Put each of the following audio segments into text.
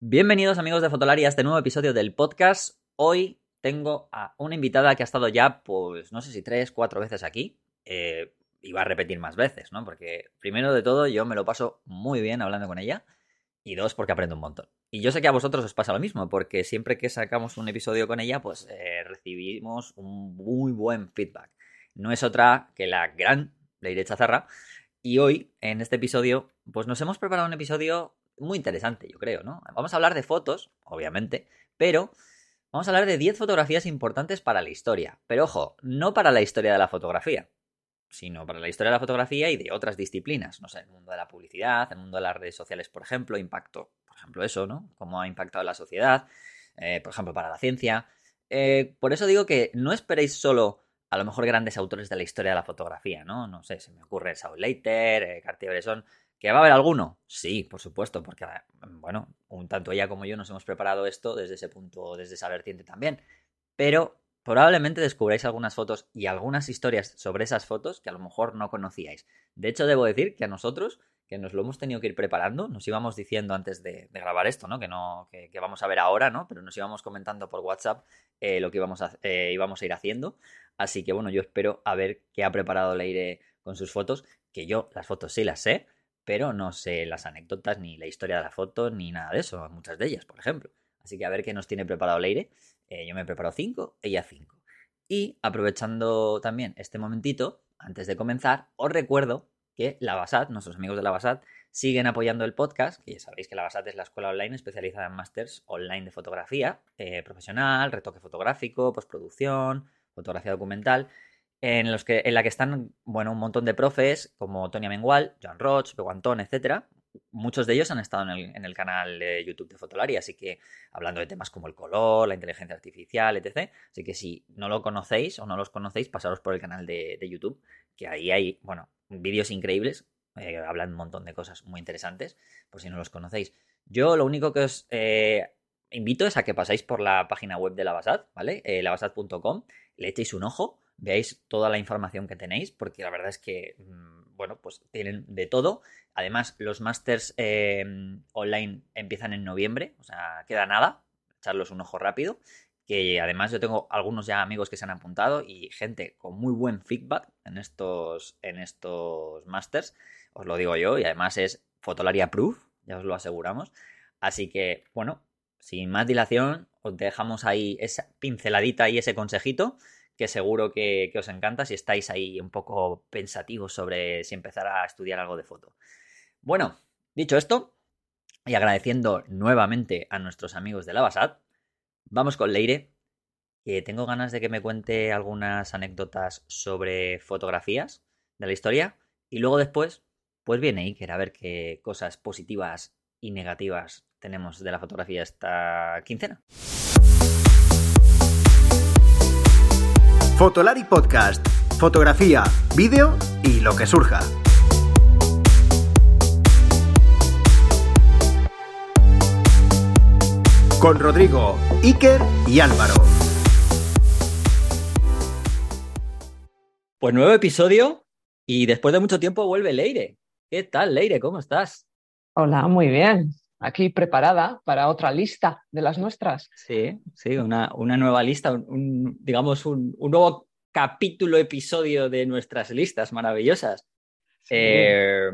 Bienvenidos amigos de Fotolari a este nuevo episodio del podcast. Hoy tengo a una invitada que ha estado ya, pues no sé si tres, cuatro veces aquí. Eh, y va a repetir más veces, ¿no? Porque primero de todo yo me lo paso muy bien hablando con ella. Y dos, porque aprendo un montón. Y yo sé que a vosotros os pasa lo mismo, porque siempre que sacamos un episodio con ella, pues eh, recibimos un muy buen feedback. No es otra que la gran Leire Chazarra. Y hoy, en este episodio, pues nos hemos preparado un episodio muy interesante, yo creo, ¿no? Vamos a hablar de fotos, obviamente, pero vamos a hablar de 10 fotografías importantes para la historia. Pero ojo, no para la historia de la fotografía, sino para la historia de la fotografía y de otras disciplinas. No sé, el mundo de la publicidad, el mundo de las redes sociales, por ejemplo, impacto, por ejemplo, eso, ¿no? Cómo ha impactado la sociedad, eh, por ejemplo, para la ciencia. Eh, por eso digo que no esperéis solo a lo mejor grandes autores de la historia de la fotografía, ¿no? No sé, se me ocurre Saul Leiter, eh, Cartier-Bresson, ¿Que va a haber alguno? Sí, por supuesto, porque, bueno, un tanto ella como yo nos hemos preparado esto desde ese punto, desde esa vertiente también. Pero probablemente descubráis algunas fotos y algunas historias sobre esas fotos que a lo mejor no conocíais. De hecho, debo decir que a nosotros, que nos lo hemos tenido que ir preparando, nos íbamos diciendo antes de, grabar esto, ¿no? Que no, que, vamos a ver ahora, ¿no? Pero nos íbamos comentando por WhatsApp eh, lo que íbamos a, eh, íbamos a ir haciendo. Así que bueno, yo espero a ver qué ha preparado Leire con sus fotos, que yo las fotos sí las sé, pero no sé las anécdotas, ni la historia de la foto, ni nada de eso, muchas de ellas, por ejemplo. Así que a ver qué nos tiene preparado Leire. Eh, yo me he preparado cinco, ella cinco. Y aprovechando también este momentito, antes de comenzar, os recuerdo que la Basat, nuestros amigos de la Basat, siguen apoyando el podcast, que ya sabéis que la Basat es la escuela online especializada en másters online de fotografía eh, profesional, retoque fotográfico, postproducción, fotografía documental en, los que, en la que están, bueno, un montón de profes como Tonia Mengual, John Roach, Beguantón, etcétera. Muchos de ellos han estado en el, en el, canal de YouTube de Fotolari, así que hablando de temas como el color, la inteligencia artificial, etc. Así que si no lo conocéis o no los conocéis, pasaros por el canal de, YouTube, que ahí hay, bueno, vídeos increíbles, eh, hablan un montón de cosas muy interesantes, por si no los conocéis. Yo lo único que os eh, invito es a que pasáis por la página web de la Basad, ¿vale? Eh, lavasad.com, le echéis un ojo veáis toda la información que tenéis, porque la verdad es que, mm, bueno, pues tienen de todo. Además, los másters em, online empiezan en noviembre, o sea, queda nada, echarlos un ojo rápido. Que además yo tengo algunos ya amigos que se han apuntado y gente con muy buen feedback en estos, en estos másters, os lo digo yo, y además es Fotolaria Proof, ya os lo aseguramos. Así que, bueno, sin más dilación, os dejamos ahí esa pinceladita y ese consejito que seguro que, os encanta si estáis ahí un poco pensativos sobre si empezar a estudiar algo de foto. Bueno, dicho esto, y agradeciendo nuevamente a nuestros amigos de la Basad, vamos con Leire, que tengo ganas de que me cuente algunas anécdotas sobre fotografías de la historia, y luego después, pues viene Iker a ver qué cosas positivas y negativas tenemos de la fotografía esta quincena. Fotolari Podcast. Fotografía, vídeo y lo que surja. Con Rodrigo, Iker y Álvaro. Pues nuevo episodio y después de mucho tiempo vuelve Leire. ¿Qué tal, Leire? ¿Cómo estás? Hola, muy bien aquí preparada para otra lista de las nuestras. Sí, sí, una, una nueva lista, un, digamos, un, nuevo capítulo, episodio de nuestras listas maravillosas. Eh,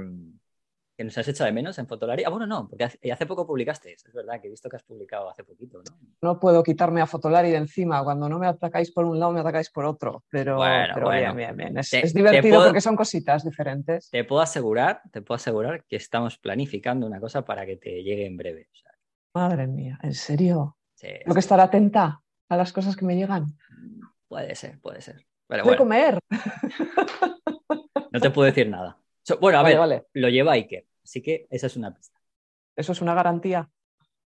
que nos has hecho de menos en Fotolari. Ah, bueno, no, porque hace, poco publicaste, es verdad que he visto que has publicado hace poquito, ¿no? No puedo quitarme a Fotolari de encima. Cuando no me atacáis por un lado, me atacáis por otro. Pero, bueno, bien, bien, bien. Es, divertido porque son cositas diferentes. Te puedo asegurar, te puedo asegurar que estamos planificando una cosa para que te llegue en breve. Madre mía, ¿en serio? Sí, Tengo que estar atenta a las cosas que me llegan. Puede ser, puede ser. Pero comer. No te puedo decir nada bueno, a ver, lo lleva Iker, así que esa es una pista. ¿Eso es una garantía?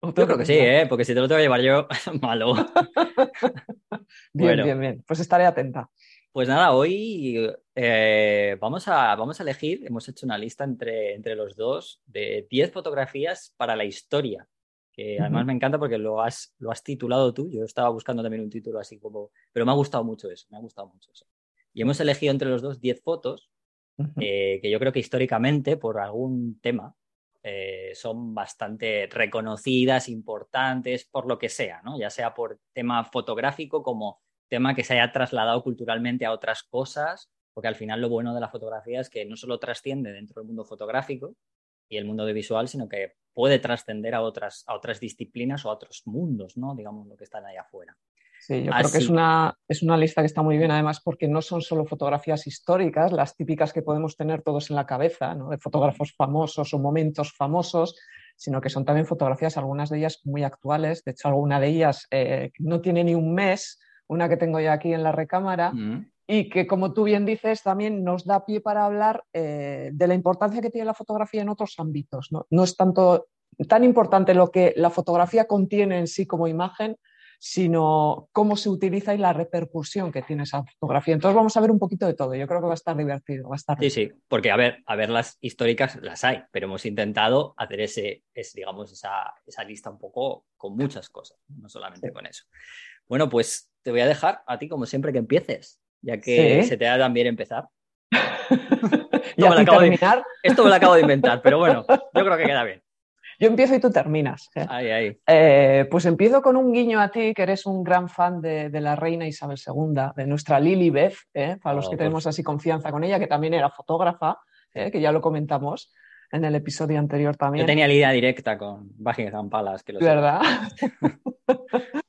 Yo creo que sí, ¿eh? porque si te lo tengo que llevar yo, malo. bien, bien, bien. Pues estaré atenta. Pues nada, hoy eh, vamos, a, vamos a elegir, hemos hecho una lista entre, entre los dos de 10 fotografías para la historia, que además me encanta porque lo has, lo has titulado tú, yo estaba buscando también un título así como, pero me ha gustado mucho eso, me ha gustado mucho eso. Y hemos elegido entre los dos 10 fotos eh, que yo creo que históricamente, por algún tema, eh, son bastante reconocidas, importantes, por lo que sea, ¿no? Ya sea por tema fotográfico como tema que se haya trasladado culturalmente a otras cosas, porque al final lo bueno de la fotografía es que no solo trasciende dentro del mundo fotográfico y el mundo de visual, sino que puede trascender a otras, a otras disciplinas o a otros mundos, ¿no? Digamos, lo que están ahí afuera. Sí, yo creo que es una, es una lista que está muy bien, además, porque no son solo fotografías históricas, las típicas que podemos tener todos en la cabeza, ¿no? de fotógrafos famosos o momentos famosos, sino que son también fotografías, algunas de ellas muy actuales. De hecho, alguna de ellas eh, no tiene ni un mes, una que tengo ya aquí en la recámara, mm. y que, como tú bien dices, también nos da pie para hablar eh, de la importancia que tiene la fotografía en otros ámbitos. ¿no? no es tanto tan importante lo que la fotografía contiene en sí como imagen, sino cómo se utiliza y la repercusión que tiene esa fotografía. Entonces vamos a ver un poquito de todo. Yo creo que va a estar divertido. Va a estar sí, sí, porque a ver, a ver las históricas las hay, pero hemos intentado hacer ese, es, digamos, esa, esa, lista un poco con muchas cosas, no solamente con eso. Bueno, pues te voy a dejar a ti, como siempre, que empieces, ya que se te da también empezar. esto, me terminar? esto me lo acabo de inventar, pero bueno, yo creo que queda bien. Yo empiezo y tú terminas. ¿eh? Eh, pues empiezo con un guiño a ti, que eres un gran fan de, la reina Isabel II, de nuestra Lily Beth, ¿eh? para los oh, que tenemos pues así confianza con ella, que también era fotógrafa, que ya lo comentamos en el episodio anterior también. Yo tenía línea directa con Buckingham Palace, que lo ¿Verdad?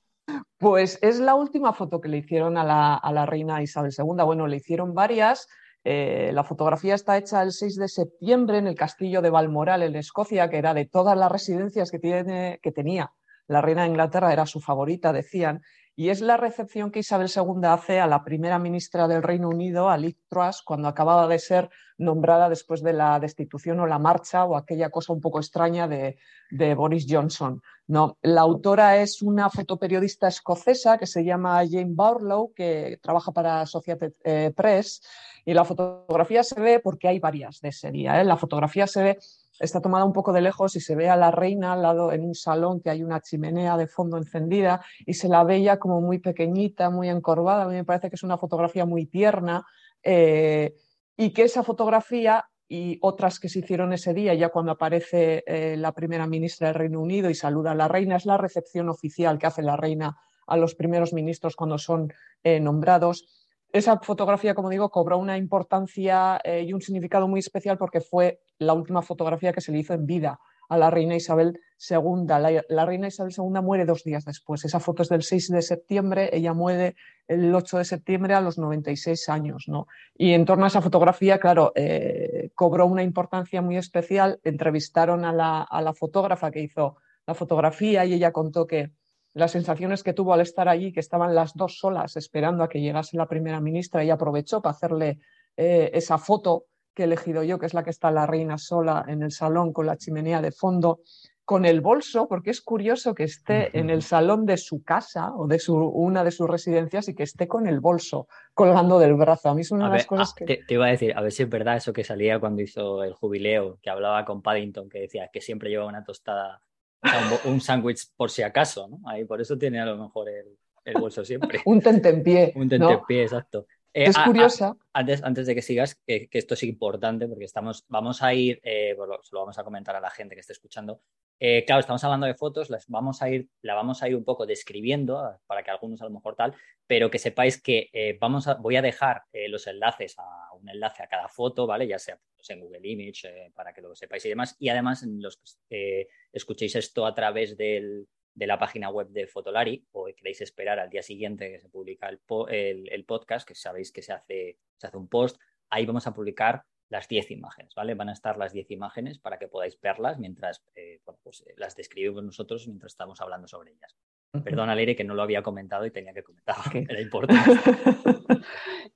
pues es la última foto que le hicieron a la, a la reina Isabel II. Bueno, le hicieron varias eh, la fotografía está hecha el 6 de septiembre en el castillo de Balmoral, en Escocia, que era de todas las residencias que, tiene, que tenía la reina de Inglaterra, era su favorita, decían, y es la recepción que Isabel II hace a la primera ministra del Reino Unido, a Liz Truss, cuando acababa de ser nombrada después de la destitución o la marcha o aquella cosa un poco extraña de, Boris Johnson. No, la autora es una fotoperiodista escocesa que se llama Jane Barlow, que trabaja para Associated eh, Press, y la fotografía se ve porque hay varias de ese día. ¿eh? La fotografía se ve está tomada un poco de lejos y se ve a la reina al lado en un salón que hay una chimenea de fondo encendida y se la ve ya como muy pequeñita, muy encorvada. A mí me parece que es una fotografía muy tierna eh, y que esa fotografía y otras que se hicieron ese día, ya cuando aparece eh, la primera ministra del Reino Unido y saluda a la reina, es la recepción oficial que hace la reina a los primeros ministros cuando son nombrados esa fotografía, como digo, cobró una importancia eh, y un significado muy especial porque fue la última fotografía que se le hizo en vida a la reina Isabel II. La, reina Isabel II muere dos días después. Esa foto es del 6 de septiembre, ella muere el 8 de septiembre a los 96 años. ¿no? Y en torno a esa fotografía, claro, eh, cobró una importancia muy especial. Entrevistaron a la, a la fotógrafa que hizo la fotografía y ella contó que las sensaciones que tuvo al estar allí, que estaban las dos solas esperando a que llegase la primera ministra y aprovechó para hacerle eh, esa foto que he elegido yo, que es la que está la reina sola en el salón con la chimenea de fondo, con el bolso, porque es curioso que esté en el salón de su casa o de su, una de sus residencias y que esté con el bolso colgando del brazo. A mí es una de las cosas que... Te, te, iba a decir, a ver si es verdad eso que salía cuando hizo el jubileo, que hablaba con Paddington, que decía que siempre lleva una tostada un sándwich por si acaso, ¿no? Ahí por eso tiene a lo mejor el, bolso siempre. un tentempié. Un tentempié, exacto. Eh, es curiosa. antes, antes de que sigas, que, esto es importante porque estamos, vamos a ir, eh, bueno, se lo vamos a comentar a la gente que esté escuchando. Eh, claro, estamos hablando de fotos, las vamos a ir, la vamos a ir un poco describiendo para que algunos a lo mejor tal, pero que sepáis que vamos a, voy a dejar los enlaces a un enlace a cada foto, ¿vale? Ya sea pues, en Google Image para que lo sepáis y demás. Y además, los que escuchéis esto a través del, de la página web de Fotolari o queréis esperar al día siguiente que se publica el, el, podcast, que sabéis que se hace, se hace un post, ahí vamos a publicar las 10 imágenes, ¿vale? Van a estar las 10 imágenes para que podáis verlas mientras eh, pues, eh, las describimos nosotros mientras estamos hablando sobre ellas. Leire, que no lo había comentado y tenía que comentar. Era importante.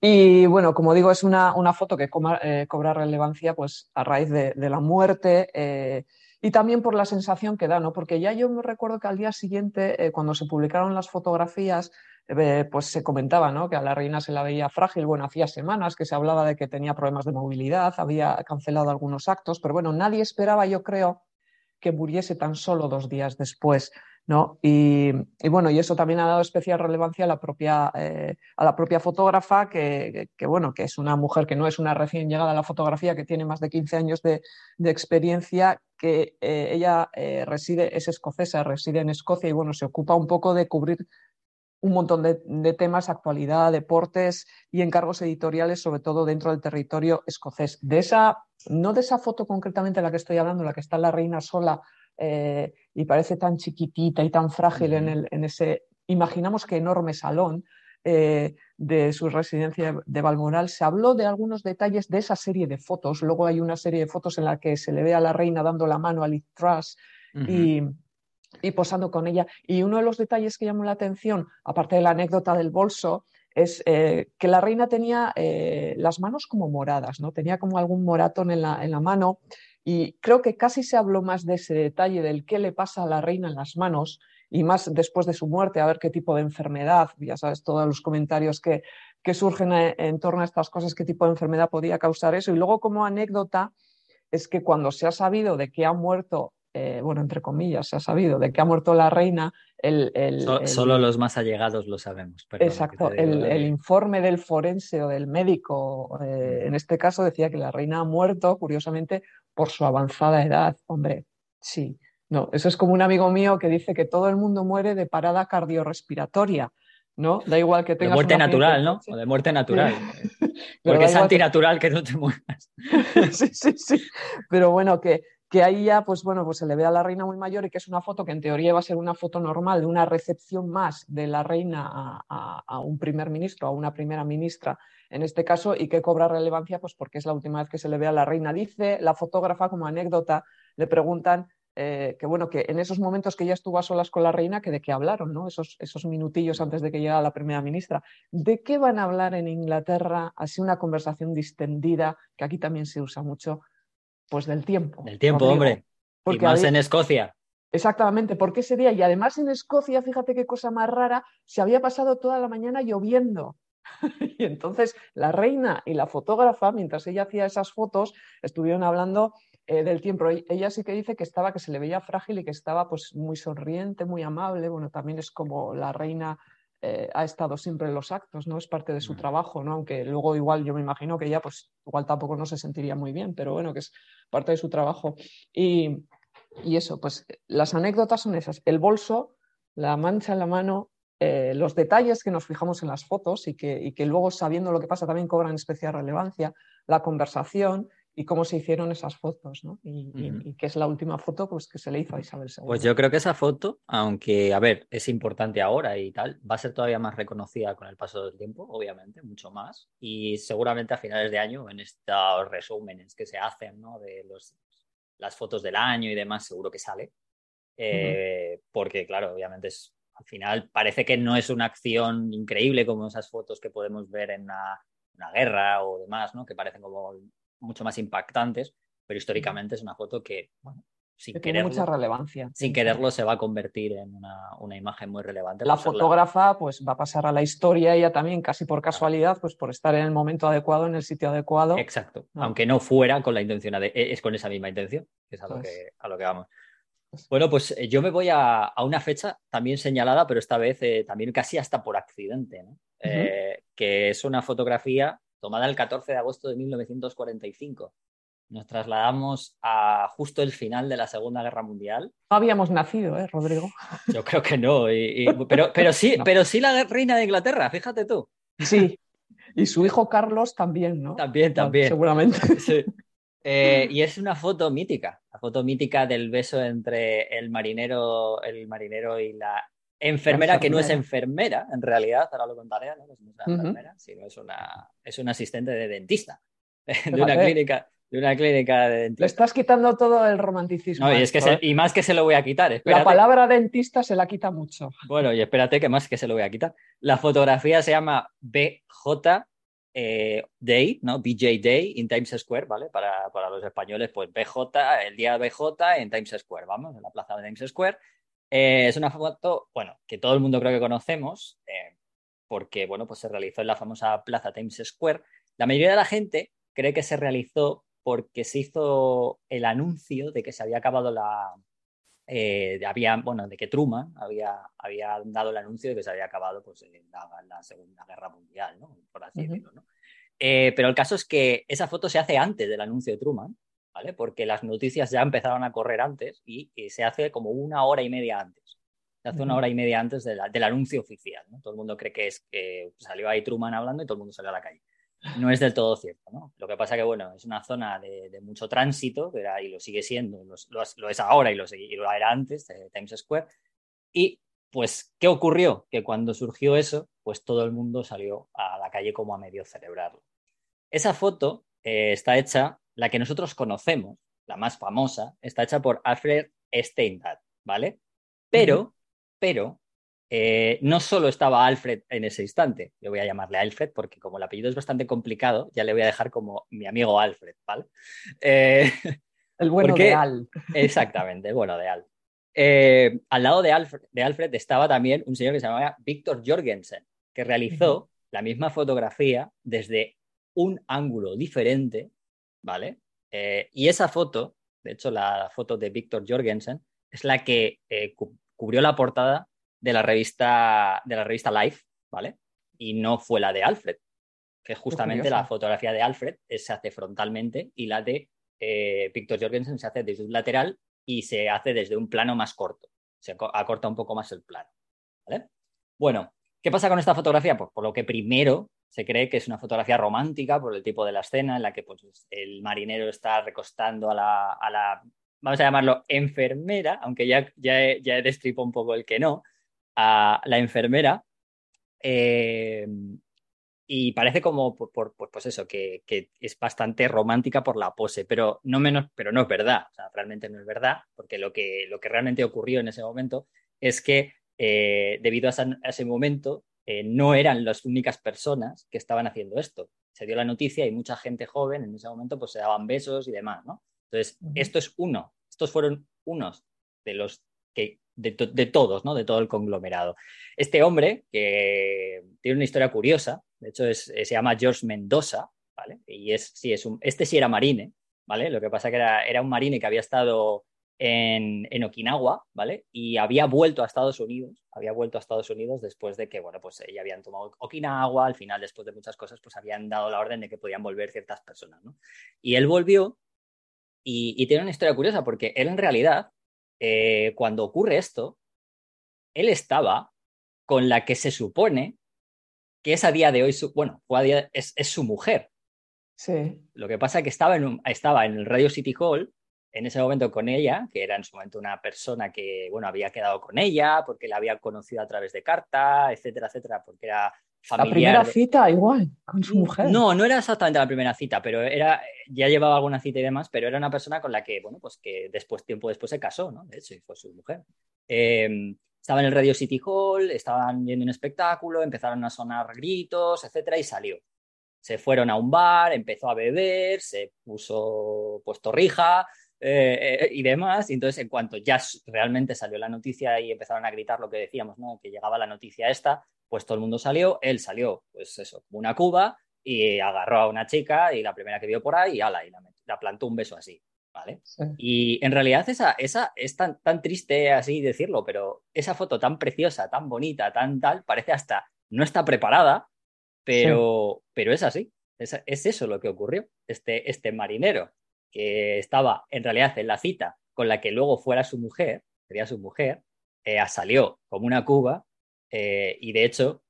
y bueno, como digo, es una, foto que eh, cobra relevancia pues, a raíz de, de la muerte y también por la sensación que da, ¿no? Porque ya yo me recuerdo que al día siguiente, cuando se publicaron las fotografías, eh, pues se comentaba, ¿no? Que a la reina se la veía frágil. Bueno, hacía semanas que se hablaba de que tenía problemas de movilidad, había cancelado algunos actos, pero bueno, nadie esperaba, yo creo, que muriese tan solo dos días después ¿no? Y, bueno, y eso también ha dado especial relevancia a la propia, eh, a la propia fotógrafa, que, bueno, que es una mujer que no es una recién llegada a la fotografía, que tiene más de 15 años de, experiencia, que eh, ella reside, es escocesa, reside en Escocia y bueno, se ocupa un poco de cubrir un montón de, de, temas, actualidad, deportes y encargos editoriales, sobre todo dentro del territorio escocés. De esa, no de esa foto concretamente de la que estoy hablando, la que está la reina sola eh, y parece tan chiquitita y tan frágil en, ese, imaginamos que enorme salón eh, de su residencia de Balmoral, se habló de algunos detalles de esa serie de fotos. Luego hay una serie de fotos en la que se le ve a la reina dando la mano a Liz Truss y, posando con ella. Y uno de los detalles que llamó la atención, aparte de la anécdota del bolso, es eh, que la reina tenía las manos como moradas, ¿no? Tenía como algún moratón en la, en la mano y creo que casi se habló más de ese detalle del qué le pasa a la reina en las manos y más después de su muerte, a ver qué tipo de enfermedad, ya sabes, todos los comentarios que, surgen en torno a estas cosas, qué tipo de enfermedad podía causar eso. Y luego como anécdota es que cuando se ha sabido de que ha muerto eh, bueno, entre comillas, se ha sabido de que ha muerto la reina. El, solo los más allegados lo sabemos. exacto, el, informe del forense o del médico, eh, en este caso, decía que la reina ha muerto, curiosamente, por su avanzada edad. Hombre, sí. No, eso es como un amigo mío que dice que todo el mundo muere de parada cardiorrespiratoria. ¿no? Da igual que tengas. De muerte natural, ¿no? O de muerte natural. Porque es antinatural que... que no te mueras. sí, sí, sí. Pero bueno, que, que ahí ya, pues bueno, pues se le ve a la reina muy mayor y que es una foto que en teoría va a ser una foto normal de una recepción más de la reina a, un primer ministro, a una primera ministra en este caso, y que cobra relevancia, pues porque es la última vez que se le ve a la reina. Dice la fotógrafa como anécdota, le preguntan eh, que bueno, que en esos momentos que ella estuvo a solas con la reina, que de qué hablaron, ¿no? Esos, esos minutillos antes de que llegara la primera ministra. ¿De qué van a hablar en Inglaterra? Así una conversación distendida, que aquí también se usa mucho, pues del tiempo. Del tiempo, hombre. Porque y más en Escocia. Exactamente, porque ese día, y además en Escocia, fíjate qué cosa más rara, se había pasado toda la mañana lloviendo. y entonces la reina y la fotógrafa, mientras ella hacía esas fotos, estuvieron hablando eh, del tiempo. E-, ella sí que dice que estaba, que se le veía frágil y que estaba pues muy sonriente, muy amable. Bueno, también es como la reina eh, ha estado siempre en los actos, ¿no? Es parte de su trabajo, ¿no? Aunque luego igual yo me imagino que ella, pues igual tampoco no se sentiría muy bien, pero bueno, que es parte de su trabajo. Y, eso, pues las anécdotas son esas. El bolso, la mancha en la mano, eh, los detalles que nos fijamos en las fotos y que, y que luego sabiendo lo que pasa también cobran especial relevancia, la conversación y cómo se hicieron esas fotos, ¿no? Y, que es la última foto pues, que se le hizo a Isabel II. Pues yo creo que esa foto, aunque, a ver, es importante ahora y tal, va a ser todavía más reconocida con el paso del tiempo, obviamente, mucho más. Y seguramente a finales de año, en estos resúmenes que se hacen, ¿no? De los, las fotos del año y demás, seguro que sale. Eh, porque, claro, obviamente es, al final parece que no es una acción increíble como esas fotos que podemos ver en una, una guerra o demás, ¿no? Que parecen como mucho más impactantes, pero históricamente es una foto que, bueno, sin quererlo, mucha relevancia. Sin quererlo se va a convertir en una, imagen muy relevante. La fotógrafa pues va a pasar a la historia ella también casi por casualidad, pues por estar en el momento adecuado, en el sitio adecuado. Exacto, aunque no fuera con la intención, de, e, es con esa misma intención, que es a lo, pues que, a lo que vamos. Bueno, pues eh, yo me voy a, una fecha también señalada, pero esta vez eh, también casi hasta por accidente, ¿no? Eh, que es una fotografía tomada el 14 de agosto de 1945. Nos trasladamos a justo el final de la Segunda Guerra Mundial. No habíamos nacido, ¿eh, Rodrigo? Yo creo que no, pero, pero, sí, pero sí la reina de Inglaterra, fíjate tú. Sí, y su hijo Carlos también, ¿no? También, también. seguramente. Sí. Eh, y es una foto mítica, la foto mítica del beso entre el marinero, el marinero y la enfermera, que no es enfermera, en realidad, ahora lo contaré, no, es una enfermera, sino es una, es una asistente de dentista, de una clínica. De una clínica de dentista. Le estás quitando todo el romanticismo. y, es que ¿eh? y más que se lo voy a quitar. La palabra dentista se la quita mucho. Bueno, y espérate que más que se lo voy a quitar. La fotografía se llama BJ eh, Day, ¿no? BJ Day in Times Square, ¿vale? Para, para, los españoles, pues BJ, el día BJ en Times Square, vamos, en la plaza de Times Square. Eh, es una foto, bueno, que todo el mundo creo que conocemos, eh, porque, bueno, pues se realizó en la famosa plaza Times Square. La mayoría de la gente cree que se realizó porque se hizo el anuncio de que se había acabado la, eh, había, bueno, de que Truman había, había dado el anuncio de que se había acabado pues, la, la Segunda Guerra Mundial, ¿no? por así decirlo. ¿no? Eh, pero el caso es que esa foto se hace antes del anuncio de Truman, ¿vale? Porque las noticias ya empezaron a correr antes y, se hace como una hora y media antes. Se hace una hora y media antes del anuncio oficial, ¿no? Todo el mundo cree que es que salió ahí Truman hablando y todo el mundo salió a la calle. No es del todo cierto, ¿no? Lo que pasa que, bueno, es una zona de, mucho tránsito, y lo sigue siendo, lo, es ahora y lo, y lo era antes, de Times Square. Y, pues, ¿qué ocurrió? Que cuando surgió eso, pues todo el mundo salió a la calle como a medio celebrarlo. Esa foto eh, está hecha, la que nosotros conocemos, la más famosa, está hecha por Alfred Steinhardt, ¿vale? Pero, pero, eh, no solo estaba Alfred en ese instante, le voy a llamarle Alfred porque como el apellido es bastante complicado, ya le voy a dejar como mi amigo Alfred, ¿vale? Eh, el bueno de Al. Exactamente, el bueno de Al. al lado de Alfred, de Alfred, estaba también un señor que se llamaba Víctor Jorgensen, que realizó la misma fotografía desde un ángulo diferente, ¿vale? Eh, y esa foto, de hecho la foto de Víctor Jorgensen, es la que eh, cubrió la portada de la revista de la revista Life, ¿vale? Y no fue la de Alfred, que justamente la fotografía de Alfred se hace frontalmente y la de eh, Víctor Jorgensen se hace desde un lateral y se hace desde un plano más corto. Se acorta un poco más el plano. ¿vale? Bueno, ¿qué pasa con esta fotografía? Pues por lo que primero se cree que es una fotografía romántica por el tipo de la escena en la que pues, el marinero está recostando a la, vamos a llamarlo enfermera, aunque ya, ya, he, ya destripo un poco el que no, a la enfermera. Eh, y parece como, por, pues eso, que, es bastante romántica por la pose, pero no, menos, pero no es verdad, realmente no es verdad, porque lo que, lo que realmente ocurrió en ese momento es que eh, debido a, a, ese momento eh, no eran las únicas personas que estaban haciendo esto. Se dio la noticia y mucha gente joven en ese momento pues se daban besos y demás, ¿no? Entonces, esto es uno, estos fueron unos de los que, de, todos, ¿no? De todo el conglomerado. Este hombre, que tiene una historia curiosa, de hecho eh, se llama George Mendoza, ¿vale? Y es, sí, es un, este sí era marine, ¿vale? Lo que pasa que era, era un marine que había estado en, Okinawa, ¿vale? Y había vuelto a Estados Unidos, había vuelto a Estados Unidos después de que, bueno, pues ya habían tomado Okinawa, al final, después de muchas cosas, pues habían dado la orden de que podían volver ciertas personas, ¿no? Y él volvió y, tiene una historia curiosa porque él en realidad, eh, cuando ocurre esto, él estaba con la que se supone que es a día de hoy, su, bueno, es, su mujer. Sí. Lo que pasa es que estaba en, estaba en el Radio City Hall en ese momento con ella, que era en su momento una persona que, bueno, había quedado con ella, porque la había conocido a través de carta, etcétera, etcétera, porque era familiar. La primera cita igual, con su mujer. No, no era exactamente la primera cita, pero era, ya llevaba alguna cita y demás, pero era una persona con la que, bueno, pues que después, tiempo después se casó, ¿no? De hecho, y fue su mujer. Em, estaba en el Radio City Hall, estaban viendo un espectáculo, empezaron a sonar gritos, etcétera, y salió. Se fueron a un bar, empezó a beber, se puso pues torrija, eh, eh, y demás. Y entonces, en cuanto ya realmente salió la noticia y empezaron a gritar lo que decíamos, ¿no? Que llegaba la noticia esta, pues todo el mundo salió, él salió, pues eso, como una cuba y agarró a una chica y la primera que vio por ahí, y, ala, y la, plantó un beso así. ¿Vale? Y en realidad esa, esa es tan, tan triste así decirlo, pero esa foto tan preciosa, tan bonita, tan tal, parece hasta no está preparada, pero, pero es así. Es, es, eso lo que ocurrió. Este, este marinero que estaba en realidad en la cita con la que luego fuera su mujer, sería su mujer, eh, salió como una cuba eh, y de hecho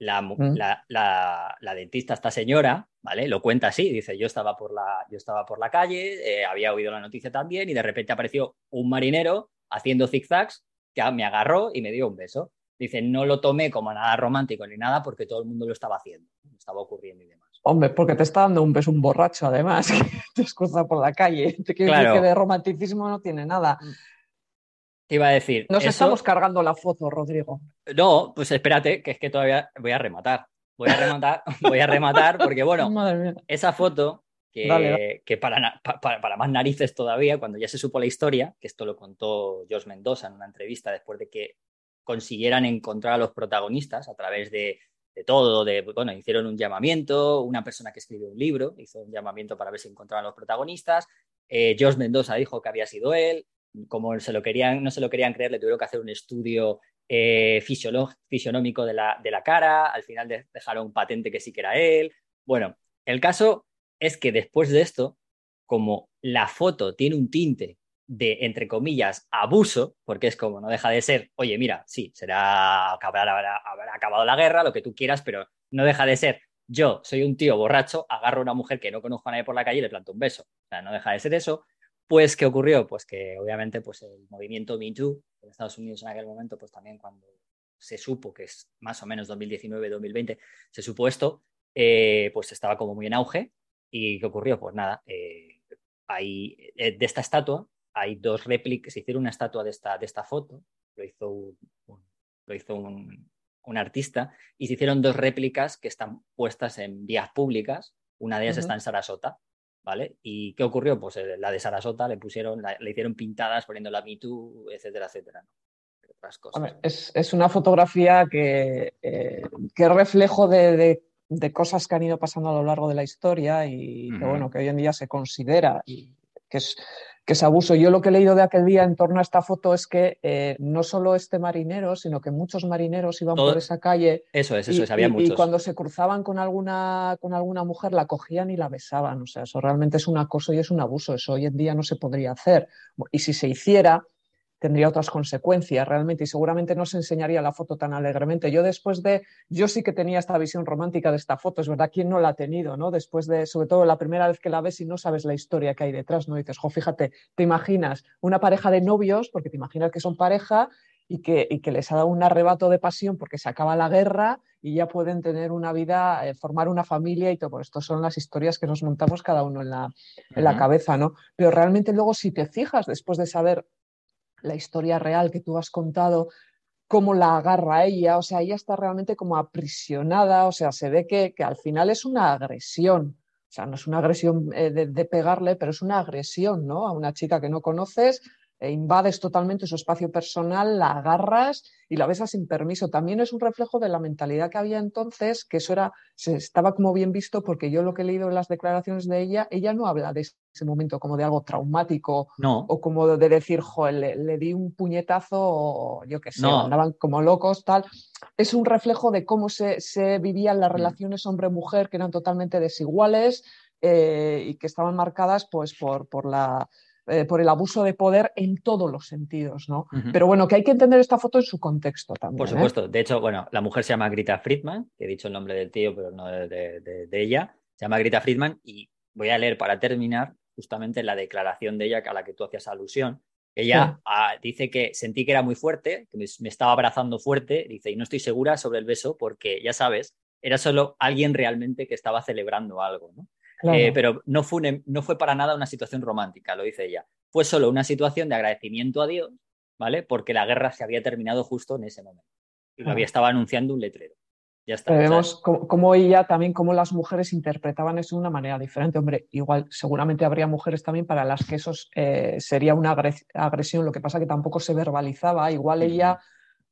mm. la, la, dentista, esta señora, ¿vale? Lo cuenta así, dice, yo estaba por la, yo estaba por la calle, eh, había oído la noticia también y de repente apareció un marinero haciendo zigzags que me agarró y me dio un beso. Dice, no lo tomé como nada romántico ni nada porque todo el mundo lo estaba haciendo, estaba ocurriendo y demás. Hombre, porque te está dando un beso un borracho, además, que te escucha por la calle. Te quiero decir que de romanticismo no tiene nada. Te iba a decir. Nos estamos cargando la foto, Rodrigo. No, pues espérate, que es que todavía voy a rematar. Voy a rematar, voy a rematar, porque bueno, esa foto que, que para, para, más narices todavía, cuando ya se supo la historia, que esto lo contó George Mendoza en una entrevista después de que consiguieran encontrar a los protagonistas a través de de todo, de, bueno, hicieron un llamamiento, una persona que escribió un libro hizo un llamamiento para ver si encontraban los protagonistas, eh, George Mendoza dijo que había sido él, como se lo querían, no se lo querían creer, le tuvieron que hacer un estudio eh, fisionómico de la, de la, cara, al final dejaron patente que sí que era él. Bueno, el caso es que después de esto, como la foto tiene un tinte de, entre comillas, abuso, porque es como no deja de ser, oye, mira, sí, será, acabado la guerra, lo que tú quieras, pero no deja de ser, yo soy un tío borracho, agarro a una mujer que no conozco a nadie por la calle y le planto un beso. O sea, no deja de ser eso. Pues, ¿qué ocurrió? Pues que obviamente pues, el movimiento Me Too en Estados Unidos en aquel momento, pues también cuando se supo que es más o menos 2019-2020, se supo esto, eh, pues estaba como muy en auge. ¿Y qué ocurrió? Pues nada, eh, hay, eh, de esta estatua hay dos réplicas, se hicieron una estatua de esta, de esta foto, lo hizo un, lo hizo un, un, artista, y se hicieron dos réplicas que están puestas en vías públicas, una de ellas está en Sarasota, ¿vale? ¿Y qué ocurrió? Pues eh, la de Sarasota le pusieron, le hicieron pintadas poniendo la Me Too, etcétera, etcétera. Otras cosas. Es, es, una fotografía que, eh, que es reflejo de, de, de, cosas que han ido pasando a lo largo de la historia y que, bueno, que hoy en día se considera y que es que es abuso. Yo lo que he leído de aquel día en torno a esta foto es que eh, no solo este marinero, sino que muchos marineros iban por esa calle. Eso es, eso y, es, había y, muchos. Y cuando se cruzaban con alguna, con alguna mujer, la cogían y la besaban. O sea, eso realmente es un acoso y es un abuso. Eso hoy en día no se podría hacer. Y si se hiciera, tendría otras consecuencias realmente y seguramente no se enseñaría la foto tan alegremente. Yo después de, yo sí que tenía esta visión romántica de esta foto, es verdad, ¿quién no la ha tenido? ¿no? Después de, sobre todo la primera vez que la ves y no sabes la historia que hay detrás, ¿no? dices, jo, fíjate, te imaginas una pareja de novios, porque te imaginas que son pareja y que, y que les ha dado un arrebato de pasión porque se acaba la guerra y ya pueden tener una vida, eh, formar una familia y todo. Pues Estas son las historias que nos montamos cada uno en la, en uh -huh. la cabeza, ¿no? Pero realmente luego si te fijas, después de saber la historia real que tú has contado, cómo la agarra ella, o sea, ella está realmente como aprisionada, o sea, se ve que, que al final es una agresión, o sea, no es una agresión eh, de, de, pegarle, pero es una agresión, ¿no? A una chica que no conoces, e invades totalmente su espacio personal, la agarras y la besas sin permiso. También es un reflejo de la mentalidad que había entonces, que eso era, se estaba como bien visto, porque yo lo que he leído en las declaraciones de ella, ella no habla de ese momento como de algo traumático no. o como de decir, joder, le, le, di un puñetazo o yo qué sé, no. andaban como locos, tal. Es un reflejo de cómo se, se vivían las relaciones hombre-mujer, que eran totalmente desiguales eh, y que estaban marcadas pues por, por la eh, por el abuso de poder en todos los sentidos, ¿no? Uh -huh. Pero bueno, que hay que entender esta foto en su contexto también. Por supuesto. ¿eh? De hecho, bueno, la mujer se llama Grita Friedman, que he dicho el nombre del tío, pero no de, de, de, ella. Se llama Grita Friedman y voy a leer para terminar justamente la declaración de ella a la que tú hacías alusión. Ella sí. dice que sentí que era muy fuerte, que me, me estaba abrazando fuerte, dice, y no estoy segura sobre el beso porque, ya sabes, era solo alguien realmente que estaba celebrando algo, ¿no? Claro. Eh, pero no fue, un, no fue para nada una situación romántica, lo dice ella. Fue solo una situación de agradecimiento a Dios, ¿vale? Porque la guerra se había terminado justo en ese momento. Y lo había estaba anunciando un letrero. Ya está. Pero vemos cómo ella también, cómo las mujeres interpretaban eso de una manera diferente. Hombre, igual seguramente habría mujeres también para las que eso eh, sería una agresión, lo que pasa que tampoco se verbalizaba. Igual ella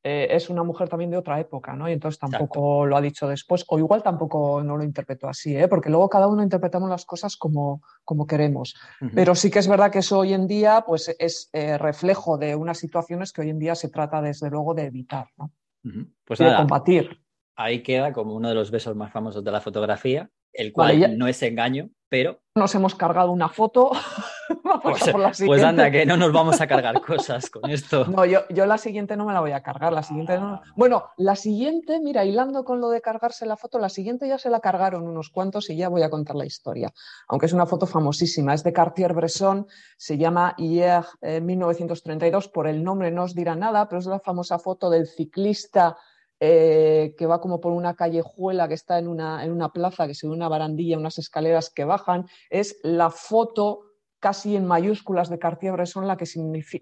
eh, es una mujer también de otra época, ¿no? Y entonces tampoco Exacto. lo ha dicho después, o igual tampoco no lo interpretó así, ¿eh? Porque luego cada uno interpretamos las cosas como, como queremos. Uh -huh. Pero sí que es verdad que eso hoy en día pues, es eh, reflejo de unas situaciones que hoy en día se trata desde luego de evitar, ¿no? Uh -huh. Pues y nada, de combatir. Ahí queda como uno de los besos más famosos de la fotografía, el cual vale, ya... no es engaño, pero... Nos hemos cargado una foto. pues, pues, anda, que no nos vamos a cargar cosas con esto. No, yo, yo la siguiente no me la voy a cargar. La siguiente ah. no... Bueno, la siguiente, mira, hilando con lo de cargarse la foto, la siguiente ya se la cargaron unos cuantos y ya voy a contar la historia. Aunque es una foto famosísima, es de Cartier-Bresson, se llama Hier eh, 1932, por el nombre no os dirá nada, pero es la famosa foto del ciclista eh, que va como por una callejuela que está en una, en una plaza, que se ve una barandilla, unas escaleras que bajan, es la foto casi en mayúsculas de Cartier-Bresson la, que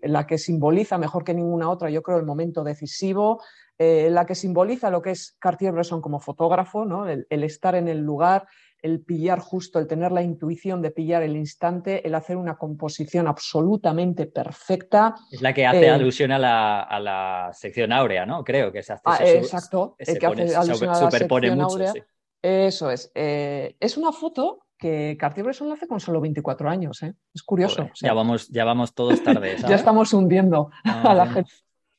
la que simboliza mejor que ninguna otra, yo creo, el momento decisivo, eh, la que simboliza lo que es Cartier-Bresson como fotógrafo, ¿no? el, el estar en el lugar, el pillar justo, el tener la intuición de pillar el instante, el hacer una composición absolutamente perfecta. Es la que hace eh, alusión a la, a la, sección áurea, ¿no? Creo que es hace ah, eso, Exacto, el que pone, hace alusión a la superpone sección mucho, áurea. Sí. Eso es. Eh, es una foto que Cartier-Bresson lo hace con solo 24 años. ¿eh? Es curioso. ya, vamos, ya vamos todos tarde. ya estamos hundiendo a la gente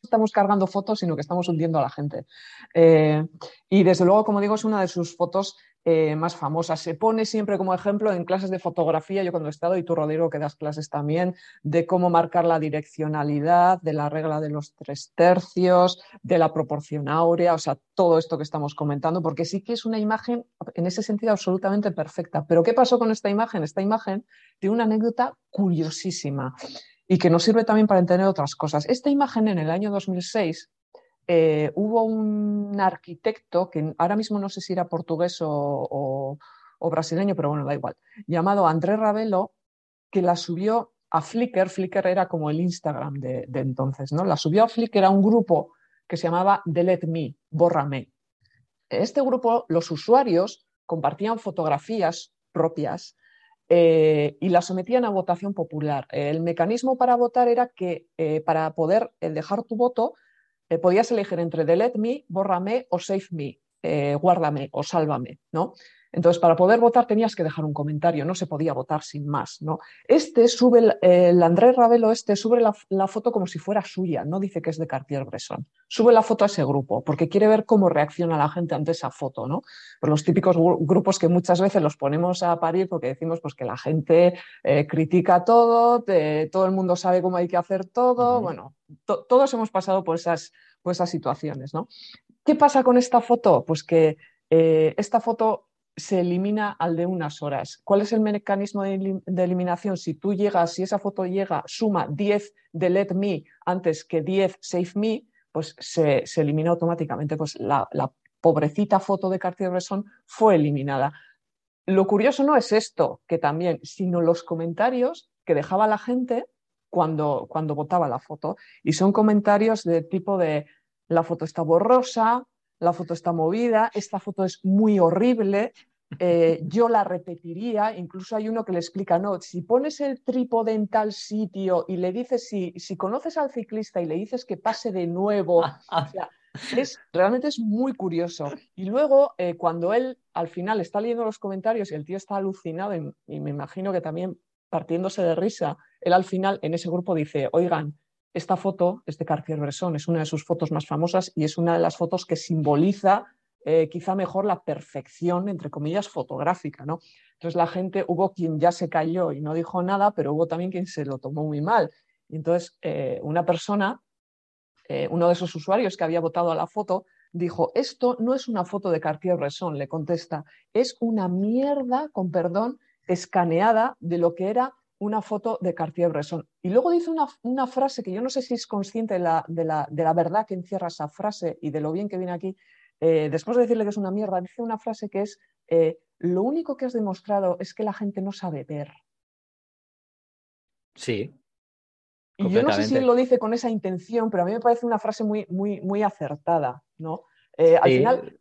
estamos cargando fotos, sino que estamos hundiendo a la gente. Eh, y desde luego, como digo, es una de sus fotos eh, más famosas. Se pone siempre como ejemplo en clases de fotografía, yo cuando he estado, y tú, Rodrigo, que das clases también, de cómo marcar la direccionalidad, de la regla de los tres tercios, de la proporción áurea, o sea, todo esto que estamos comentando, porque sí que es una imagen en ese sentido absolutamente perfecta. Pero ¿qué pasó con esta imagen? Esta imagen tiene una anécdota curiosísima y que nos sirve también para entender otras cosas. Esta imagen en el año 2006 eh, hubo un arquitecto, que ahora mismo no sé si era portugués o, brasileño, pero bueno, da igual, llamado André Ravelo, que la subió a Flickr. Flickr era como el Instagram de, entonces, ¿no? La subió a Flickr a un grupo que se llamaba Delete Me, Bórrame. Este grupo, los usuarios compartían fotografías propias eh, y las sometían a votación popular. El mecanismo para votar era que eh, para poder dejar tu voto eh, podías elegir entre delete me, bórrame o save me, eh, guárdame o sálvame, ¿no? Entonces, para poder votar tenías que dejar un comentario, no se podía votar sin más. ¿no? Este sube, el, Andrés Ravelo este sube la, foto como si fuera suya, no dice que es de Cartier-Bresson. Sube la foto a ese grupo porque quiere ver cómo reacciona la gente ante esa foto. ¿no? Por los típicos grupos que muchas veces los ponemos a parir porque decimos pues, que la gente eh, critica todo, todo el mundo sabe cómo hay que hacer todo. Bueno, todos hemos pasado por esas, por esas situaciones. ¿no? ¿Qué pasa con esta foto? Pues que eh, esta foto se elimina al de unas horas. ¿Cuál es el mecanismo de, eliminación? Si tú llegas, si esa foto llega, suma 10 delete me antes que 10 save me, pues se, elimina automáticamente. Pues la, pobrecita foto de Cartier-Bresson fue eliminada. Lo curioso no es esto, que también, sino los comentarios que dejaba la gente cuando, cuando votaba la foto. Y son comentarios de tipo de la foto está borrosa, la foto está movida, esta foto es muy horrible, eh, yo la repetiría, incluso hay uno que le explica, no, si pones el trípode en tal sitio y le dices, si, si conoces al ciclista y le dices que pase de nuevo, es, realmente es muy curioso. Y luego, eh, cuando él al final está leyendo los comentarios y el tío está alucinado y me imagino que también partiéndose de risa, él al final en ese grupo dice, oigan, esta foto es de Cartier-Bresson, es una de sus fotos más famosas y es una de las fotos que simboliza eh, quizá mejor la perfección, entre comillas, fotográfica. ¿no? Entonces la gente, hubo quien ya se cayó y no dijo nada, pero hubo también quien se lo tomó muy mal. Y entonces eh, una persona, eh, uno de esos usuarios que había votado a la foto, dijo, esto no es una foto de Cartier-Bresson, le contesta, es una mierda, con perdón, escaneada de lo que era una foto de Cartier-Bresson. Y luego dice una, frase que yo no sé si es consciente de la, verdad que encierra esa frase y de lo bien que viene aquí. Eh, después de decirle que es una mierda, dice una frase que es, eh, lo único que has demostrado es que la gente no sabe ver. Sí. Y yo no sé si lo dice con esa intención, pero a mí me parece una frase muy, muy, muy acertada. ¿no? Eh, al final,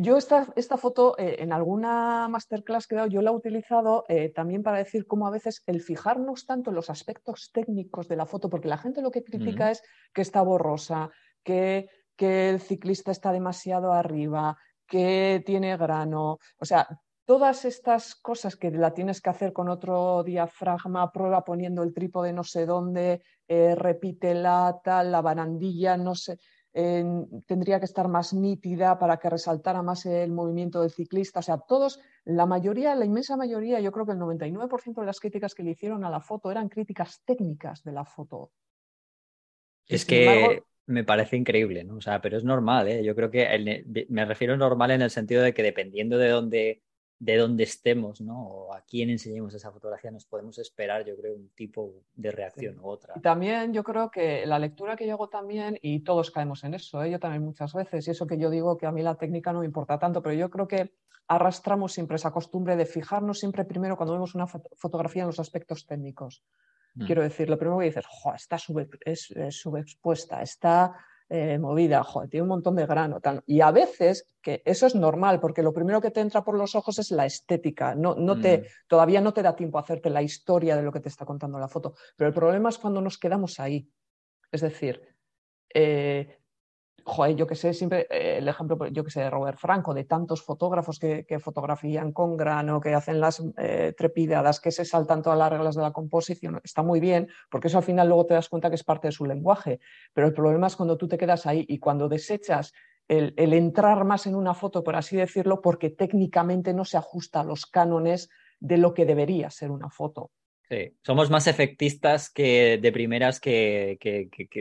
yo esta, esta foto eh, en alguna masterclass que he dado, yo la he utilizado eh, también para decir cómo a veces el fijarnos tanto en los aspectos técnicos de la foto, porque la gente lo que critica es que está borrosa, que, que el ciclista está demasiado arriba, que tiene grano, o sea, todas estas cosas que la tienes que hacer con otro diafragma, prueba poniendo el trípode no sé dónde, eh, repítela, tal, la barandilla, no sé tendría que estar más nítida para que resaltara más el movimiento del ciclista. O sea, todos, la mayoría, la inmensa mayoría, yo creo que el 99% de las críticas que le hicieron a la foto eran críticas técnicas de la foto. Es que me parece increíble, ¿no? O sea, pero es normal, ¿eh? Yo creo que me refiero normal en el sentido de que dependiendo de dónde de dónde estemos, ¿no? O a quién enseñemos esa fotografía, nos podemos esperar, yo creo, un tipo de reacción u otra. Y también yo creo que la lectura que yo hago también, y todos caemos en eso, ¿eh? yo también muchas veces, y eso que yo digo que a mí la técnica no me importa tanto, pero yo creo que arrastramos siempre esa costumbre de fijarnos siempre primero cuando vemos una fotografía en los aspectos técnicos. Mm. Quiero decir, lo primero que dices, jo, está subexpuesta, está eh, movida, tiene un montón de grano. Y a veces, que eso es normal, porque lo primero que te entra por los ojos es la estética. No, no te, mm. Todavía no te da tiempo a hacerte la historia de lo que te está contando la foto. Pero el problema es cuando nos quedamos ahí. Es decir, eh, yo que sé, siempre eh, el ejemplo, yo que sé, de Robert Franco, de tantos fotógrafos que, fotografían con grano, que hacen las eh, trepidadas, que se saltan todas las reglas de la composición, está muy bien, porque eso al final luego te das cuenta que es parte de su lenguaje. Pero el problema es cuando tú te quedas ahí y cuando desechas el, entrar más en una foto, por así decirlo, porque técnicamente no se ajusta a los cánones de lo que debería ser una foto. Sí, somos más efectistas que de primeras que,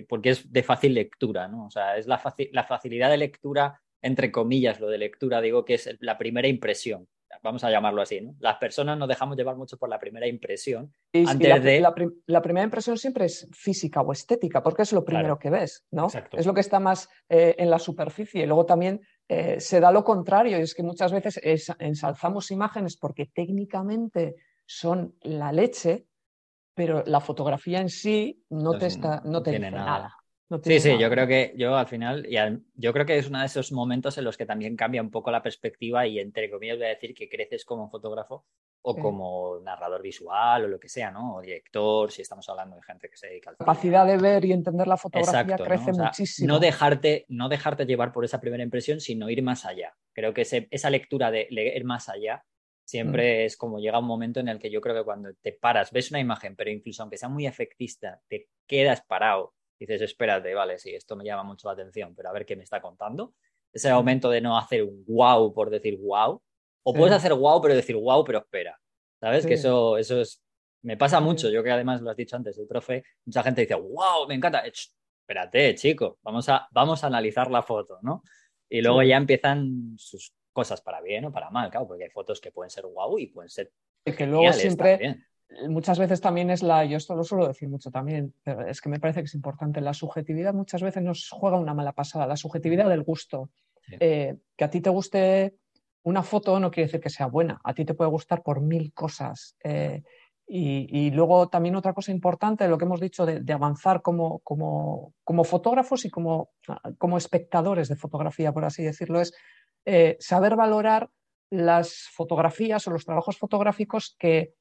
porque es de fácil lectura, ¿no? O sea, es la, la facilidad de lectura, entre comillas, lo de lectura, digo que es la primera impresión vamos a llamarlo así, ¿no? Las personas nos dejamos llevar mucho por la primera impresión. antes la, de... la, primera impresión siempre es física o estética, porque es lo primero que ves, ¿no? Es lo que está más eh, en la superficie. Y luego también eh, se da lo contrario, y es que muchas veces ensalzamos imágenes porque técnicamente son la leche, pero la fotografía en sí no te, está, no te dice nada. sí, sí, yo creo que yo al final, y yo creo que es uno de esos momentos en los que también cambia un poco la perspectiva y entre comillas voy a decir que creces como fotógrafo o como narrador visual o lo que sea, ¿no? O director, si estamos hablando de gente que se dedica al La capacidad de ver y entender la fotografía crece muchísimo. No dejarte, no dejarte llevar por esa primera impresión, sino ir más allá. Creo que esa lectura de leer más allá Siempre mm. es como llega un momento en el que yo creo que cuando te paras, ves una imagen, pero incluso aunque sea muy efectista, te quedas parado, dices, espérate, vale, sí, esto me llama mucho la atención, pero a ver qué me está contando. Ese mm. momento de no hacer un wow por decir wow, o puedes hacer wow, pero decir wow, pero espera. ¿Sabes? Que eso, eso es. Me pasa mucho, yo que además lo has dicho antes, el profe, mucha gente dice, wow, me encanta. espérate, chico, vamos a, vamos a analizar la foto, ¿no? Y luego ya empiezan sus cosas para bien o para mal, claro, porque hay fotos que pueden ser guau y pueden ser. Y que luego siempre, muchas veces también es la, yo esto lo suelo decir mucho también, pero es que me parece que es importante, la subjetividad muchas veces nos juega una mala pasada, la subjetividad del gusto. Eh, que a ti te guste una foto no quiere decir que sea buena, a ti te puede gustar por mil cosas. Eh, y, luego también otra cosa importante, lo que hemos dicho de, avanzar como, como, como, fotógrafos y como, como espectadores de fotografía, por así decirlo, es eh, saber valorar las fotografías o los trabajos fotográficos que,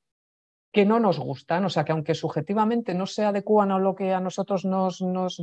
que, no nos gustan, o sea, que aunque subjetivamente no se adecuan a lo que a nosotros nos, nos,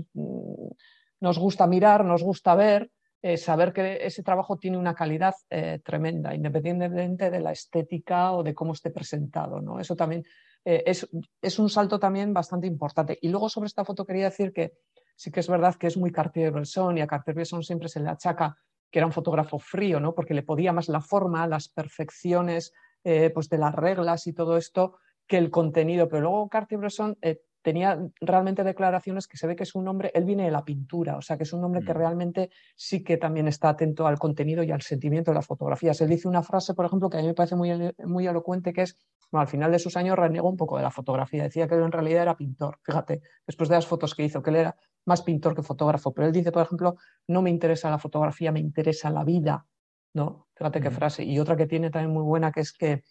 nos gusta mirar, nos gusta ver, eh, saber que ese trabajo tiene una calidad eh, tremenda, independientemente de la estética o de cómo esté presentado. ¿no? Eso también es, es, un salto también bastante importante. Y luego sobre esta foto quería decir que sí que es verdad que es muy Cartier-Bresson y a Cartier-Bresson siempre se le achaca que era un fotógrafo frío, ¿no? porque le podía más la forma, las perfecciones eh, pues de las reglas y todo esto que el contenido. Pero luego Cartier-Bresson eh, tenía realmente declaraciones que se ve que es un hombre, él viene de la pintura, o sea que es un hombre que mm. realmente sí que también está atento al contenido y al sentimiento de las fotografías. Él dice una frase, por ejemplo, que a mí me parece muy, muy elocuente, que es, al final de sus años renegó un poco de la fotografía, decía que él en realidad era pintor, fíjate, después de las fotos que hizo, que él era más pintor que fotógrafo, pero él dice, por ejemplo, no me interesa la fotografía, me interesa la vida, ¿no? Fíjate qué frase. Y otra que tiene también muy buena, que es que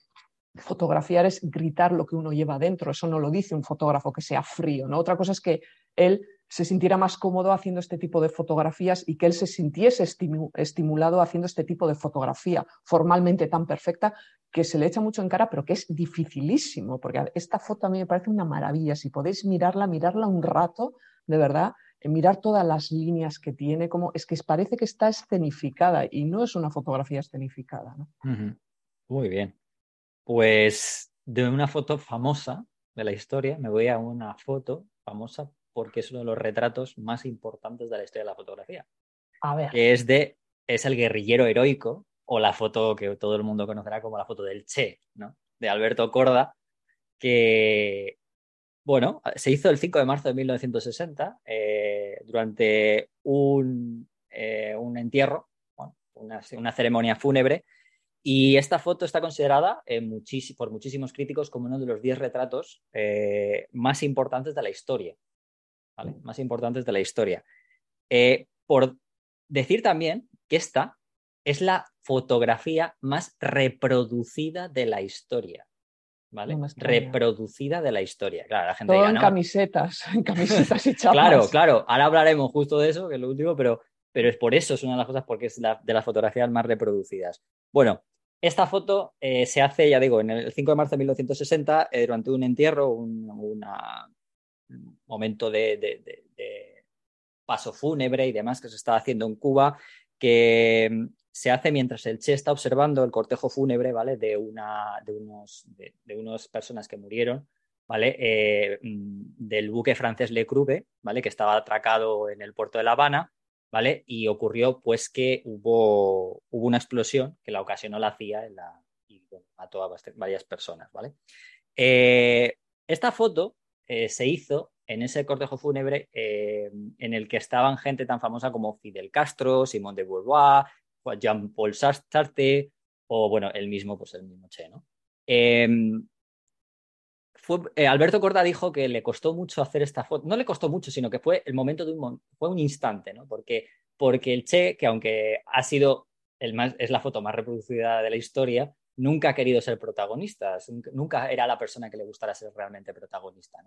fotografiar es gritar lo que uno lleva dentro, eso no lo dice un fotógrafo que sea frío, ¿no? Otra cosa es que él se sintiera más cómodo haciendo este tipo de fotografías y que él se sintiese estimulado haciendo este tipo de fotografía formalmente tan perfecta que se le echa mucho en cara, pero que es dificilísimo, porque esta foto a mí me parece una maravilla. Si podéis mirarla, mirarla un rato, de verdad, mirar todas las líneas que tiene, como es que parece que está escenificada y no es una fotografía escenificada. Muy bien. Pues de una foto famosa de la historia, me voy a una foto famosa porque es uno de los retratos más importantes de la historia de la fotografía. A ver. Que es de, es el guerrillero heroico, o la foto que todo el mundo conocerá como la foto del Che, ¿no? De Alberto Corda, que, bueno, se hizo el 5 de marzo de 1960 eh, durante un, eh, un entierro, una, una, ceremonia fúnebre y esta foto está considerada eh, por muchísimos críticos como uno de los 10 retratos más importantes de la historia. Más importantes de la historia. Por decir también que esta es la fotografía más reproducida de la historia. ¿Vale? reproducida de la historia. Claro, la gente Todo en camisetas, en camisetas y chapas. claro, claro. Ahora hablaremos justo de eso, que es lo último, pero, pero es por eso, es una de las cosas porque es de las fotografías más reproducidas. Bueno, esta foto eh, se hace, ya digo, en el 5 de marzo de 1960, eh, durante un entierro, un momento de, paso fúnebre y demás que se estaba haciendo en Cuba, que se hace mientras el Che está observando el cortejo fúnebre, ¿vale? De, una, de, unos, de, unas personas que murieron, ¿vale? Eh, mm, del buque francés Le Crube, ¿vale? Que estaba atracado en el puerto de La Habana, ¿vale? Y ocurrió, pues, que hubo, hubo una explosión que la ocasionó la CIA en la, y mató a varias personas, ¿vale? Eh, esta foto eh, se hizo en ese cortejo fúnebre en el que estaban gente tan famosa como Fidel Castro, Simón de Beauvoir, Jean-Paul Sartre o, bueno, el mismo, pues el mismo Che, ¿no? Em, Alberto Corda dijo que le costó mucho hacer esta foto, no le costó mucho, sino que fue el momento de un, fue un instante, ¿no? Porque, porque el Che, que aunque ha sido el más, es la foto más reproducida de la historia, nunca ha querido ser protagonista, nunca era la persona que le gustara ser realmente protagonista.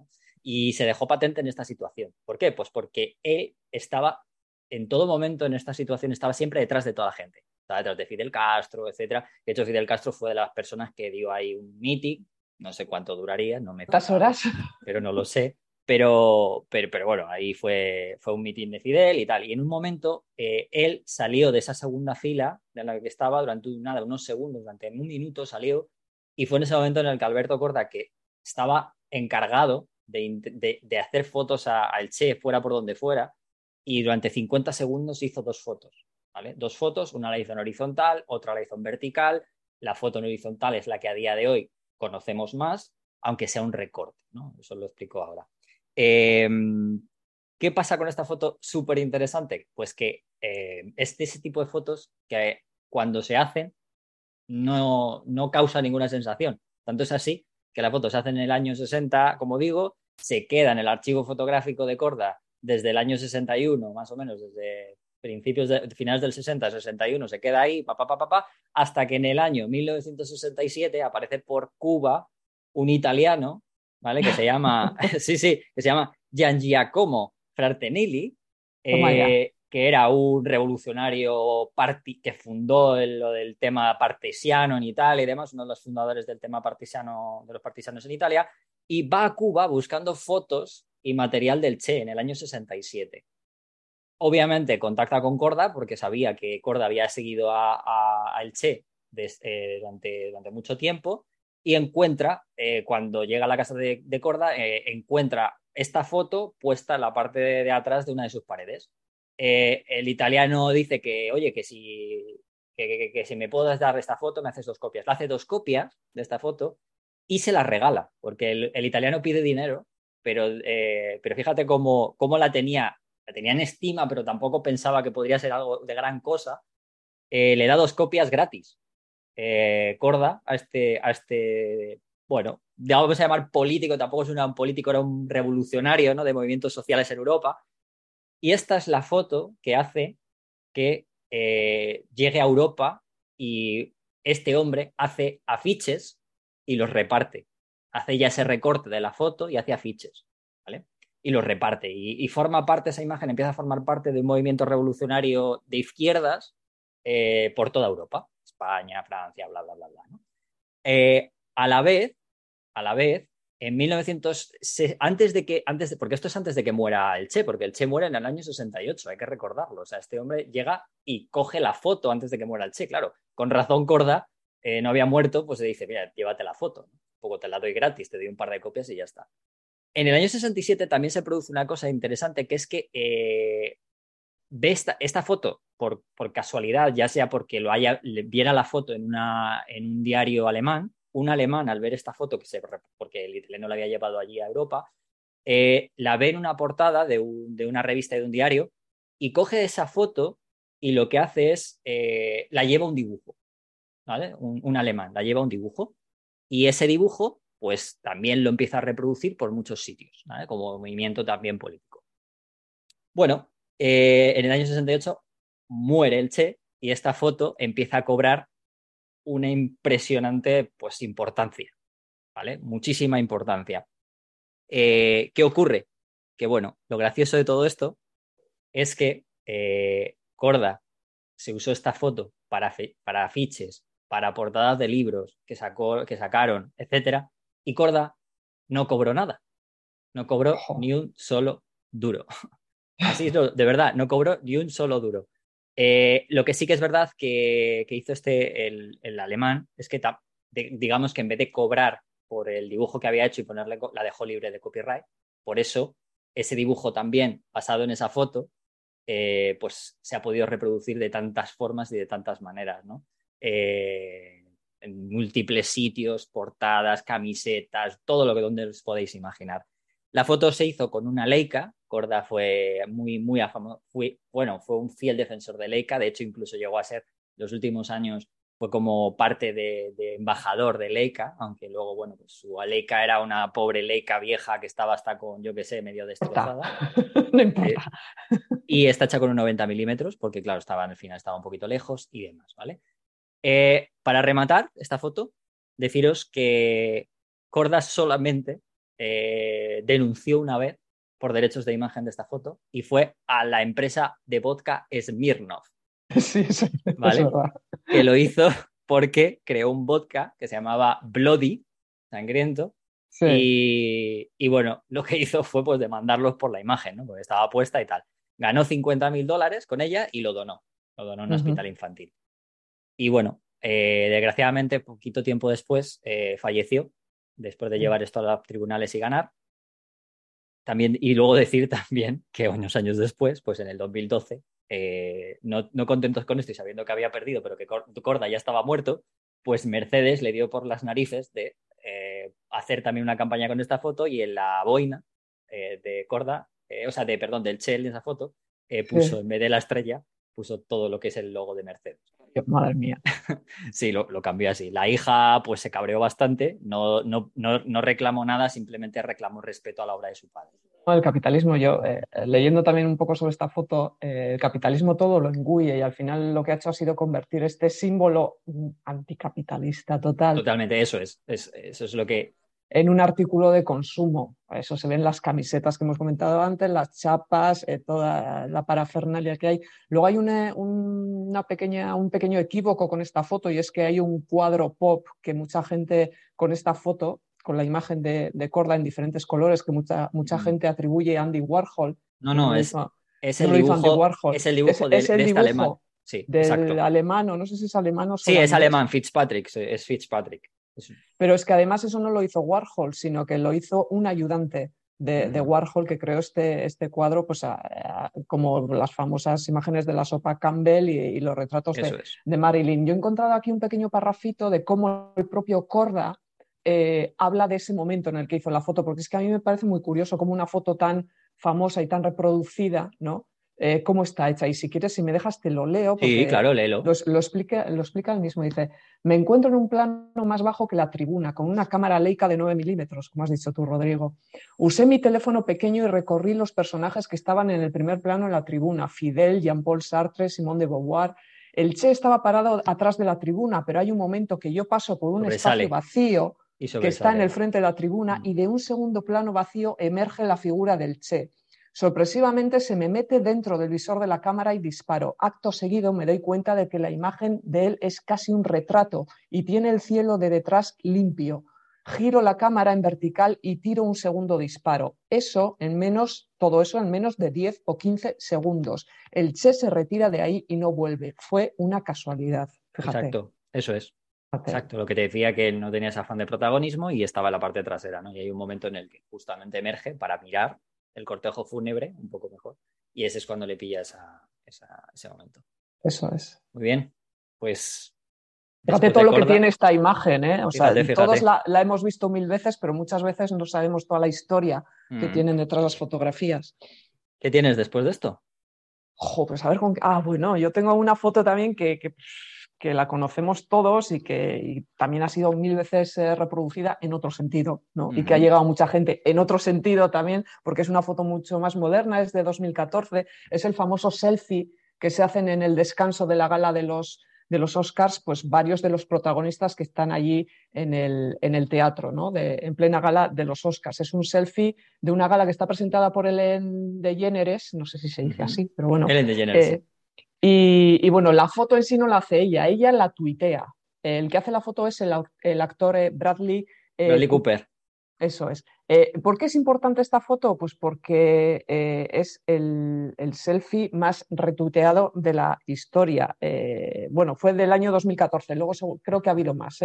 Y se dejó patente en esta situación. ¿Por qué? Pues porque él estaba en todo momento en esta situación, estaba siempre detrás de toda la gente. Estaba detrás de Fidel Castro, etc. De hecho, Fidel Castro fue de las personas que dio ahí un meeting, no sé cuánto duraría, no me... ¿Cuántas horas? Pero no lo sé. Pero, pero, pero, bueno, ahí fue, fue un mitin de Fidel y tal. Y en un momento eh, él salió de esa segunda fila de la que estaba durante nada, unos segundos, durante un minuto salió. Y fue en ese momento en el que Alberto Corda, que estaba encargado de, de, hacer fotos al Che fuera por donde fuera, y durante 50 segundos hizo dos fotos. ¿vale? Dos fotos, una la hizo en horizontal, otra la hizo en vertical. La foto en horizontal es la que a día de hoy conocemos más, aunque sea un recorte. ¿no? Eso lo explico ahora. Em, ¿Qué pasa con esta foto súper interesante? Pues que eh, es de ese tipo de fotos que cuando se hacen no, no causa ninguna sensación. Tanto es así que la foto se hace en el año 60, como digo, se queda en el archivo fotográfico de Corda desde el año 61, más o menos, desde principios de finales del 60, 61, se queda ahí, pa, pa, pa, pa, hasta que en el año 1967 aparece por Cuba un italiano ¿vale? Que se llama, sí, sí, que se llama Gian Giacomo Frartenilli, eh, que era un revolucionario que fundó lo del tema partesiano en Italia y demás, uno de los fundadores del tema partisano, de los partisanos en Italia, y va a Cuba buscando fotos y material del Che en el año 67. Obviamente contacta con Corda porque sabía que Corda había seguido al Che eh, durante, durante mucho tiempo y encuentra, eh, cuando llega a la casa de, Corda, eh, encuentra esta foto puesta en la parte de, atrás de una de sus paredes. El italiano dice que, oye, que si, que, si me puedes dar esta foto, me haces dos copias. Le hace dos copias de esta foto y se la regala, porque el, italiano pide dinero, pero, pero fíjate cómo, cómo, la tenía, la tenía en estima, pero tampoco pensaba que podría ser algo de gran cosa. le da dos copias gratis eh, corda a este, a este, bueno, vamos a llamar político, tampoco es un político, era un revolucionario ¿no? de movimientos sociales en Europa. Y esta es la foto que hace que eh, llegue a Europa y este hombre hace afiches y los reparte. Hace ya ese recorte de la foto y hace afiches. ¿vale? Y los reparte. Y, forma parte, esa imagen empieza a formar parte de un movimiento revolucionario de izquierdas eh, por toda Europa. España, Francia, bla, bla, bla, bla. Eh, a la vez, a la vez, en 1900, antes de que, antes de, porque esto es antes de que muera el Che, porque el Che muere en el año 68, hay que recordarlo. O sea, este hombre llega y coge la foto antes de que muera el Che, claro. Con razón Corda eh, no había muerto, pues se dice, mira, llévate la foto. Poco te la doy gratis, te doy un par de copias y ya está. En el año 67 también se produce una cosa interesante, que es que eh, ve esta, foto por, por, casualidad, ya sea porque lo haya, viera la foto en, una, en un diario alemán, un alemán al ver esta foto, que se, porque el italiano la había llevado allí a Europa, eh, la ve en una portada de, una revista de un diario y coge esa foto y lo que hace es, eh, la lleva un dibujo, ¿vale? Un, alemán, la lleva un dibujo y ese dibujo pues también lo empieza a reproducir por muchos sitios, como movimiento también político. Bueno, eh, en el año 68 muere el Che y esta foto empieza a cobrar una impresionante pues, importancia, ¿vale? Muchísima importancia. Eh, ¿Qué ocurre? Que bueno, lo gracioso de todo esto es que eh, Corda se usó esta foto para, para afiches, para portadas de libros que, sacó, que sacaron, etc. Y Corda no cobró nada. No cobró ni un solo duro. Así es, de verdad, no cobró ni un solo duro. Eh, lo que sí que es verdad que, hizo este, el, alemán, es que digamos que en vez de cobrar por el dibujo que había hecho y ponerle, la dejó libre de copyright. Por eso, ese dibujo también, basado en esa foto, eh, pues se ha podido reproducir de tantas formas y de tantas maneras, ¿no? Eh, en múltiples sitios, portadas, camisetas, todo lo que donde os podéis imaginar. La foto se hizo con una Leica, Corda fue muy, muy afamado, bueno, fue un fiel defensor de Leica, de hecho incluso llegó a ser los últimos años fue como parte de, embajador de Leica, aunque luego, bueno, pues su Leica era una pobre Leica vieja que estaba hasta con, yo qué sé, medio destrozada. no importa. Eh, y está hecha con un 90 milímetros, porque claro, estaba al final estaba un poquito lejos y demás, ¿vale? Eh, para rematar esta foto, deciros que Corda solamente eh, denunció una vez por derechos de imagen de esta foto y fue a la empresa de vodka Smirnov. Sí, sí, ¿vale? Que lo hizo porque creó un vodka que se llamaba Bloody, sangriento, y, bueno, lo que hizo fue pues demandarlos por la imagen, ¿no? Porque estaba puesta y tal. Ganó 50 mil dólares con ella y lo donó. Lo donó a un hospital infantil. Y bueno, eh, desgraciadamente, poquito tiempo después, eh, falleció, después de mm. llevar esto a los tribunales y ganar. También, y luego decir también que unos años después, pues en el 2012, eh, no, contentos con esto y sabiendo que había perdido, pero que Corda ya estaba muerto, pues Mercedes le dio por las narices de hacer también una campaña con esta foto y en la boina de Corda, o sea, de, perdón, del Shell en esa foto, puso en vez de la estrella, puso todo lo que es el logo de Mercedes. Madre mía. sí, lo, lo, cambió así. La hija pues se cabreó bastante, no, no, no, reclamó nada, simplemente reclamó respeto a la obra de su padre. El capitalismo, yo eh, leyendo también un poco sobre esta foto, eh, el capitalismo todo lo engulle y al final lo que ha hecho ha sido convertir este símbolo anticapitalista total. Totalmente, eso es, es eso es lo que en un artículo de consumo. Eso se ven las camisetas que hemos comentado antes, las chapas, eh, toda la parafernalia que hay. Luego hay una, pequeña, un pequeño equívoco con esta foto y es que hay un cuadro pop que mucha gente con esta foto, con la imagen de, Corda en diferentes colores, que mucha, mucha mm. gente atribuye a Andy Warhol. No, no, es, es, el dibujo, es el dibujo de, este alemán. Sí, del alemán, o no sé si es alemán o Sí, es alemán, Fitzpatrick, es Fitzpatrick. Pero es que además eso no lo hizo Warhol, sino que lo hizo un ayudante de, mm. Warhol que creó este, este cuadro, pues como las famosas imágenes de la sopa Campbell y, los retratos de, Marilyn. Yo he encontrado aquí un pequeño parrafito de cómo el propio Corda eh, habla de ese momento en el que hizo la foto, porque es que a mí me parece muy curioso cómo una foto tan famosa y tan reproducida, ¿no? Eh, cómo está hecha. Y si quieres, si me dejas, te lo leo. Sí, claro, léelo. Lo, explica, lo explica él mismo. Dice, me encuentro en un plano más bajo que la tribuna, con una cámara Leica de 9 milímetros, como has dicho tú, Rodrigo. Usé mi teléfono pequeño y recorrí los personajes que estaban en el primer plano en la tribuna. Fidel, Jean-Paul Sartre, Simón de Beauvoir. El Che estaba parado atrás de la tribuna, pero hay un momento que yo paso por un espacio vacío que está en el frente de la tribuna mm. y de un segundo plano vacío emerge la figura del Che. Sorpresivamente se me mete dentro del visor de la cámara y disparo. Acto seguido me doy cuenta de que la imagen de él es casi un retrato y tiene el cielo de detrás limpio. Giro la cámara en vertical y tiro un segundo disparo. Eso en menos, todo eso en menos de 10 o 15 segundos. El Che se retira de ahí y no vuelve. Fue una casualidad. Exacto, eso es. Exacto, lo que te decía que no tenías afán de protagonismo y estaba en la parte trasera, ¿no? Y hay un momento en el que justamente emerge para mirar el cortejo fúnebre, un poco mejor. Y ese es cuando le pilla ese momento. Eso es. Muy bien, pues... Fíjate todo lo que tiene esta imagen, ¿eh? O sea, todos la, hemos visto mil veces, pero muchas veces no sabemos toda la historia que mm. tienen detrás las fotografías. ¿Qué tienes después de esto? Ojo, pues a ver con Ah, bueno, yo tengo una foto también que que la conocemos todos y que también ha sido mil veces eh, reproducida en otro sentido, ¿no? Y que ha llegado a mucha gente en otro sentido también, porque es una foto mucho más moderna, es de 2014, es el famoso selfie que se hacen en el descanso de la gala de los, de los Oscars, pues varios de los protagonistas que están allí en el, en el teatro, ¿no? De, en plena gala de los Oscars. Es un selfie de una gala que está presentada por Ellen DeGeneres, no sé si se dice así, pero bueno. Ellen DeGeneres. Eh, y, bueno, la foto en sí no la hace ella, ella la tuitea. El que hace la foto es el, actor eh, Bradley, eh, Bradley Cooper. Eso es. Eh, ¿Por qué es importante esta foto? Pues porque eh, es el, selfie más retuiteado de la historia. Eh, bueno, fue del año 2014, luego creo que ha habido más,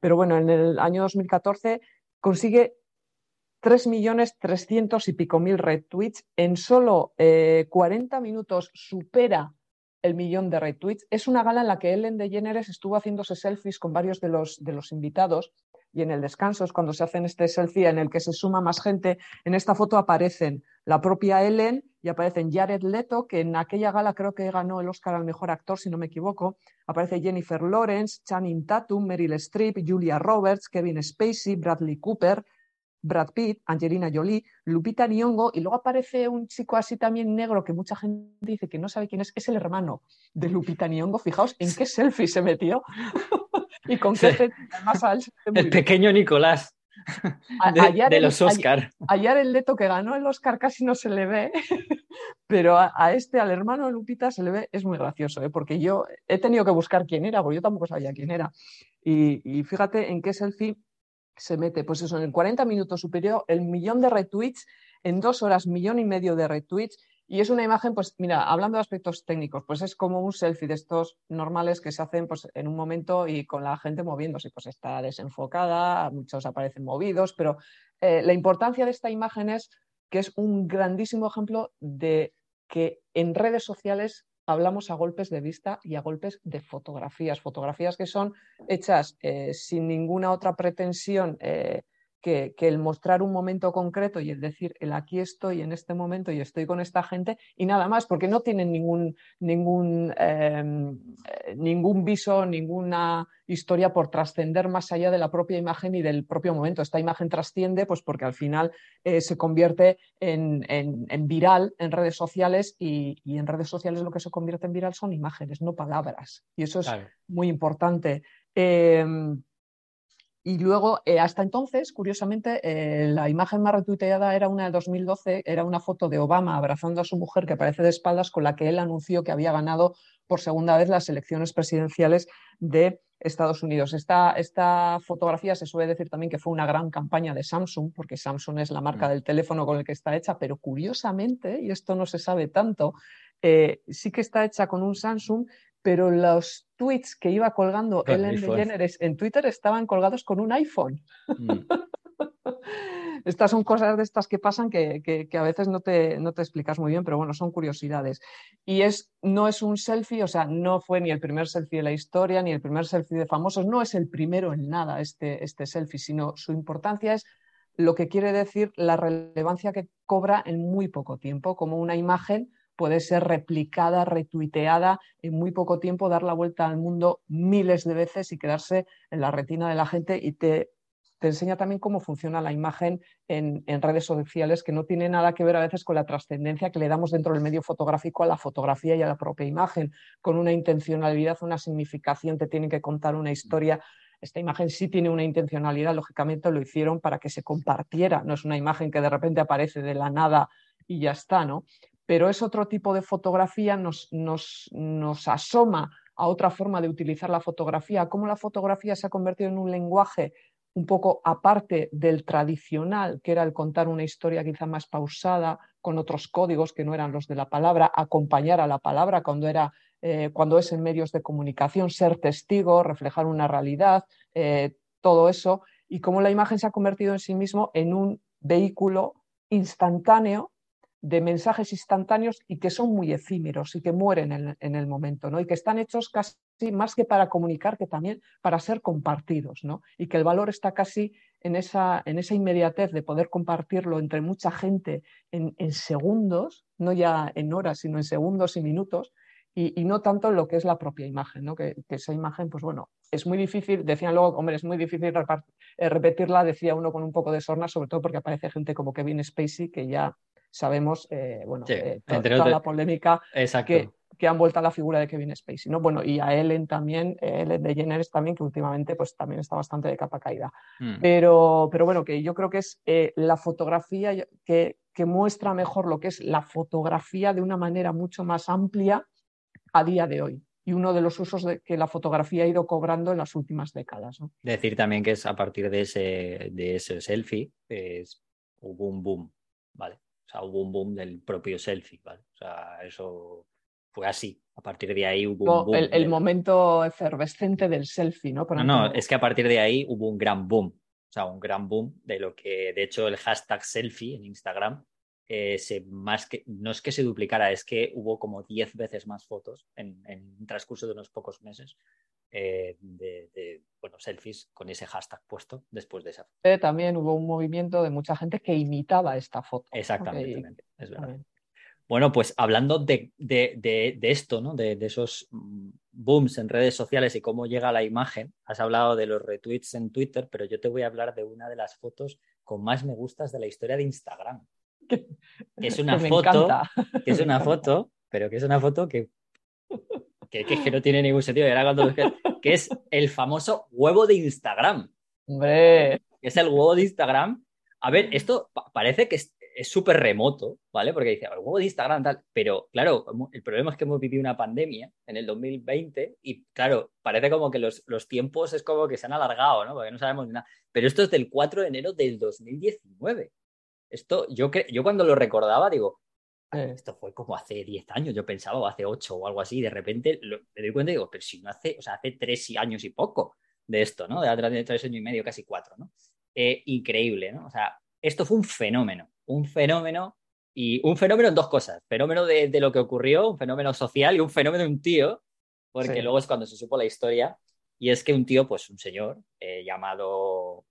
pero bueno, en el año 2014 consigue 3 millones 300 y pico mil retweets. En solo 40 minutos supera el millón de retweets. Es una gala en la que Ellen DeGeneres estuvo haciéndose selfies con varios de los, de los invitados y en el descanso es cuando se hacen este selfie en el que se suma más gente. En esta foto aparecen la propia Ellen y aparecen Jared Leto, que en aquella gala creo que ganó el Oscar al mejor actor, si no me equivoco. Aparece Jennifer Lawrence, Channing Tatum, Meryl Streep, Julia Roberts, Kevin Spacey, Bradley Cooper, Brad Pitt, Angelina Jolie, Lupita Nyong'o y luego aparece un chico así también negro que mucha gente dice que no sabe quién es, es el hermano de Lupita Nyong'o. Fijaos en qué selfie se metió. y con qué El pequeño Nicolás. de, los Oscar. Ayer, el Leto que ganó el Oscar casi no se le ve, pero a, este, al hermano de Lupita, se le ve, es muy gracioso, ¿eh? porque yo he tenido que buscar quién era, porque yo tampoco sabía quién era. Y, y fíjate en qué selfie se mete, pues eso, en el 40 minutos superior, el millón de retweets, en dos horas, millón y medio de retweets, y es una imagen, pues mira, hablando de aspectos técnicos, pues es como un selfie de estos normales que se hacen pues, en un momento y con la gente moviéndose, pues está desenfocada, muchos aparecen movidos, pero eh, la importancia de esta imagen es que es un grandísimo ejemplo de que en redes sociales hablamos a golpes de vista y a golpes de fotografías, fotografías que son hechas eh, sin ninguna otra pretensión. Eh, que, el mostrar un momento concreto y el decir, el aquí estoy en este momento y estoy con esta gente y nada más, porque no tienen ningún, ningún, em, eh, ningún viso, ninguna historia por trascender más allá de la propia imagen y del propio momento. Esta imagen trasciende pues porque al final eh, se convierte en, viral en redes sociales y, en redes sociales lo que se convierte en viral son imágenes, no palabras. Y eso es muy importante. Em, y luego, eh, hasta entonces, curiosamente, eh, la imagen más retuiteada era una de 2012, era una foto de Obama abrazando a su mujer que aparece de espaldas con la que él anunció que había ganado por segunda vez las elecciones presidenciales de Estados Unidos. Esta, esta fotografía se suele decir también que fue una gran campaña de Samsung, porque Samsung es la marca mm. del teléfono con el que está hecha, pero curiosamente, y esto no se sabe tanto, eh, sí que está hecha con un Samsung, pero los tweets que iba colgando Ellen DeGeneres en Twitter estaban colgados con un iPhone. Mm. estas son cosas de estas que pasan que, a veces no te, no te, explicas muy bien, pero bueno, son curiosidades. Y es, no es un selfie, o sea, no fue ni el primer selfie de la historia, ni el primer selfie de famosos, no es el primero en nada este, este selfie, sino su importancia es lo que quiere decir la relevancia que cobra en muy poco tiempo, como una imagen puede ser replicada, retuiteada en muy poco tiempo, dar la vuelta al mundo miles de veces y quedarse en la retina de la gente y te, enseña también cómo funciona la imagen en, en, redes sociales, que no tiene nada que ver a veces con la trascendencia que le damos dentro del medio fotográfico a la fotografía y a la propia imagen, con una intencionalidad, una significación, te tienen que contar una historia. Esta imagen sí tiene una intencionalidad, lógicamente lo hicieron para que se compartiera, no es una imagen que de repente aparece de la nada y ya está, ¿no? Pero es otro tipo de fotografía, nos, nos, asoma a otra forma de utilizar la fotografía, cómo la fotografía se ha convertido en un lenguaje un poco aparte del tradicional, que era el contar una historia quizá más pausada, con otros códigos que no eran los de la palabra, acompañar a la palabra cuando, eh, es en medios de comunicación, ser testigo, reflejar una realidad, eh, todo eso, y cómo la imagen se ha convertido en sí mismo en un vehículo instantáneo de mensajes instantáneos y que son muy efímeros y que mueren en, el momento, ¿no? Y que están hechos casi más que para comunicar, que también para ser compartidos, ¿no? Y que el valor está casi en esa, en esa inmediatez de poder compartirlo entre mucha gente en, segundos, no ya en horas, sino en segundos y minutos, y, no tanto en lo que es la propia imagen, ¿no? Que, esa imagen, pues bueno, es muy difícil, decían luego, hombre, es muy difícil eh, repetirla, decía uno con un poco de sorna, sobre todo porque aparece gente como Kevin Spacey, que ya sabemos, eh, bueno, eh, toda, la polémica que, que, han vuelto a la figura de Kevin Spacey, ¿no? Bueno, y a Ellen también, eh, Ellen DeGeneres también, que últimamente pues también está bastante de capa caída. Mm. Pero, pero bueno, que yo creo que es la fotografía que, que muestra mejor lo que es la fotografía de una manera mucho más amplia a día de hoy. y uno de los usos de que la fotografía ha ido cobrando en las últimas décadas. Decir también que es a partir de ese, de ese selfie, es, hubo un boom, ¿vale? Sea, hubo un boom del propio selfie, ¿vale? O sea, eso fue así. A partir de ahí hubo un boom. El, momento efervescente del selfie, ¿no? no, no, es que a partir de ahí hubo un gran boom. O sea, un gran boom de lo que, de hecho, el hashtag selfie en Instagram eh, se, más que, no es que se duplicara, es que hubo como 10 veces más fotos en, en un transcurso de unos pocos meses eh, de, bueno, selfies con ese hashtag puesto después de esa foto. También hubo un movimiento de mucha gente que imitaba esta foto. Exactamente, es verdad. Bueno, pues hablando de, de esto, ¿no? de, esos mm, booms en redes sociales y cómo llega la imagen, has hablado de los retweets en Twitter, pero yo te voy a hablar de una de las fotos con más me gustas de la historia de Instagram. Que es una foto, que es una foto, pero que es una foto que, que, que, no tiene ningún sentido. que es el famoso huevo de Instagram. Hombre. Es el huevo de Instagram. A ver, esto parece que es súper remoto, ¿vale? Porque dice, el huevo de Instagram, tal. Pero claro, el problema es que hemos vivido una pandemia en el 2020 y claro, parece como que los, los tiempos es como que se han alargado, ¿no? Porque no sabemos nada. Pero esto es del 4 de enero del 2019. Esto, yo, yo cuando lo recordaba, digo, esto fue como hace 10 años, yo pensaba, o hace 8 o algo así, y de repente me doy cuenta y digo, pero si no hace, o sea, hace 3 años y poco de esto, ¿no? De 3 años y medio, casi 4, ¿no? Eh, increíble, ¿no? O sea, esto fue un fenómeno, un fenómeno y un fenómeno en dos cosas, fenómeno de, lo que ocurrió, un fenómeno social y un fenómeno de un tío, porque luego es cuando se supo la historia, y es que un tío, pues un señor eh, llamado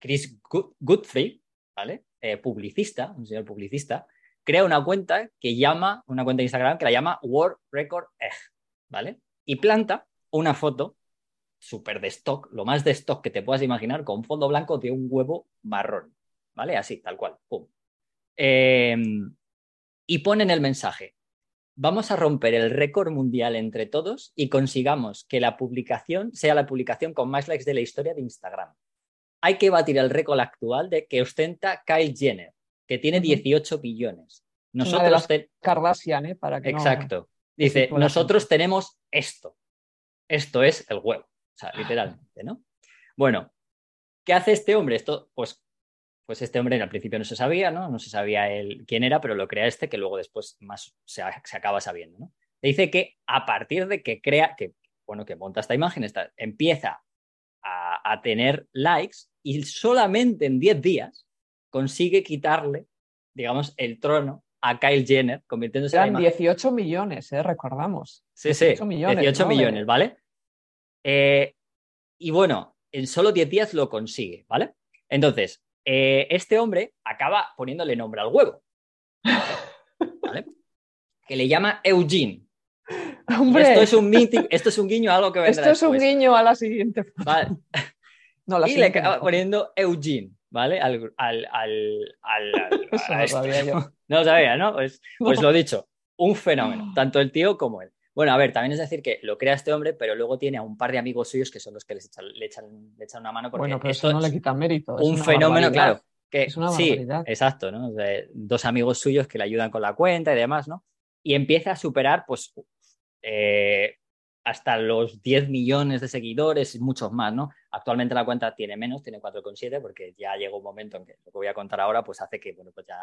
Chris Goodfrey, ¿vale? Eh, publicista, un señor publicista, crea una cuenta que llama, una cuenta de Instagram que la llama World Record Egg, ¿vale? Y planta una foto súper de stock, lo más de stock que te puedas imaginar, con fondo blanco de un huevo marrón, ¿vale? Así, tal cual, pum. Em, y ponen el mensaje, vamos a romper el récord mundial entre todos y consigamos que la publicación sea la publicación con más likes de la historia de Instagram hay que batir el récord actual de que ostenta Kyle Jenner, que tiene 18 billones. Nosotros Kardashian, ¿eh? Para que Exacto. Dice, nosotros tenemos esto. Esto es el huevo. O sea, literalmente, ¿no? Bueno, ¿qué hace este hombre? Esto, pues, pues este hombre al principio no se sabía, ¿no? No se sabía él quién era, pero lo crea este, que luego después más se, acaba sabiendo, ¿no? Dice que a partir de que crea, que, bueno, que monta esta imagen, empieza a, tener likes y solamente en 10 días consigue quitarle, digamos, el trono a Kyle Jenner, convirtiéndose en 18 millones, ¿eh? recordamos. Sí, 18 sí, millones, 18 millones, ¿vale? Eh, y bueno, en solo 10 días lo consigue, ¿vale? Entonces, eh, este hombre acaba poniéndole nombre al huevo, ¿vale? que le llama Eugene. Esto es un esto es un guiño a algo que vendrá Esto es un guiño a la siguiente. Vale. No, y le acaba poniendo Eugene, ¿vale? Al, al, al, no, sabía yo. no sabía, ¿no? Pues, pues lo dicho, un fenómeno, tanto el tío como él. Bueno, a ver, también es decir que lo crea este hombre, pero luego tiene a un par de amigos suyos que son los que le, echan, le echan una mano. Porque bueno, pero eso no le quita mérito. Un fenómeno, claro. Que, es una sí, exacto, ¿no? dos amigos suyos que le ayudan con la cuenta y demás, ¿no? Y empieza a superar, pues, eh, hasta los 10 millones de seguidores y muchos más, ¿no? Actualmente la cuenta tiene menos, tiene 4,7 porque ya llegó un momento en que lo que voy a contar ahora pues hace que, bueno, pues ya,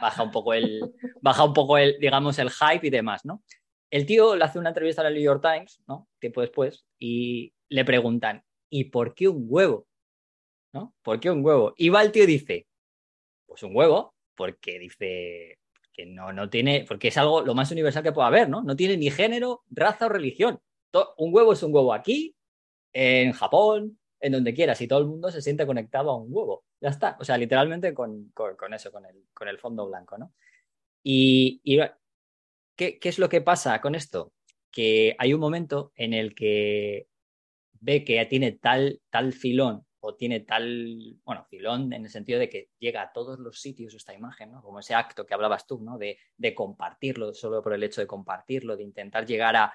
baja un poco el, baja un poco el, digamos, el hype y demás, ¿no? El tío le hace una entrevista al New York Times, ¿no? Tiempo después, y le preguntan, ¿y por qué un huevo? ¿No? ¿Por qué un huevo? Y va el tío y dice, pues un huevo, porque dice, que no, no tiene, porque es algo lo más universal que pueda haber, ¿no? No tiene ni género, raza o religión. un huevo es un huevo aquí, en Japón, en donde quieras, y todo el mundo se siente conectado a un huevo. Ya está, o sea, literalmente con, con, eso, con el, con el, fondo blanco, ¿no? Y, y ¿qué, ¿qué es lo que pasa con esto? Que hay un momento en el que ve que tiene tal, tal filón o tiene tal, bueno, filón en el sentido de que llega a todos los sitios esta imagen, ¿no? Como ese acto que hablabas tú, ¿no? De, compartirlo, solo por el hecho de compartirlo, de intentar llegar a,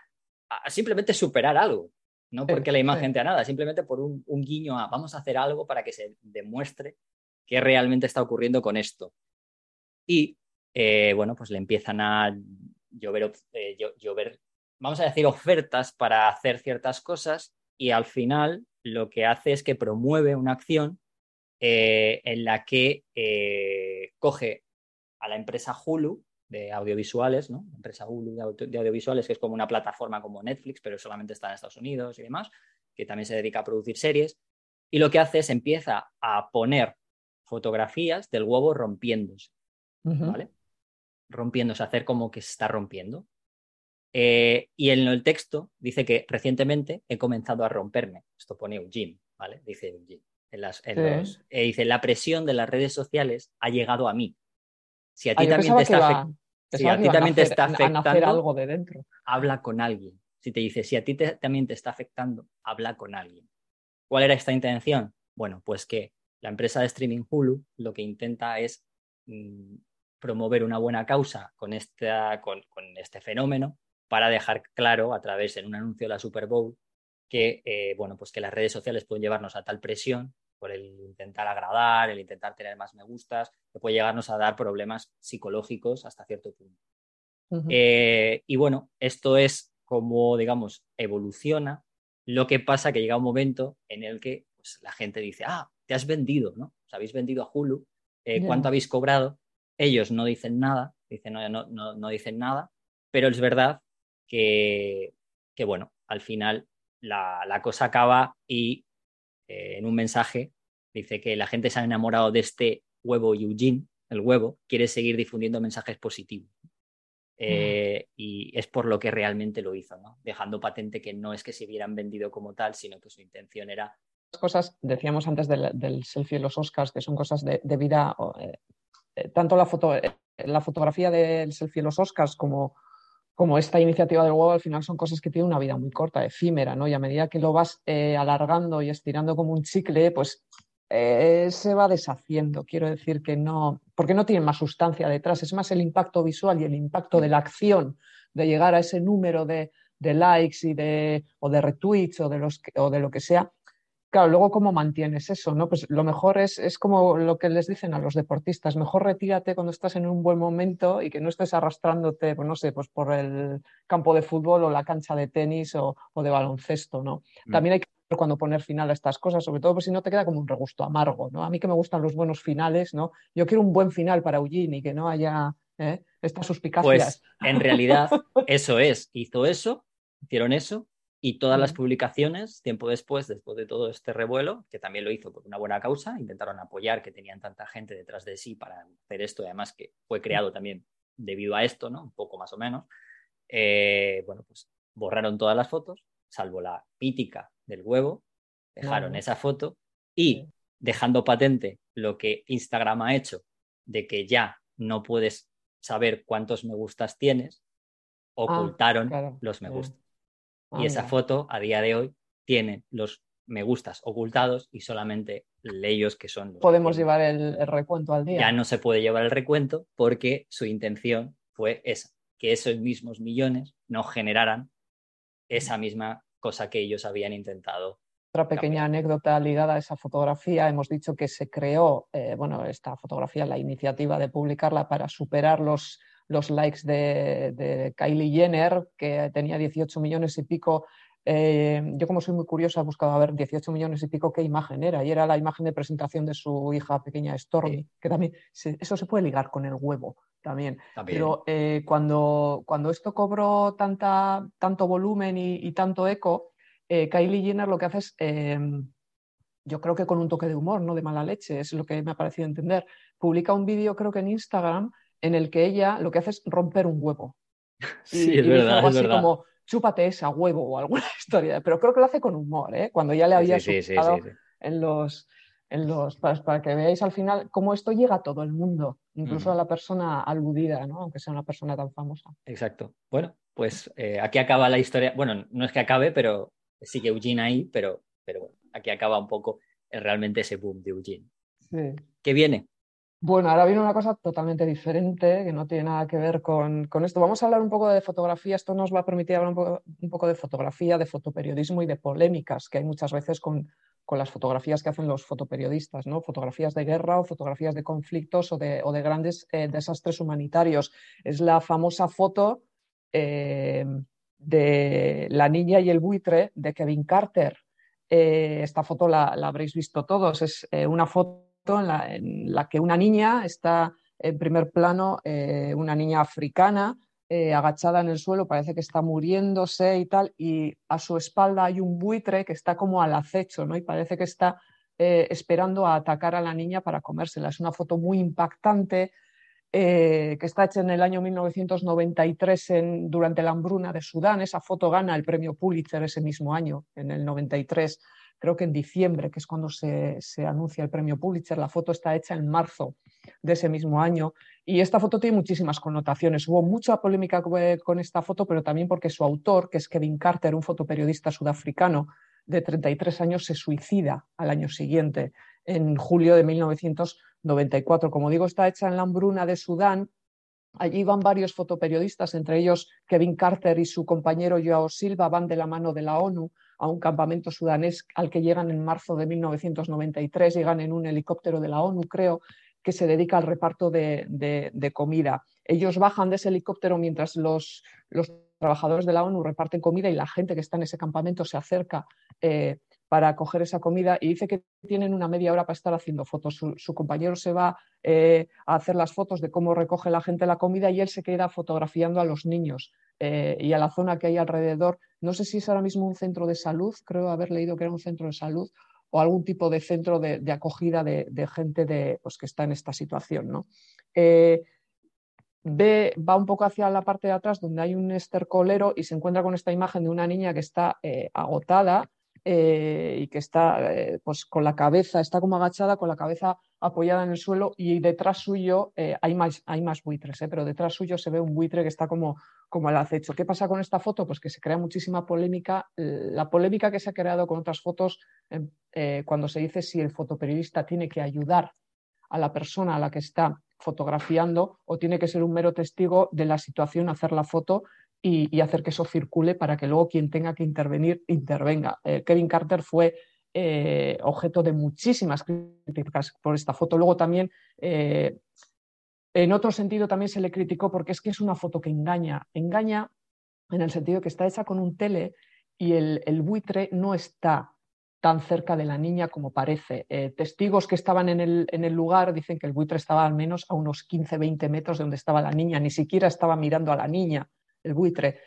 simplemente superar algo, no porque la imagen te nada, simplemente por un, guiño a vamos a hacer algo para que se demuestre qué realmente está ocurriendo con esto. Y, eh, bueno, pues le empiezan a llover, eh, llover vamos a decir, ofertas para hacer ciertas cosas y al final lo que hace es que promueve una acción eh, en la que eh, coge a la empresa Hulu de audiovisuales, ¿no? La empresa Hulu de, audiovisuales, que es como una plataforma como Netflix, pero solamente está en Estados Unidos y demás, que también se dedica a producir series. Y lo que hace es empieza a poner fotografías del huevo rompiéndose, ¿vale? Rompiéndose, hacer como que se está rompiendo. Eh, y en el texto dice que recientemente he comenzado a romperme. Esto pone Eugene, ¿vale? Dice Eugene. En las, eh, dice, la presión de las redes sociales ha llegado a mí. Si a ti también te está, si a ti también te está afectando, algo de dentro. habla con alguien. Si te dice, si a ti también te está afectando, habla con alguien. ¿Cuál era esta intención? Bueno, pues que la empresa de streaming Hulu lo que intenta es mm, promover una buena causa con, esta, con, este fenómeno para dejar claro a través de un anuncio de la Super Bowl que, eh, bueno, pues que las redes sociales pueden llevarnos a tal presión por el intentar agradar, el intentar tener más me gustas, que puede llegarnos a dar problemas psicológicos hasta cierto punto. Eh, y bueno, esto es como, digamos, evoluciona. Lo que pasa que llega un momento en el que pues, la gente dice, ah, te has vendido, ¿no? Os habéis vendido a Hulu, eh, ¿cuánto habéis cobrado? Ellos no dicen nada, dicen, no, no, no, dicen nada, pero es verdad que, que bueno, al final la, la cosa acaba y eh, en un mensaje dice que la gente se ha enamorado de este huevo Eugene, el huevo, quiere seguir difundiendo mensajes positivos. Eh, y es por lo que realmente lo hizo, ¿no? dejando patente que no es que se hubieran vendido como tal, sino que su intención era cosas, decíamos antes del, selfie y los Oscars, que son cosas de, vida, eh, tanto la, foto, la fotografía del selfie y los Oscars como, como esta iniciativa del huevo, al final son cosas que tienen una vida muy corta, efímera, ¿no? Y a medida que lo vas eh, alargando y estirando como un chicle, pues eh, se va deshaciendo. Quiero decir que no, porque no tiene más sustancia detrás, es más el impacto visual y el impacto de la acción de llegar a ese número de, likes y de, o de retweets o de, los, o de lo que sea, Claro, luego cómo mantienes eso, ¿no? Pues lo mejor es, es como lo que les dicen a los deportistas, mejor retírate cuando estás en un buen momento y que no estés arrastrándote, pues no sé, pues por el campo de fútbol o la cancha de tenis o, de baloncesto, ¿no? Mm. También hay que ver cuando poner final a estas cosas, sobre todo pues si no te queda como un regusto amargo, ¿no? A mí que me gustan los buenos finales, ¿no? Yo quiero un buen final para Eugene y que no haya ¿eh? estas suspicacias. Pues en realidad eso es, hizo eso, hicieron eso y todas las publicaciones, tiempo después, después de todo este revuelo, que también lo hizo por una buena causa, intentaron apoyar que tenían tanta gente detrás de sí para hacer esto, y además que fue creado también debido a esto, ¿no? Un poco más o menos. Eh, bueno, pues borraron todas las fotos, salvo la mítica del huevo, dejaron esa foto y dejando patente lo que Instagram ha hecho de que ya no puedes saber cuántos me gustas tienes, ah, ocultaron los me gustas y esa foto a día de hoy tiene los me gustas ocultados y solamente ellos que son... Podemos llevar el, recuento al día. Ya no se puede llevar el recuento porque su intención fue esa, que esos mismos millones no generaran esa misma cosa que ellos habían intentado. Otra pequeña anécdota ligada a esa fotografía, hemos dicho que se creó, eh, bueno, esta fotografía, la iniciativa de publicarla para superar los los likes de, Kylie Jenner, que tenía 18 millones y pico. Eh, yo como soy muy curiosa he buscado a ver 18 millones y pico qué imagen era y era la imagen de presentación de su hija pequeña Stormy, que también eso se puede ligar con el huevo también. Pero eh, cuando, cuando esto cobró tanta, tanto volumen y, tanto eco, eh, Kylie Jenner lo que hace es, em, yo creo que con un toque de humor, no de mala leche, es lo que me ha parecido entender, publica un vídeo creo que en Instagram en el que ella lo que hace es romper un huevo. sí, es verdad. Algo así como, chúpate esa huevo o alguna historia. Pero creo que lo hace con humor, ¿eh? Cuando ya le había sí, en los. En los para, que veáis al final cómo esto llega a todo el mundo, incluso a la persona aludida, ¿no? aunque sea una persona tan famosa. Exacto. Bueno, pues eh, aquí acaba la historia. Bueno, no es que acabe, pero sigue Eugene ahí, pero, pero aquí acaba un poco realmente ese boom de Eugene. Sí. ¿Qué viene? Bueno, ahora viene una cosa totalmente diferente que no tiene nada que ver con, esto. Vamos a hablar un poco de fotografía. Esto nos va a permitir hablar un poco, de fotografía, de fotoperiodismo y de polémicas que hay muchas veces con, las fotografías que hacen los fotoperiodistas, ¿no? Fotografías de guerra o fotografías de conflictos o de, grandes eh, desastres humanitarios. Es la famosa foto eh, de La niña y el buitre de Kevin Carter. Eh, esta foto la, habréis visto todos. Es eh, una foto en la, que una niña está en primer plano, eh, una niña africana, agachada en el suelo, parece que está muriéndose y tal, y a su espalda hay un buitre que está como al acecho, ¿no? Y parece que está esperando a atacar a la niña para comérsela. Es una foto muy impactante, eh, que está hecha en el año 1993 en, durante la hambruna de Sudán. Esa foto gana el premio Pulitzer ese mismo año, en el 93, creo que en diciembre, que es cuando se, anuncia el premio Pulitzer. La foto está hecha en marzo de ese mismo año. Y esta foto tiene muchísimas connotaciones. Hubo mucha polémica con esta foto, pero también porque su autor, que es Kevin Carter, un fotoperiodista sudafricano de 33 años, se suicida al año siguiente, en julio de 1993. 94. Como digo, está hecha en la hambruna de Sudán. Allí van varios fotoperiodistas, entre ellos Kevin Carter y su compañero Joao Silva, van de la mano de la ONU a un campamento sudanés al que llegan en marzo de 1993, llegan en un helicóptero de la ONU, creo, que se dedica al reparto de, comida. Ellos bajan de ese helicóptero mientras los, los, trabajadores de la ONU reparten comida y la gente que está en ese campamento se acerca eh, para coger esa comida y dice que tienen una media hora para estar haciendo fotos. Su, compañero se va eh, a hacer las fotos de cómo recoge la gente la comida y él se queda fotografiando a los niños eh, y a la zona que hay alrededor. No sé si es ahora mismo un centro de salud, creo haber leído que era un centro de salud o algún tipo de centro de, acogida de, gente de, pues, que está en esta situación. ¿no? Eh, ve, va un poco hacia la parte de atrás donde hay un estercolero y se encuentra con esta imagen de una niña que está agotada eh, y que está eh, pues con la cabeza, está como agachada, con la cabeza apoyada en el suelo y detrás suyo eh, hay, más, hay más buitres, pero detrás suyo se ve un buitre que está como, como al acecho. ¿Qué pasa con esta foto? Pues que se crea muchísima polémica. La polémica que se ha creado con otras fotos cuando se dice si el fotoperiodista tiene que ayudar a la persona a la que está fotografiando o tiene que ser un mero testigo de la situación, hacer la foto y, hacer que eso circule para que luego quien tenga que intervenir intervenga. Eh, Kevin Carter fue eh, objeto de muchísimas críticas por esta foto. Luego también, eh, en otro sentido, también se le criticó porque es que es una foto que engaña. Engaña en el sentido que está hecha con un tele y el, buitre no está tan cerca de la niña como parece. testigos que estaban en el, en el, lugar dicen que el buitre estaba al menos a unos 15-20 metros de donde estaba la niña, ni siquiera estaba mirando a la niña el buitre.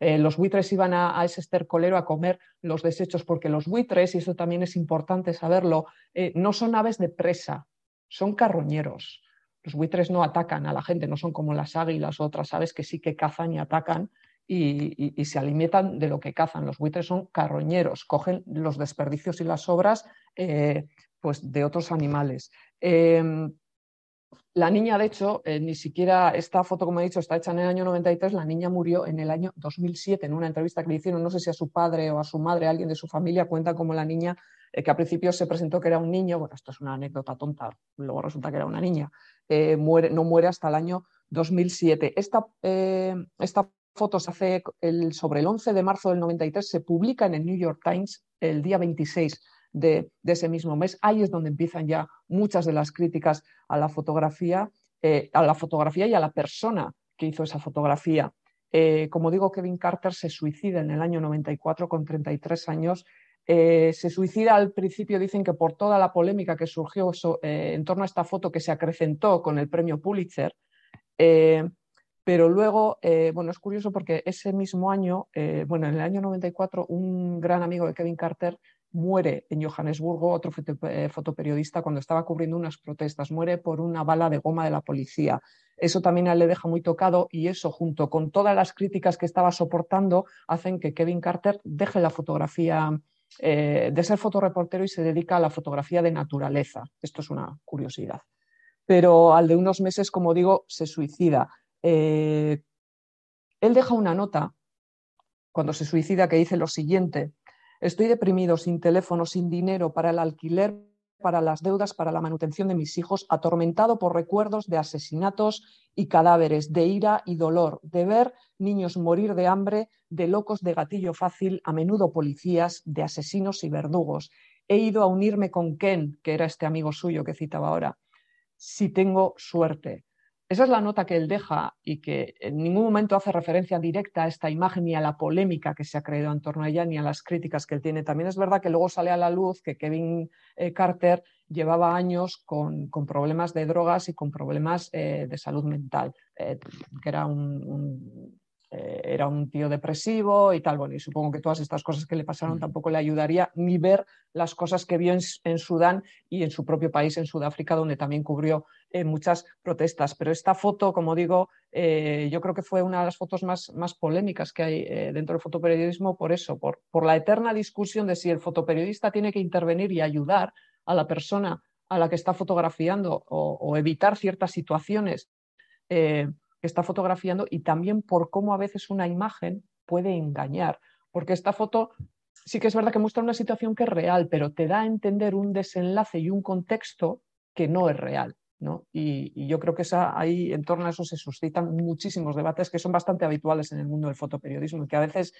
Eh, los buitres iban a, ese estercolero a comer los desechos porque los buitres, y eso también es importante saberlo, eh, no son aves de presa, son carroñeros. Los buitres no atacan a la gente, no son como las águilas o otras aves que sí que cazan y atacan y, se alimentan de lo que cazan. Los buitres son carroñeros, cogen los desperdicios y las sobras eh, pues de otros animales. La niña, de hecho, eh, ni siquiera esta foto, como he dicho, está hecha en el año 93, la niña murió en el año 2007 en una entrevista que le hicieron, no sé si a su padre o a su madre, alguien de su familia, cuenta como la niña, eh, que al principio se presentó que era un niño, bueno, esto es una anécdota tonta, luego resulta que era una niña, eh, muere, no muere hasta el año 2007. Esta, esta foto se hace sobre el 11 de marzo del 93, se publica en el New York Times el día 26 de, ese mismo mes. Ahí es donde empiezan ya muchas de las críticas a la fotografía, eh, a la fotografía y a la persona que hizo esa fotografía. Eh, como digo, Kevin Carter se suicida en el año 94 con 33 años. Eh, se suicida al principio, dicen que por toda la polémica que surgió en torno a esta foto que se acrecentó con el premio Pulitzer. pero luego, bueno, es curioso porque ese mismo año, bueno, en el año 94, un gran amigo de Kevin Carter muere en Johannesburgo otro eh, fotoperiodista cuando estaba cubriendo unas protestas, muere por una bala de goma de la policía. Eso también le deja muy tocado y eso, junto con todas las críticas que estaba soportando, hacen que Kevin Carter deje la fotografía eh, de ser fotoreportero y se dedica a la fotografía de naturaleza. Esto es una curiosidad. Pero al de unos meses, como digo, se suicida. Eh, él deja una nota cuando se suicida que dice lo siguiente. Estoy deprimido, sin teléfono, sin dinero para el alquiler, para las deudas, para la manutención de mis hijos, atormentado por recuerdos de asesinatos y cadáveres, de ira y dolor, de ver niños morir de hambre, de locos de gatillo fácil, a menudo policías, de asesinos y verdugos. He ido a unirme con Ken, que era este amigo suyo que citaba ahora, si tengo suerte. Esa es la nota que él deja y que en ningún momento hace referencia directa a esta imagen ni a la polémica que se ha creado en torno a ella ni a las críticas que él tiene. También es verdad que luego sale a la luz que Kevin eh, Carter llevaba años con, problemas de drogas y con problemas eh, de salud mental, eh, que era un era un tío depresivo y tal. Bueno, y supongo que todas estas cosas que le pasaron mm. tampoco le ayudaría ni ver las cosas que vio en, Sudán y en su propio país, en Sudáfrica, donde también cubrió eh, muchas protestas. Pero esta foto, como digo, eh, yo creo que fue una de las fotos más, más polémicas que hay dentro del fotoperiodismo por eso, por, por la eterna discusión de si el fotoperiodista tiene que intervenir y ayudar a la persona a la que está fotografiando o, evitar ciertas situaciones que está fotografiando y también por cómo a veces una imagen puede engañar. Porque esta foto sí que es verdad que muestra una situación que es real, pero te da a entender un desenlace y un contexto que no es real. ¿No? Y, yo creo que esa, ahí en torno a eso se suscitan muchísimos debates que son bastante habituales en el mundo del fotoperiodismo y que a veces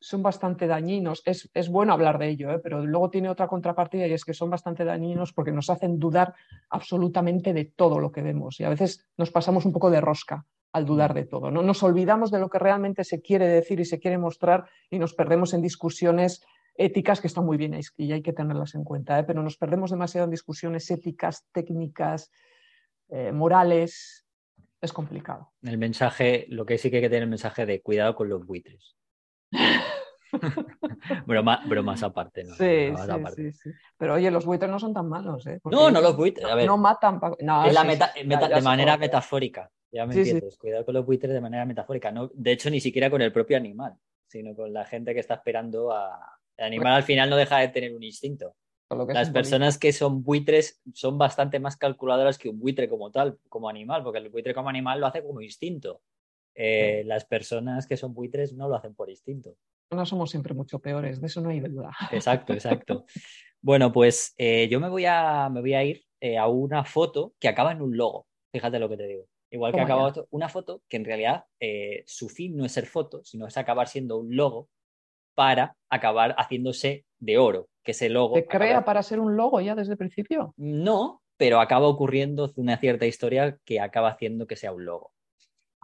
son bastante dañinos. Es, bueno hablar de ello, ¿eh? pero luego tiene otra contrapartida y es que son bastante dañinos porque nos hacen dudar absolutamente de todo lo que vemos y a veces nos pasamos un poco de rosca al dudar de todo. ¿no? Nos olvidamos de lo que realmente se quiere decir y se quiere mostrar y nos perdemos en discusiones éticas que están muy bien y hay que tenerlas en cuenta, ¿eh? pero nos perdemos demasiado en discusiones éticas, técnicas, eh, morales. Es complicado. El mensaje, lo que sí que hay que tener el mensaje de cuidado con los buitres. broma, más aparte, ¿no? Sí, sí, sí, Pero oye, los buitres no son tan malos, ¿eh? no, no los buitres. A ver, no matan. de manera metafórica. Ya me entiendes. Cuidado con los buitres de manera metafórica. No, de hecho, ni siquiera con el propio animal, sino con la gente que está esperando a. El animal al final no deja de tener un instinto. Las personas que son buitres son bastante más calculadoras que un buitre como tal, como animal, porque el buitre como animal lo hace como instinto. Eh, las personas que son buitres no lo hacen por instinto. No somos siempre mucho peores, de eso no hay duda. Exacto, exacto. bueno, pues eh, yo me voy a, me voy a ir eh, a una foto que acaba en un logo. Fíjate lo que te digo. Igual que acaba una foto que en realidad su fin no es ser foto, sino es acabar siendo un logo para acabar haciéndose de oro, que ese logo... ¿Se crea para ser un logo ya desde el principio? No, pero acaba ocurriendo una cierta historia que acaba haciendo que sea un logo.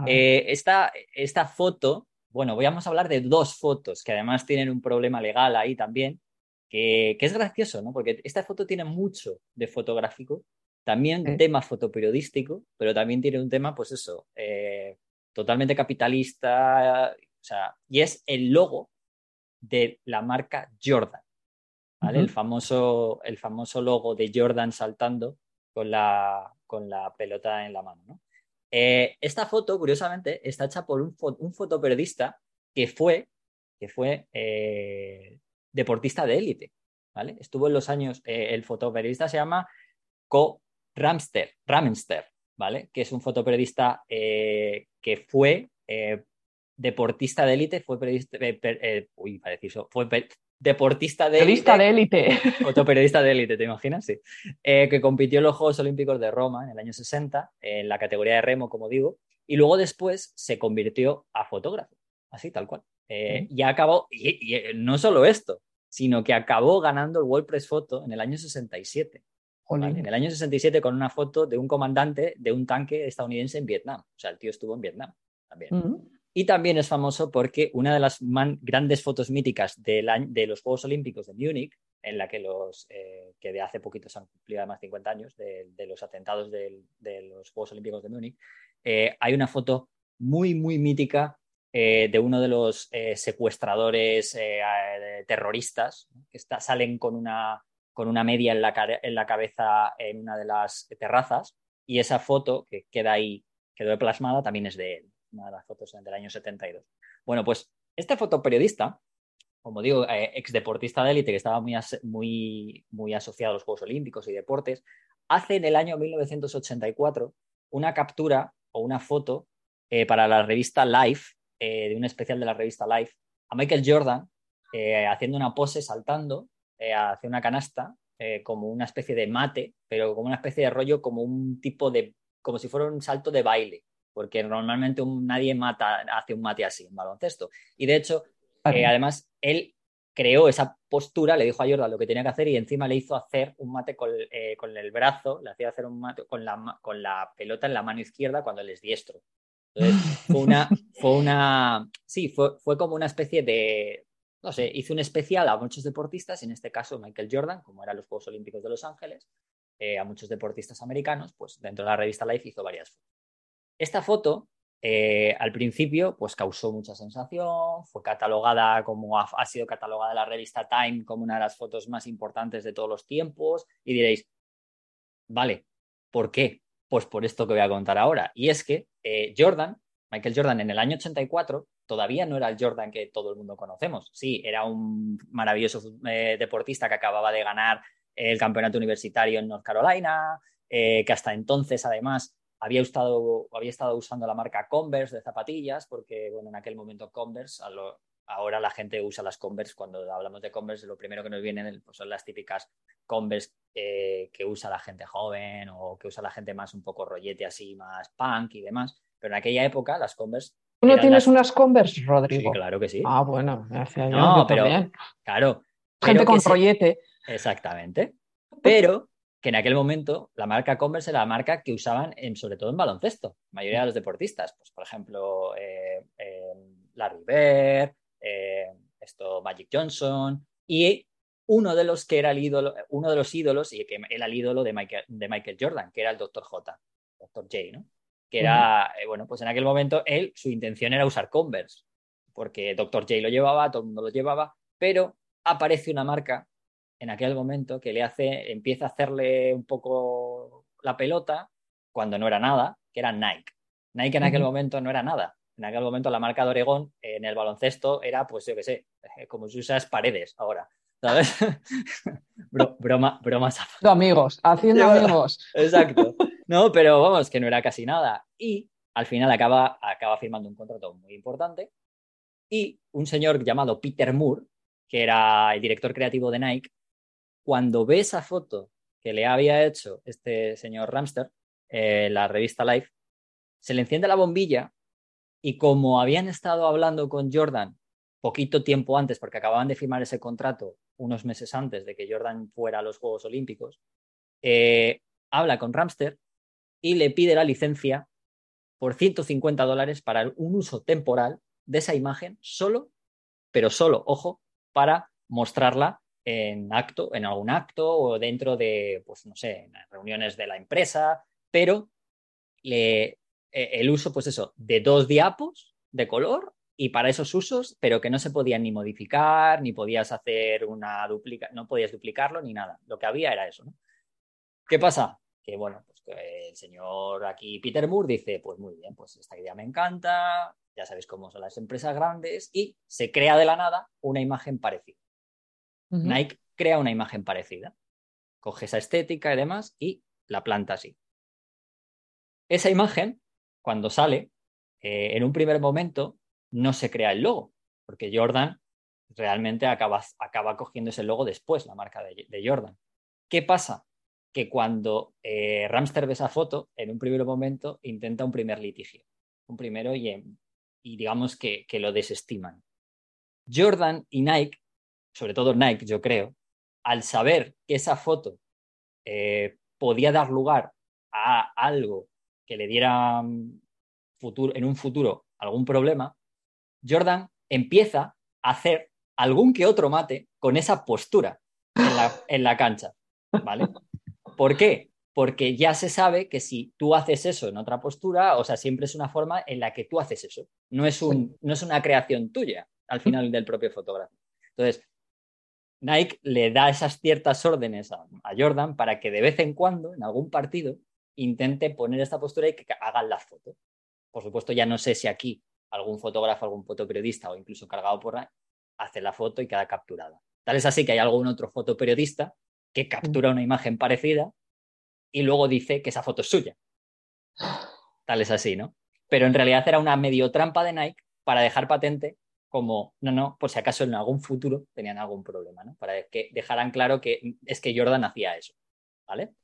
Eh, esta, esta foto, bueno, voy a hablar de dos fotos que además tienen un problema legal ahí también, que, es gracioso, ¿no? Porque esta foto tiene mucho de fotográfico, también tema fotoperiodístico, pero también tiene un tema, pues eso, eh, totalmente capitalista, o sea, y es el logo de la marca Jordan, ¿vale? el, famoso, el famoso logo de Jordan saltando con la, con la pelota en la mano, ¿no? Eh, esta foto, curiosamente, está hecha por un, fotoperiodista que fue, que fue eh, deportista de élite. ¿vale? Estuvo en los años, eh, el fotoperiodista se llama Co Ramster, Ramenster, ¿vale? que es un fotoperiodista que fue deportista de élite, fue periodista, uy, fue deportista de élite. de élite. Otro periodista de élite, ¿te imaginas? Sí. Eh, que compitió en los Juegos Olímpicos de Roma en el año 60, en la categoría de remo, como digo, y luego después se convirtió a fotógrafo, así, tal cual. Eh, y acabó, y, eh, no solo esto, sino que acabó ganando el World Press Photo en el año 67. En el año 67 con una foto de un comandante de un tanque estadounidense en Vietnam. O sea, el tío estuvo en Vietnam también. Y también es famoso porque una de las grandes fotos míticas de, los Juegos Olímpicos de Múnich, en la que los eh, que de hace poquito se han cumplido además 50 años de, los atentados de, los Juegos Olímpicos de Múnich, eh, hay una foto muy, muy mítica eh, de uno de los secuestradores terroristas que salen con una, con una media en la, en la cabeza en una de las terrazas y esa foto que queda ahí, quedó plasmada, también es de él una de las fotos del año 72. Bueno, pues este fotoperiodista, como digo, eh, ex deportista de élite que estaba muy, muy, muy asociado a los Juegos Olímpicos y deportes, hace en el año 1984 una captura o una foto eh, para la revista Life, eh, de un especial de la revista Life, a Michael Jordan haciendo una pose saltando hacia una canasta como una especie de mate, pero como una especie de rollo, como un tipo de, como si fuera un salto de baile porque normalmente nadie mata, hace un mate así, un baloncesto. Y de hecho, eh, además, él creó esa postura, le dijo a Jordan lo que tenía que hacer y encima le hizo hacer un mate con, eh, el brazo, le hacía hacer un mate con la, con la, pelota en la mano izquierda cuando él es diestro. Entonces, fue una, fue una, sí, fue, fue como una especie de, no sé, hizo un especial a muchos deportistas, en este caso Michael Jordan, como eran los Juegos Olímpicos de Los Ángeles, eh, a muchos deportistas americanos, pues dentro de la revista Life hizo varias. Esta foto eh, al principio, pues causó mucha sensación, fue catalogada como ha, sido catalogada la revista Time como una de las fotos más importantes de todos los tiempos y diréis, vale, ¿por qué? Pues por esto que voy a contar ahora. Y es que eh, Jordan, Michael Jordan en el año 84, todavía no era el Jordan que todo el mundo conocemos. Sí, era un maravilloso eh, deportista que acababa de ganar el campeonato universitario en North Carolina, que hasta entonces además había estado, había estado usando la marca Converse de zapatillas, porque bueno, en aquel momento Converse, ahora la gente usa las Converse, cuando hablamos de Converse, lo primero que nos vienen pues son las típicas Converse eh, que usa la gente joven o que usa la gente más un poco rollete así, más punk y demás. Pero en aquella época las Converse... ¿Tú no tienes unas Converse, Rodrigo? Sí, claro que sí. Ah, bueno, gracias. No, pero, claro. Gente con rollete. Exactamente. Pero que en aquel momento la marca Converse era la marca que usaban sobre todo en baloncesto, la mayoría de los deportistas. Pues, por ejemplo, eh, eh, Larry Bird, eh, esto, Magic Johnson, y uno de los que era el ídolo, uno de los ídolos, y que era el ídolo de Michael, de Michael Jordan, que era el Dr. J, Dr. J, ¿no? Que era, bueno, pues en aquel momento él, su intención era usar Converse, porque Dr. J lo llevaba, todo el mundo lo llevaba, pero aparece una marca en aquel momento que le hace, empieza a hacerle un poco la pelota cuando no era nada, que era Nike. Nike en aquel momento no era nada. En aquel momento la marca de Oregón en el baloncesto era, pues yo qué sé, eh, como si usas paredes ahora. ¿Sabes? broma, bromas. Haciendo amigos, haciendo amigos. Exacto. No, pero vamos, que no era casi nada. Y al final acaba, acaba firmando un contrato muy importante. Y un señor llamado Peter Moore, que era el director creativo de Nike, cuando ve esa foto que le había hecho este señor Ramster, en la revista Life, se le enciende la bombilla y como habían estado hablando con Jordan poquito tiempo antes, porque acababan de firmar ese contrato unos meses antes de que Jordan fuera a los Juegos Olímpicos, eh, habla con Ramster y le pide la licencia por 150 dólares para un uso temporal de esa imagen solo, pero solo, ojo, para mostrarla en acto, en algún acto o dentro de, pues no sé, en reuniones de la empresa, pero e, el uso, pues eso, de dos diapos de color y para esos usos, pero que no se podían ni modificar, ni podías hacer una duplica, no podías duplicarlo ni nada. Lo que había era eso, ¿no? ¿Qué pasa? Que bueno, pues que el señor aquí, Peter Moore, dice, pues muy bien, pues esta idea me encanta, ya sabéis cómo son las empresas grandes, y se crea de la nada una imagen parecida. Nike crea una imagen parecida. Coge esa estética y demás y la planta así. Esa imagen, cuando sale, eh, en un primer momento no se crea el logo, porque Jordan realmente acaba, acaba cogiendo ese logo después, la marca de, Jordan. ¿Qué pasa? Que cuando eh, Ramster ve esa foto, en un primer momento intenta un primer litigio, un primero y, y digamos que, que lo desestiman. Jordan y Nike sobre todo Nike, yo creo, al saber que esa foto eh, podía dar lugar a algo que le diera mm, futuro, en un futuro algún problema, Jordan empieza a hacer algún que otro mate con esa postura en la, en la cancha. ¿Vale? ¿Por qué? Porque ya se sabe que si tú haces eso en otra postura, o sea, siempre es una forma en la que tú haces eso. No es, un, no es una creación tuya al final del propio fotógrafo. Entonces, Nike le da esas ciertas órdenes a, Jordan para que de vez en cuando, en algún partido, intente poner esta postura y que hagan la foto. Por supuesto, ya no sé si aquí algún fotógrafo, algún fotoperiodista o incluso cargado por hace la foto y queda capturada. Tal es así que hay algún otro fotoperiodista que captura una imagen parecida y luego dice que esa foto es suya. Tal es así, ¿no? Pero en realidad era una medio trampa de Nike para dejar patente como, no, no, por si acaso en algún futuro tenían algún problema, ¿no? Para que dejaran claro que es que Jordan hacía eso, ¿vale?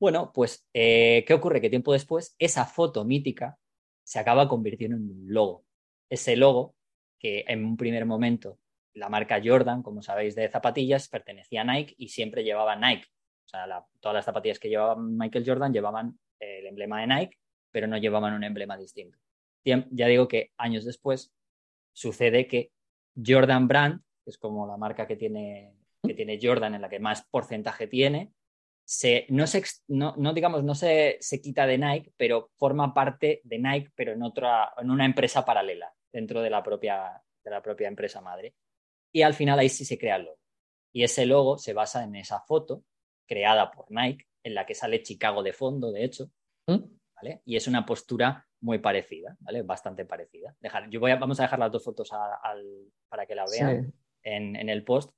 Bueno, pues, eh, ¿qué ocurre? Que tiempo después esa foto mítica se acaba convirtiendo en un logo. Ese logo que en un primer momento la marca Jordan, como sabéis, de zapatillas, pertenecía a Nike y siempre llevaba Nike. O sea, todas las zapatillas que llevaba Michael Jordan llevaban el emblema de Nike, pero no llevaban un emblema distinto. Ya digo que años después sucede que Jordan Brand, que es como la marca que tiene, que tiene Jordan, en la que más porcentaje tiene, se, no, se, no, no, digamos, no se, se, quita de Nike, pero forma parte de Nike, pero en, otra, en una empresa paralela, dentro de la, propia, de la propia empresa madre. Y al final ahí sí se crea el logo. Y ese logo se basa en esa foto creada por Nike, en la que sale Chicago de fondo, de hecho, ¿Mm? ¿Vale? Y es una postura muy parecida, ¿vale? Bastante parecida. Dejar, yo voy a, vamos a dejar las dos fotos para que la vean en, en, el post.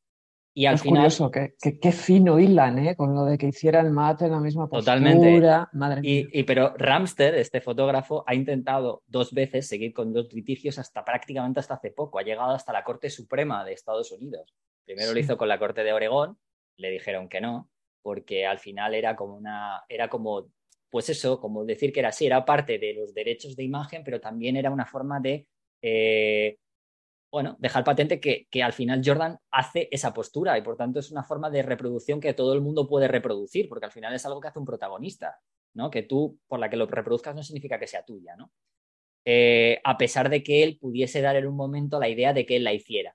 Y al es final. Curioso, que, qué fino hilan, ¿eh? Con lo de que hiciera el mate en la misma postura. Totalmente. Madre y, y, pero Ramster, este fotógrafo, ha intentado dos veces seguir con dos litigios hasta prácticamente hasta hace poco. Ha llegado hasta la Corte Suprema de Estados Unidos. Primero lo hizo con la Corte de Oregón, le dijeron que no, porque al final era como una. Era como. Pues eso, como decir que era así, era parte de los derechos de imagen, pero también era una forma de. Eh, bueno, dejar patente que, que, al final Jordan hace esa postura y por tanto es una forma de reproducción que todo el mundo puede reproducir, porque al final es algo que hace un protagonista, ¿no? Que tú, por la que lo reproduzcas, no significa que sea tuya, ¿no? Eh, a pesar de que él pudiese dar en un momento la idea de que él la hiciera,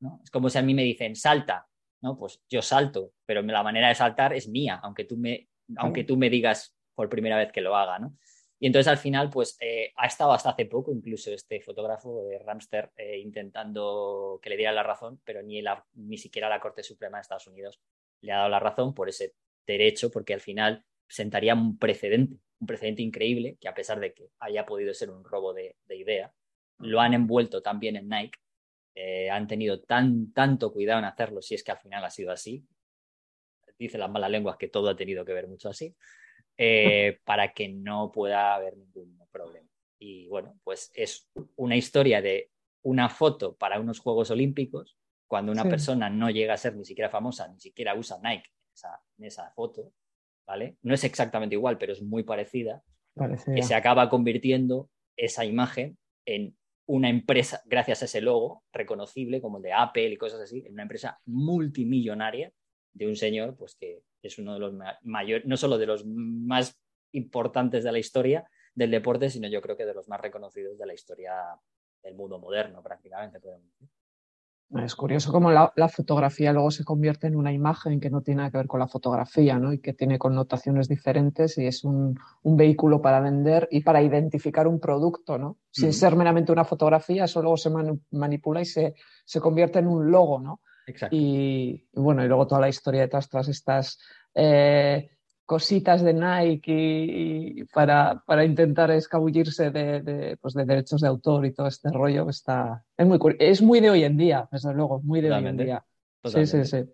¿no? Es como si a mí me dicen, salta, ¿no? Pues yo salto, pero la manera de saltar es mía, aunque tú me, aunque tú me digas por primera vez que lo haga, ¿no? Y entonces al final, pues eh, ha estado hasta hace poco incluso este fotógrafo de Ramster eh, intentando que le diera la razón, pero ni, ni siquiera la Corte Suprema de Estados Unidos le ha dado la razón por ese derecho, porque al final sentaría un precedente, un precedente increíble, que a pesar de que haya podido ser un robo de, de idea, lo han envuelto también en Nike, eh, han tenido tan, tanto cuidado en hacerlo, si es que al final ha sido así. Dice las malas lenguas que todo ha tenido que ver mucho así. Eh, para que no pueda haber ningún problema. Y bueno, pues es una historia de una foto para unos Juegos Olímpicos, cuando una persona no llega a ser ni siquiera famosa, ni siquiera usa Nike en esa, en esa foto, ¿vale? No es exactamente igual, pero es muy parecida, que se acaba convirtiendo esa imagen en una empresa, gracias a ese logo reconocible como el de Apple y cosas así, en una empresa multimillonaria de un señor pues que es uno de los mayores, no solo de los más importantes de la historia del deporte, sino yo creo que de los más reconocidos de la historia del mundo moderno, prácticamente. Es curioso cómo la, fotografía luego se convierte en una imagen que no tiene nada que ver con la fotografía, ¿no? Y que tiene connotaciones diferentes y es un, vehículo para vender y para identificar un producto, ¿no? Sin ser meramente una fotografía, eso luego se manipula y se, se convierte en un logo, ¿no? Y, bueno, y luego toda la historia detrás, todas estas eh, cositas de Nike y, para, para, intentar escabullirse de, pues de, derechos de autor y todo este rollo está es muy es muy de hoy en día desde luego muy de hoy en día. Sí sí sí.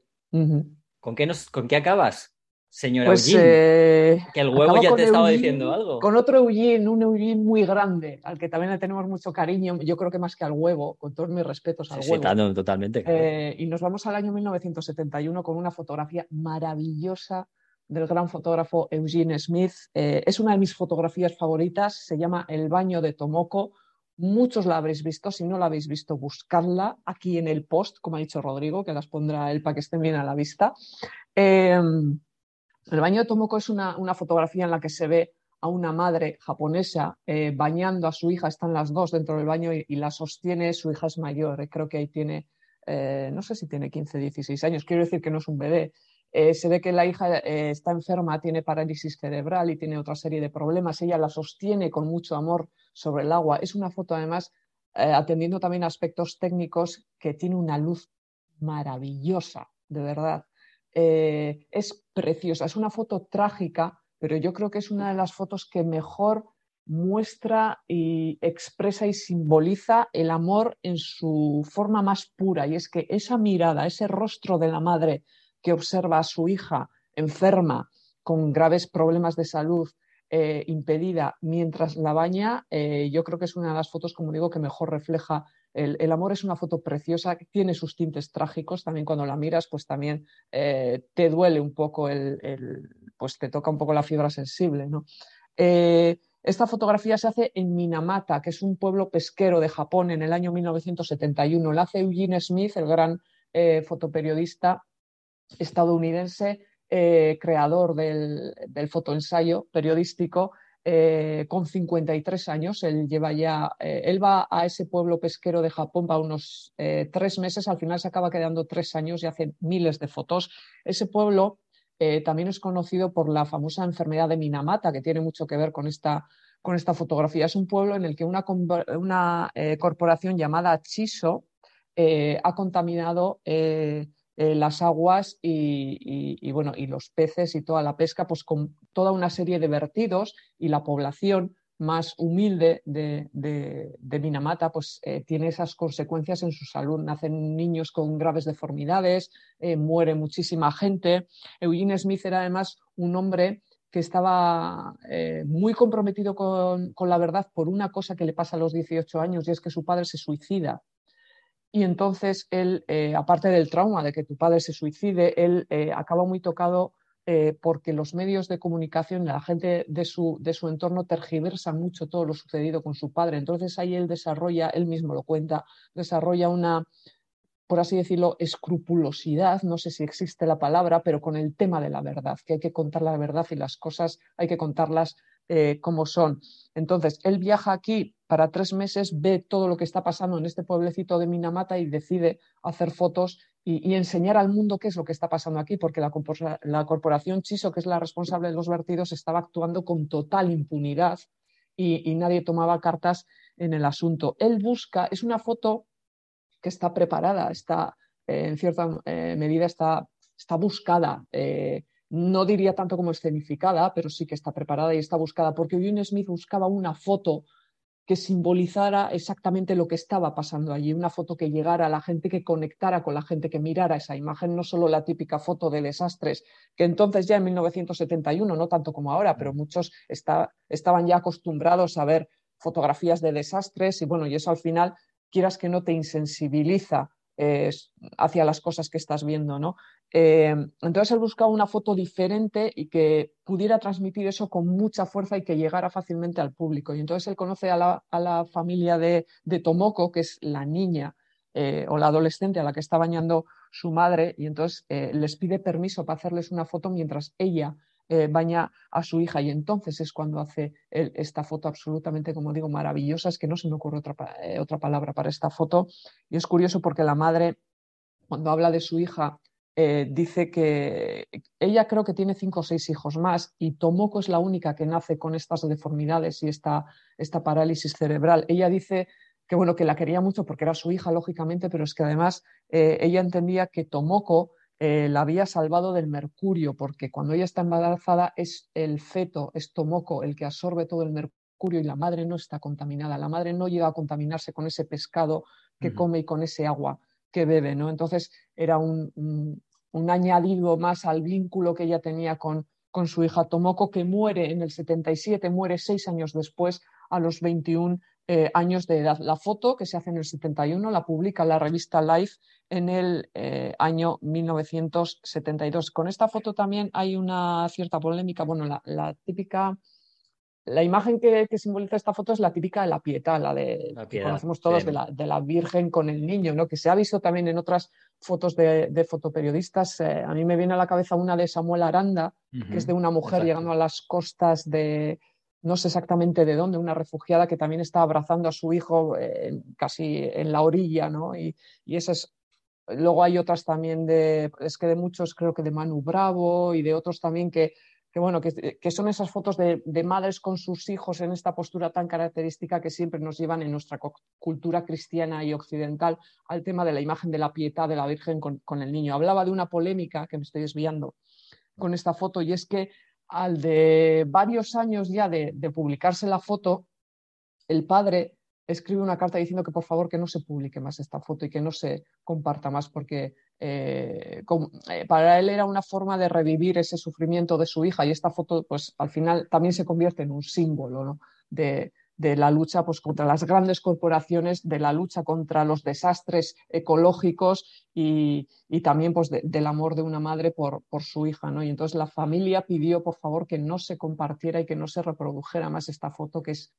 ¿Con qué nos con qué acabas señora pues, eh, que el huevo ya te estaba diciendo algo. Con otro Eugene, un Eugene muy grande, al que también le tenemos mucho cariño, yo creo que más que al huevo, con todos mis respetos al huevo. Sí, totalmente. Eh, y nos vamos al año 1971 con una fotografía maravillosa del gran fotógrafo Eugene Smith. Eh, es una de mis fotografías favoritas, se llama El baño de Tomoko. Muchos la habréis visto, si no la habéis visto, buscadla aquí en el post, como ha dicho Rodrigo, que las pondrá él para que estén bien a la vista. El baño de Tomoko es una, fotografía en la que se ve a una madre japonesa eh, bañando a su hija, están las dos dentro del baño y, la sostiene, su hija es mayor, eh, creo que ahí tiene, eh, no sé si tiene 15, 16 años, quiero decir que no es un bebé. se ve que la hija está enferma, tiene parálisis cerebral y tiene otra serie de problemas. Ella la sostiene con mucho amor sobre el agua. Es una foto además atendiendo también aspectos técnicos que tiene una luz maravillosa, de verdad. Eh, es preciosa, es una foto trágica, pero yo creo que es una de las fotos que mejor muestra y expresa y simboliza el amor en su forma más pura. Y es que esa mirada, ese rostro de la madre que observa a su hija enferma, con graves problemas de salud, eh, impedida mientras la baña, eh, yo creo que es una de las fotos, como digo, que mejor refleja el, amor es una foto preciosa, tiene sus tintes trágicos, también cuando la miras, pues también eh, te duele un poco, el, pues te toca un poco la fibra sensible. ¿no? Eh, Esta fotografía se hace en Minamata, que es un pueblo pesquero de Japón en el año 1971. La hace Eugene Smith, el gran eh, fotoperiodista estadounidense, creador del, del, fotoensayo periodístico, eh, con 53 años. Él lleva ya, él va a ese pueblo pesquero de Japón, va unos tres meses, al final se acaba quedando tres años y hace miles de fotos. Ese pueblo eh, también es conocido por la famosa enfermedad de Minamata, que tiene mucho que ver con esta, con esta fotografía. Es un pueblo en el que una, una eh, corporación llamada Chiso eh, ha contaminado las aguas y, bueno, y los peces y toda la pesca pues, con toda una serie de vertidos y la población más humilde de, Minamata, pues eh, tiene esas consecuencias en su salud. Nacen niños con graves deformidades, eh, muere muchísima gente. Eugene Smith era además un hombre que estaba eh, muy comprometido con, la verdad por una cosa que le pasa a los 18 años y es que su padre se suicida. Y entonces él, aparte del trauma de que tu padre se suicide, él acaba muy tocado eh, porque los medios de comunicación, la gente de su, de su entorno tergiversan mucho todo lo sucedido con su padre. Entonces ahí él desarrolla, él mismo lo cuenta, desarrolla una, por así decirlo, escrupulosidad, no sé si existe la palabra, pero con el tema de la verdad, que hay que contar la verdad y las cosas hay que contarlas eh, como son. Entonces, él viaja aquí para tres meses, ve todo lo que está pasando en este pueblecito de Minamata y decide hacer fotos y, enseñar al mundo qué es lo que está pasando aquí, porque la, corporación Chiso, que es la responsable de los vertidos, estaba actuando con total impunidad y, nadie tomaba cartas en el asunto. Él busca, es una foto que está preparada, está eh, en cierta eh, medida está, buscada. Eh, no diría tanto como escenificada, pero sí que está preparada y está buscada, porque Eugene Smith buscaba una foto que simbolizara exactamente lo que estaba pasando allí, una foto que llegara a la gente, que conectara con la gente, que mirara esa imagen, no solo la típica foto de desastres, que entonces ya en 1971, no tanto como ahora, pero muchos estaban ya acostumbrados a ver fotografías de desastres y bueno, y eso al final, quieras que no te insensibiliza hacia las cosas que estás viendo, ¿no? Eh, entonces él buscaba una foto diferente y que pudiera transmitir eso con mucha fuerza y que llegara fácilmente al público. Y entonces él conoce a la, familia de, Tomoko, que es la niña eh, o la adolescente a la que está bañando su madre, y entonces eh, les pide permiso para hacerles una foto mientras ella eh, baña a su hija y entonces es cuando hace esta foto absolutamente, como digo, maravillosa. Es que no se me ocurre otra palabra para esta foto. Y es curioso porque la madre, cuando habla de su hija, eh, dice que ella creo que tiene cinco o seis hijos más y Tomoko es la única que nace con estas deformidades y esta, esta parálisis cerebral. Ella dice que bueno, que la quería mucho porque era su hija, lógicamente, pero es que además ella entendía que Tomoko eh, la había salvado del mercurio, porque cuando ella está embarazada es el feto, es Tomoko, el que absorbe todo el mercurio y la madre no está contaminada. La madre no llega a contaminarse con ese pescado que come y con ese agua que bebe, ¿no? Entonces era un, un, añadido más al vínculo que ella tenía con, con su hija Tomoko, que muere en el 77, muere seis años después, a los 21 eh, años de edad. La foto que se hace en el 71 la publica la revista Life en el eh, año 1972. Con esta foto también hay una cierta polémica. Bueno, la, típica, la imagen que, simboliza esta foto es la típica de la pieta, la de que conocemos todos de, la, Virgen con el niño, ¿no? que se ha visto también en otras fotos de, fotoperiodistas. Eh, a mí me viene a la cabeza una de Samuel Aranda, que es de una mujer llegando a las costas de no sé exactamente de dónde, una refugiada que también está abrazando a su hijo eh, casi en la orilla, ¿no? Y, y esas, luego hay otras también de, es que de muchos creo que de Manu Bravo y de otros también que, bueno, que, que son esas fotos de, madres con sus hijos en esta postura tan característica que siempre nos llevan en nuestra cultura cristiana y occidental al tema de la imagen de la pietad de la Virgen con el niño. Hablaba de una polémica que me estoy desviando con esta foto y es que al de varios años ya de, publicarse la foto, el padre escribe una carta diciendo que por favor que no se publique más esta foto y que no se comparta más porque eh, eh, para él era una forma de revivir ese sufrimiento de su hija y esta foto pues al final también se convierte en un símbolo de, la lucha pues, contra las grandes corporaciones, de la lucha contra los desastres ecológicos y, también pues, del amor de una madre por, por su hija. ¿no? Y entonces la familia pidió, por favor, que no se compartiera y que no se reprodujera más esta foto que es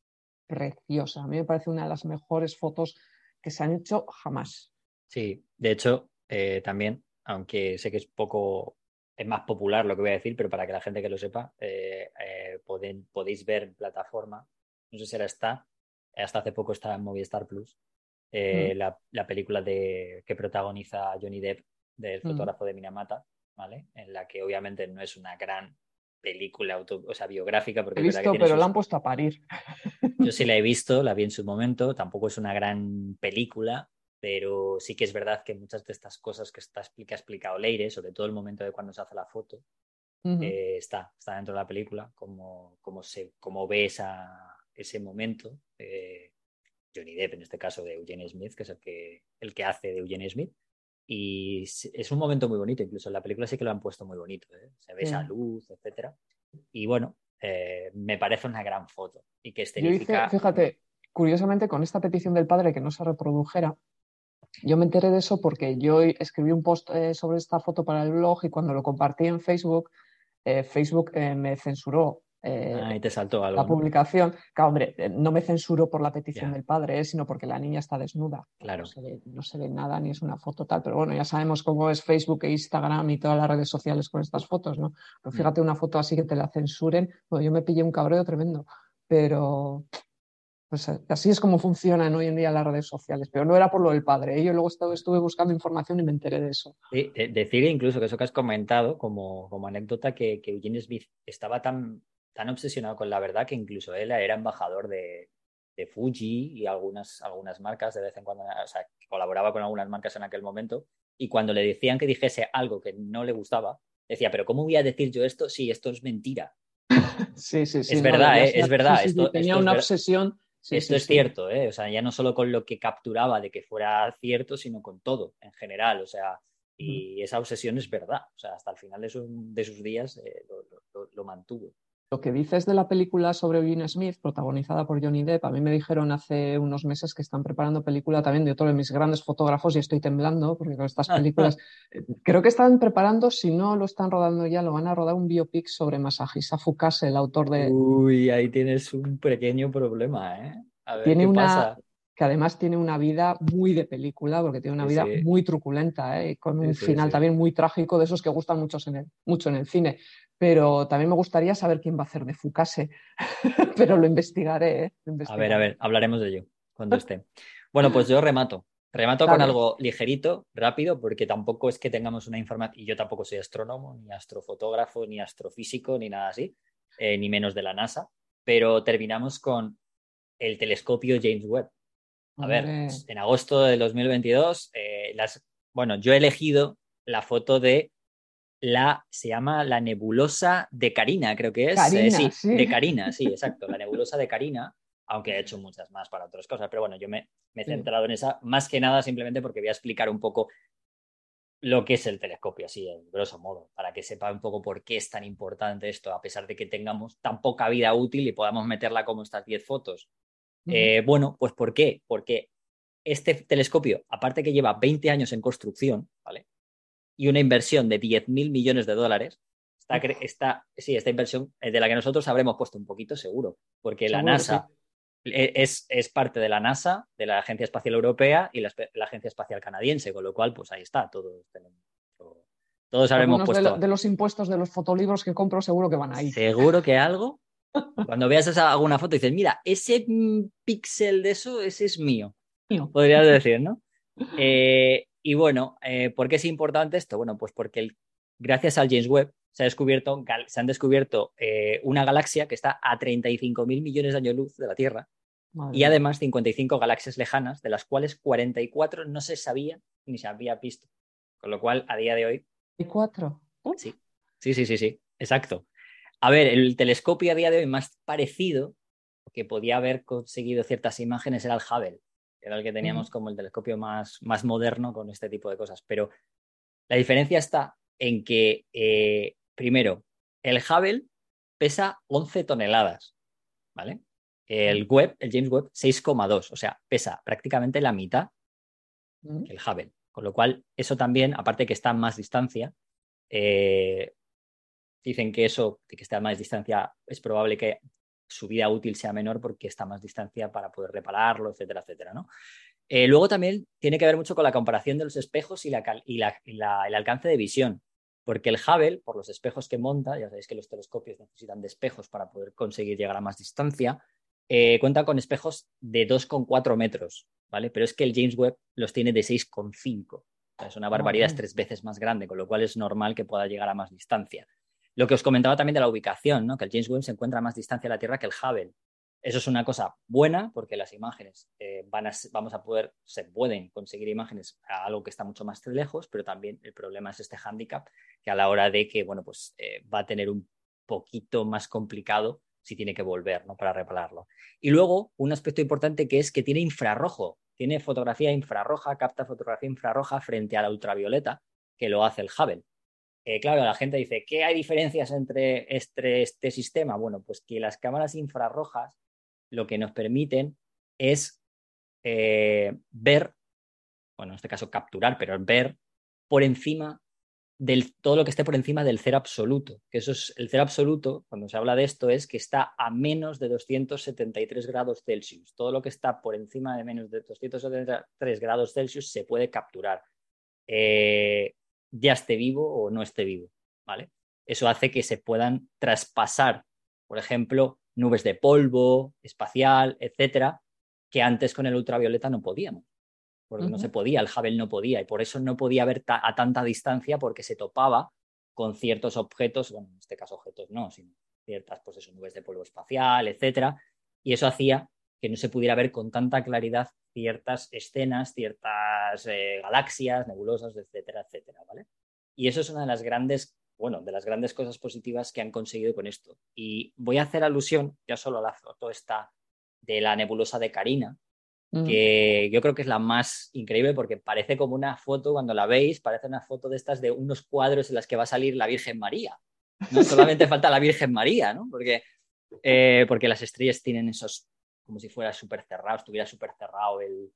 preciosa. A mí me parece una de las mejores fotos que se han hecho jamás. Sí, de hecho, eh, también, aunque sé que es poco, es más popular lo que voy a decir, pero para que la gente que lo sepa, eh, eh, podéis ver en plataforma no sé si ahora está, hasta hace poco estaba en Movistar Plus, mm. la, película de, que protagoniza Johnny Depp, del mm. fotógrafo de Minamata, ¿vale? En la que obviamente no es una gran película auto, o sea, biográfica. Porque he visto, pero la han puesto a parir. Yo sí la he visto, la vi en su momento, tampoco es una gran película, pero sí que es verdad que muchas de estas cosas que, está, que ha explicado Leire, sobre todo el momento de cuando se hace la foto, eh, está, está dentro de la película, como, como, se, como ve esa, ese momento, eh, Johnny Depp en este caso de Eugene Smith, que es el que, el que hace de Eugene Smith. Y es un momento muy bonito, incluso en la película sí que lo han puesto muy bonito, ¿eh? se ve esa luz, etcétera. Y bueno, eh, me parece una gran foto. Y que escenifica... fíjate, curiosamente con esta petición del padre que no se reprodujera, yo me enteré de eso porque yo escribí un post sobre esta foto para el blog y cuando lo compartí en Facebook, Facebook me censuró eh, te saltó algo. La publicación. Claro, hombre, eh, no me censuro por la petición del padre, eh, sino porque la niña está desnuda. Claro. No se, ve, nada ni es una foto tal. Pero bueno, ya sabemos cómo es Facebook e Instagram y todas las redes sociales con estas fotos, ¿no? Pero mm. fíjate una foto así que te la censuren. Bueno, yo me pillé un cabreo tremendo. Pero pues así es como funcionan hoy en día las redes sociales, pero no era por lo del padre. Yo luego estuve, buscando información y me enteré de eso. Sí, decir incluso que eso que has comentado como, como anécdota, que, que Eugene Smith estaba tan tan obsesionado con la verdad que incluso él era embajador de, Fuji y algunas, algunas marcas de vez en cuando, o sea, colaboraba con algunas marcas en aquel momento. Y cuando le decían que dijese algo que no le gustaba, decía, pero ¿cómo voy a decir yo esto si esto es mentira? Sí, sí, sí. Es verdad, ¿eh? es verdad. esto, tenía una obsesión. esto es cierto, ¿eh? o sea, ya no solo con lo que capturaba de que fuera cierto, sino con todo en general, o sea, y esa obsesión es verdad, o sea, hasta el final de, sus días eh, lo mantuvo. Lo que dices de la película sobre Eugene Smith, protagonizada por Johnny Depp, a mí me dijeron hace unos meses que están preparando película también de otro de mis grandes fotógrafos y estoy temblando porque con estas películas eh, creo que están preparando, si no lo están rodando ya, lo van a rodar un biopic sobre Masahisa Fukase, el autor de... Uy, ahí tienes un pequeño problema, ¿eh? A ver, tiene ¿qué una... Pasa? Que además tiene una vida muy de película, porque tiene una vida muy truculenta, ¿eh? con un final también muy trágico, de esos que gustan mucho en el, mucho en el cine pero también me gustaría saber quién va a hacer de Fukase, pero lo investigaré, ¿eh? A ver, a ver, hablaremos de ello cuando esté. Bueno, pues yo remato. Remato con algo ligerito, rápido, porque tampoco es que tengamos una información, y yo tampoco soy astrónomo, ni astrofotógrafo, ni astrofísico, ni nada así, eh, ni menos de la NASA, pero terminamos con el telescopio James Webb. A ver, en agosto de 2022, eh, las, bueno, yo he elegido la foto de la, se llama la nebulosa de Carina, creo que es. Eh, sí, de Carina, sí, exacto, la nebulosa de Carina, aunque he hecho muchas más para otras cosas, pero bueno, yo me, he centrado en esa, más que nada simplemente porque voy a explicar un poco lo que es el telescopio, así en grosso modo, para que sepa un poco por qué es tan importante esto, a pesar de que tengamos tan poca vida útil y podamos meterla como estas 10 fotos. Eh, bueno, pues ¿por qué? Porque este telescopio, aparte que lleva 20 años en construcción, ¿vale? y una inversión de 10.000 millones de dólares, está, sí, esta inversión de la que nosotros habremos puesto un poquito seguro, porque la NASA e, es, es, parte de la NASA, de la Agencia Espacial Europea y la, Agencia Espacial Canadiense, con lo cual, pues ahí está, todo, todos habremos puesto... De, los impuestos de los fotolibros que compro, seguro que van ahí. Seguro que algo. Cuando veas esa, alguna foto dices, mira, ese píxel de eso, ese es mío. mío. Podrías decir, ¿no? Eh, y bueno, eh, ¿por qué es importante esto? Bueno, pues porque gracias al James Webb se, ha descubierto, se han descubierto eh, una galaxia que está a 35.000 millones de años luz de la Tierra y además 55 galaxias lejanas, de las cuales 44 no se sabía ni se había visto. Con lo cual, a día de hoy... ¿44? Sí, sí, sí, sí, sí, exacto. A ver, el telescopio a día de hoy más parecido, que podía haber conseguido ciertas imágenes, era el Hubble era el que teníamos como el telescopio más, más moderno con este tipo de cosas. Pero la diferencia está en que, eh, primero, el Hubble pesa 11 toneladas, ¿vale? El Webb, el James Webb, 6,2, o sea, pesa prácticamente la mitad que el Hubble. Con lo cual, eso también, aparte que está a más distancia, eh, dicen que eso, que está a más distancia, es probable que su vida útil sea menor porque está a más distancia para poder repararlo, etcétera, etcétera, ¿no? Eh, luego también tiene que ver mucho con la comparación de los espejos y, el alcance de visión, porque el Hubble, por los espejos que monta, ya sabéis que los telescopios necesitan de espejos para poder conseguir llegar a más distancia, eh, cuenta con espejos de 2,4 metros, ¿vale? Pero es que el James Webb los tiene de 6,5. es una barbaridad, es tres veces más grande, con lo cual es normal que pueda llegar a más distancia. Lo que os comentaba también de la ubicación, ¿no? que el James Webb se encuentra a más distancia de la Tierra que el Hubble. Eso es una cosa buena porque las imágenes eh, vamos a poder, se pueden conseguir imágenes a algo que está mucho más lejos, pero también el problema es este hándicap que a la hora de que, bueno, pues eh, va a tener un poquito más complicado si tiene que volver. Para repararlo. Y luego, un aspecto importante que es que tiene infrarrojo, tiene fotografía infrarroja, capta fotografía infrarroja frente a la ultravioleta, que lo hace el Hubble. Eh, claro, la gente dice, ¿qué hay diferencias entre este, sistema? Bueno, pues que las cámaras infrarrojas lo que nos permiten es eh, ver, bueno, en este caso capturar, pero ver por encima del todo lo que esté por encima del cero absoluto. Que eso es el cero absoluto, cuando se habla de esto, es que está a menos de 273 grados Celsius. Todo lo que está por encima de menos de 273 grados Celsius se puede capturar. Eh, ya esté vivo o no esté vivo, ¿vale? Eso hace que se puedan traspasar, por ejemplo, nubes de polvo, espacial, etcétera, que antes con el ultravioleta no podíamos. Porque no se podía, el Hubble no podía, y por eso no podía ver a tanta distancia porque se topaba con ciertos objetos, bueno, en este caso objetos no, sino ciertas, pues eso, nubes de polvo espacial, etcétera, y eso hacía que no se pudiera ver con tanta claridad ciertas escenas, ciertas eh, galaxias, nebulosas, etcétera, etcétera, ¿vale? Y eso es una de las grandes, bueno, de las grandes cosas positivas que han conseguido con esto. Y voy a hacer alusión ya solo a la foto esta de la nebulosa de Carina, mm. que yo creo que es la más increíble porque parece como una foto, cuando la veis, parece una foto de estas de unos cuadros en las que va a salir la Virgen María. No solamente falta la Virgen María, ¿no? Porque, eh, porque las estrellas tienen esos como si fuera súper cerrado, estuviera súper cerrado el,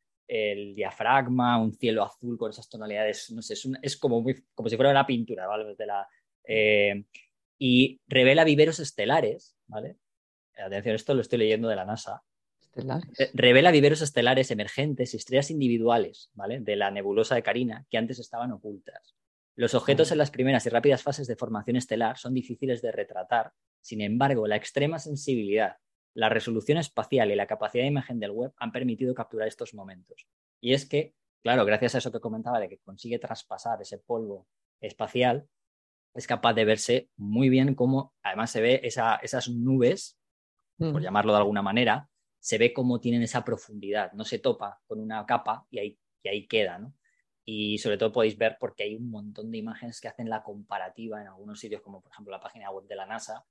diafragma, un cielo azul con esas tonalidades, no sé, es, como, como si fuera una pintura, ¿vale? la, eh, y revela viveros estelares, ¿vale? Atención, esto lo estoy leyendo de la NASA. Estelares. Eh, revela viveros estelares emergentes y estrellas individuales, ¿vale? De la nebulosa de Carina, que antes estaban ocultas. Los objetos en las primeras y rápidas fases de formación estelar son difíciles de retratar, sin embargo, la extrema sensibilidad la resolución espacial y la capacidad de imagen del web han permitido capturar estos momentos. Y es que, claro, gracias a eso que comentaba de que consigue traspasar ese polvo espacial, es capaz de verse muy bien cómo, además se ve esas nubes, por mm. llamarlo de alguna manera, se ve cómo tienen esa profundidad, no se topa con una capa y ahí, y ahí queda, ¿no? Y sobre todo podéis ver porque hay un montón de imágenes que hacen la comparativa en algunos sitios, como por ejemplo la página web de la NASA,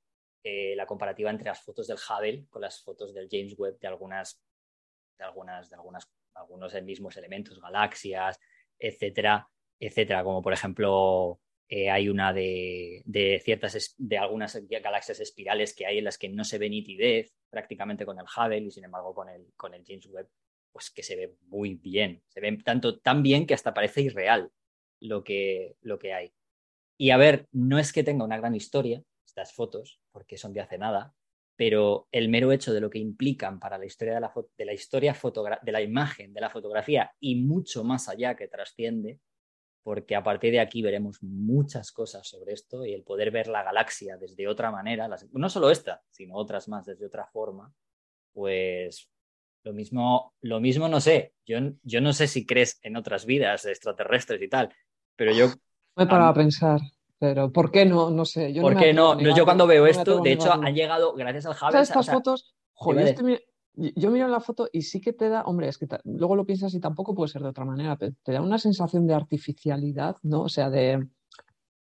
eh, la comparativa entre las fotos del Hubble con las fotos del James Webb de algunas, de algunas, de algunas, algunos mismos elementos, galaxias, etcétera, etcétera. Como por ejemplo, eh, hay una de, ciertas, de algunas galaxias espirales que hay en las que no se ve nitidez prácticamente con el Hubble y sin embargo con el, con el James Webb, pues que se ve muy bien. Se ve tanto tan bien que hasta parece irreal lo que, lo que hay. Y a ver, no es que tenga una gran historia, estas fotos, porque son de hace nada, pero el mero hecho de lo que implican para la historia de la, de la historia de la imagen, de la fotografía y mucho más allá que trasciende, porque a partir de aquí veremos muchas cosas sobre esto y el poder ver la galaxia desde otra manera, no solo esta, sino otras más desde otra forma, pues lo mismo, lo mismo no sé, yo, yo no sé si crees en otras vidas extraterrestres y tal, pero yo... Me he parado a pensar. Pero ¿por qué no? No sé. Yo ¿Por qué no? yo cuando veo esto, de hecho, han llegado, gracias al Javi. ¿Sabes estas fotos? Joder, yo miro la foto y sí que te da, hombre, es que luego lo piensas y tampoco puede ser de otra manera, pero te da una sensación de artificialidad, ¿no? O sea, de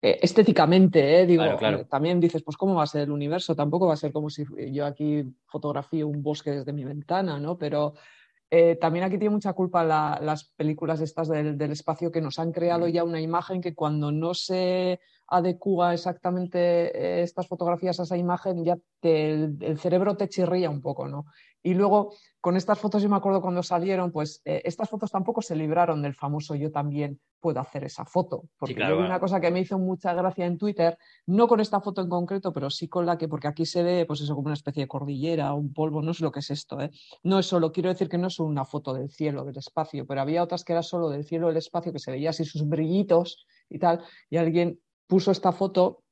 eh, estéticamente, ¿eh? Digo, claro, también dices, pues cómo va a ser el universo, tampoco va a ser como si yo aquí fotografío un bosque desde mi ventana, ¿no? Pero eh, también aquí tiene mucha culpa las películas estas del, del, espacio que nos han creado ya una imagen que cuando no se adecua exactamente eh, estas fotografías a esa imagen, ya el, cerebro te chirría un poco, ¿no? Y luego, con estas fotos, yo me acuerdo cuando salieron, pues eh, estas fotos tampoco se libraron del famoso yo también puedo hacer esa foto. Porque yo vi una cosa que me hizo mucha gracia en Twitter, no con esta foto en concreto, pero sí con la que, porque aquí se ve, pues eso, como una especie de cordillera, un polvo, no sé lo que es esto, ¿eh? No es solo, quiero decir que no es una foto del cielo, del espacio, pero había otras que era solo del cielo, del espacio, que se veía así sus brillitos y tal, y alguien puso esta foto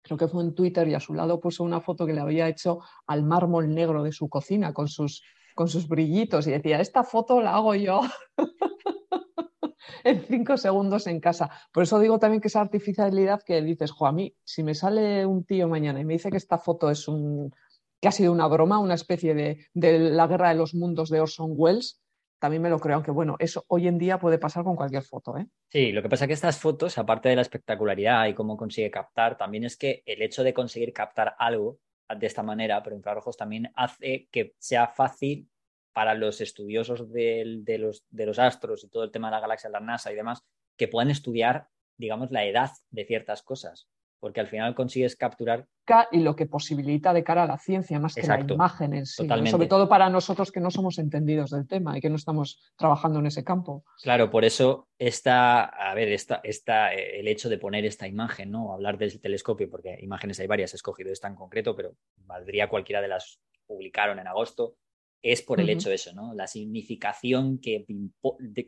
creo que fue en Twitter, y a su lado puso una foto que le había hecho al mármol negro de su cocina con sus, con sus brillitos y decía, esta foto la hago yo en cinco segundos en casa. Por eso digo también que esa artificialidad que dices, jo, a mí, si me sale un tío mañana y me dice que esta foto es un que ha sido una broma, una especie de, de la guerra de los mundos de Orson Welles, también me lo creo, aunque bueno, eso hoy en día puede pasar con cualquier foto. ¿eh? Sí, lo que pasa es que estas fotos, aparte de la espectacularidad y cómo consigue captar, también es que el hecho de conseguir captar algo de esta manera, pero infrarrojos, también hace que sea fácil para los estudiosos de, los, de los astros y todo el tema de la galaxia, la NASA y demás, que puedan estudiar, digamos, la edad de ciertas cosas porque al final consigues capturar. Y lo que posibilita de cara a la ciencia, más que la imagen en sí. Sobre todo para nosotros que no somos entendidos del tema y que no estamos trabajando en ese campo. Claro, por eso está, a ver, está, está el hecho de poner esta imagen, ¿no? Hablar del telescopio, porque imágenes hay varias, he escogido esta en concreto, pero valdría cualquiera de las publicaron en agosto, es por el hecho de eso, ¿no? La significación que,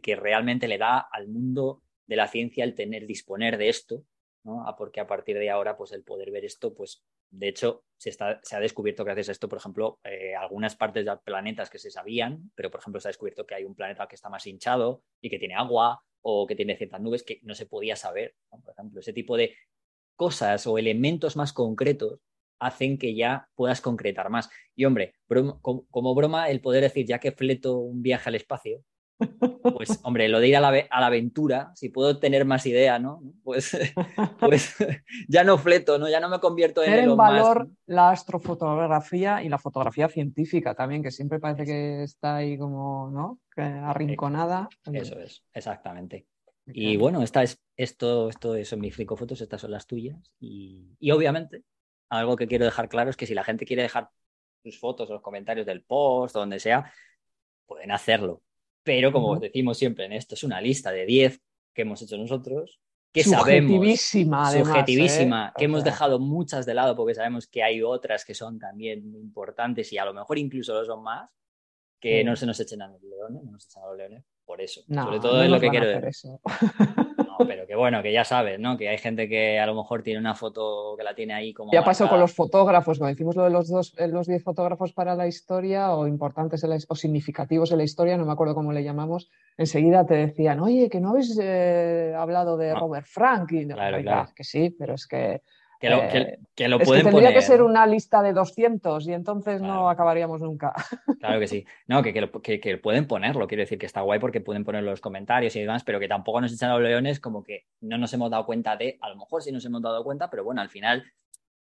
que realmente le da al mundo de la ciencia el tener, disponer de esto porque a partir de ahora, pues el poder ver esto, pues de hecho se, está, se ha descubierto gracias a esto, por ejemplo, eh, algunas partes de planetas que se sabían, pero por ejemplo se ha descubierto que hay un planeta que está más hinchado y que tiene agua o que tiene ciertas nubes que no se podía saber. Por ejemplo, ese tipo de cosas o elementos más concretos hacen que ya puedas concretar más. Y hombre, como, broma, el poder decir, ya que fleto un viaje al espacio, pues, hombre, lo de ir a la, a la, aventura, si puedo tener más idea, ¿no? Pues, pues ya no fleto, ¿no? Ya no me convierto en. Tener en valor la astrofotografía y la fotografía científica también, que siempre parece que está ahí como, ¿no? arrinconada. Eso es, exactamente. Y bueno, esta es, esto, esto son mis fricofotos, estas son las tuyas. Y, y obviamente, algo que quiero dejar claro es que si la gente quiere dejar sus fotos o los comentarios del post o donde sea, pueden hacerlo pero como decimos siempre en esto, es una lista de 10 que hemos hecho nosotros, que subjetivísima, sabemos, subjetivísima, ¿eh? que hemos dejado muchas de lado porque sabemos que hay otras que son también muy importantes y a lo mejor incluso lo son más, que no se nos echen a los leones, no nos echen a los leones por eso. Sobre todo es lo que quiero decir. pero que bueno, que ya sabes, ¿no? Que hay gente que a lo mejor tiene una foto que la tiene ahí como. Ya pasó con los fotógrafos, cuando decimos lo de los dos, eh, los 10 fotógrafos para la historia, o importantes o significativos en la historia, no me acuerdo cómo le llamamos, enseguida te decían, oye, que no habéis eh, hablado de Robert Frank. Y, claro, claro. que sí, pero es que que lo, que, lo pueden tendría que ser una lista de 200 y entonces no acabaríamos nunca. Claro que sí. No, que, que, pueden ponerlo. Quiero decir que está guay porque pueden poner los comentarios y demás, pero que tampoco nos echan a los leones como que no nos hemos dado cuenta de, a lo mejor sí nos hemos dado cuenta, pero bueno, al final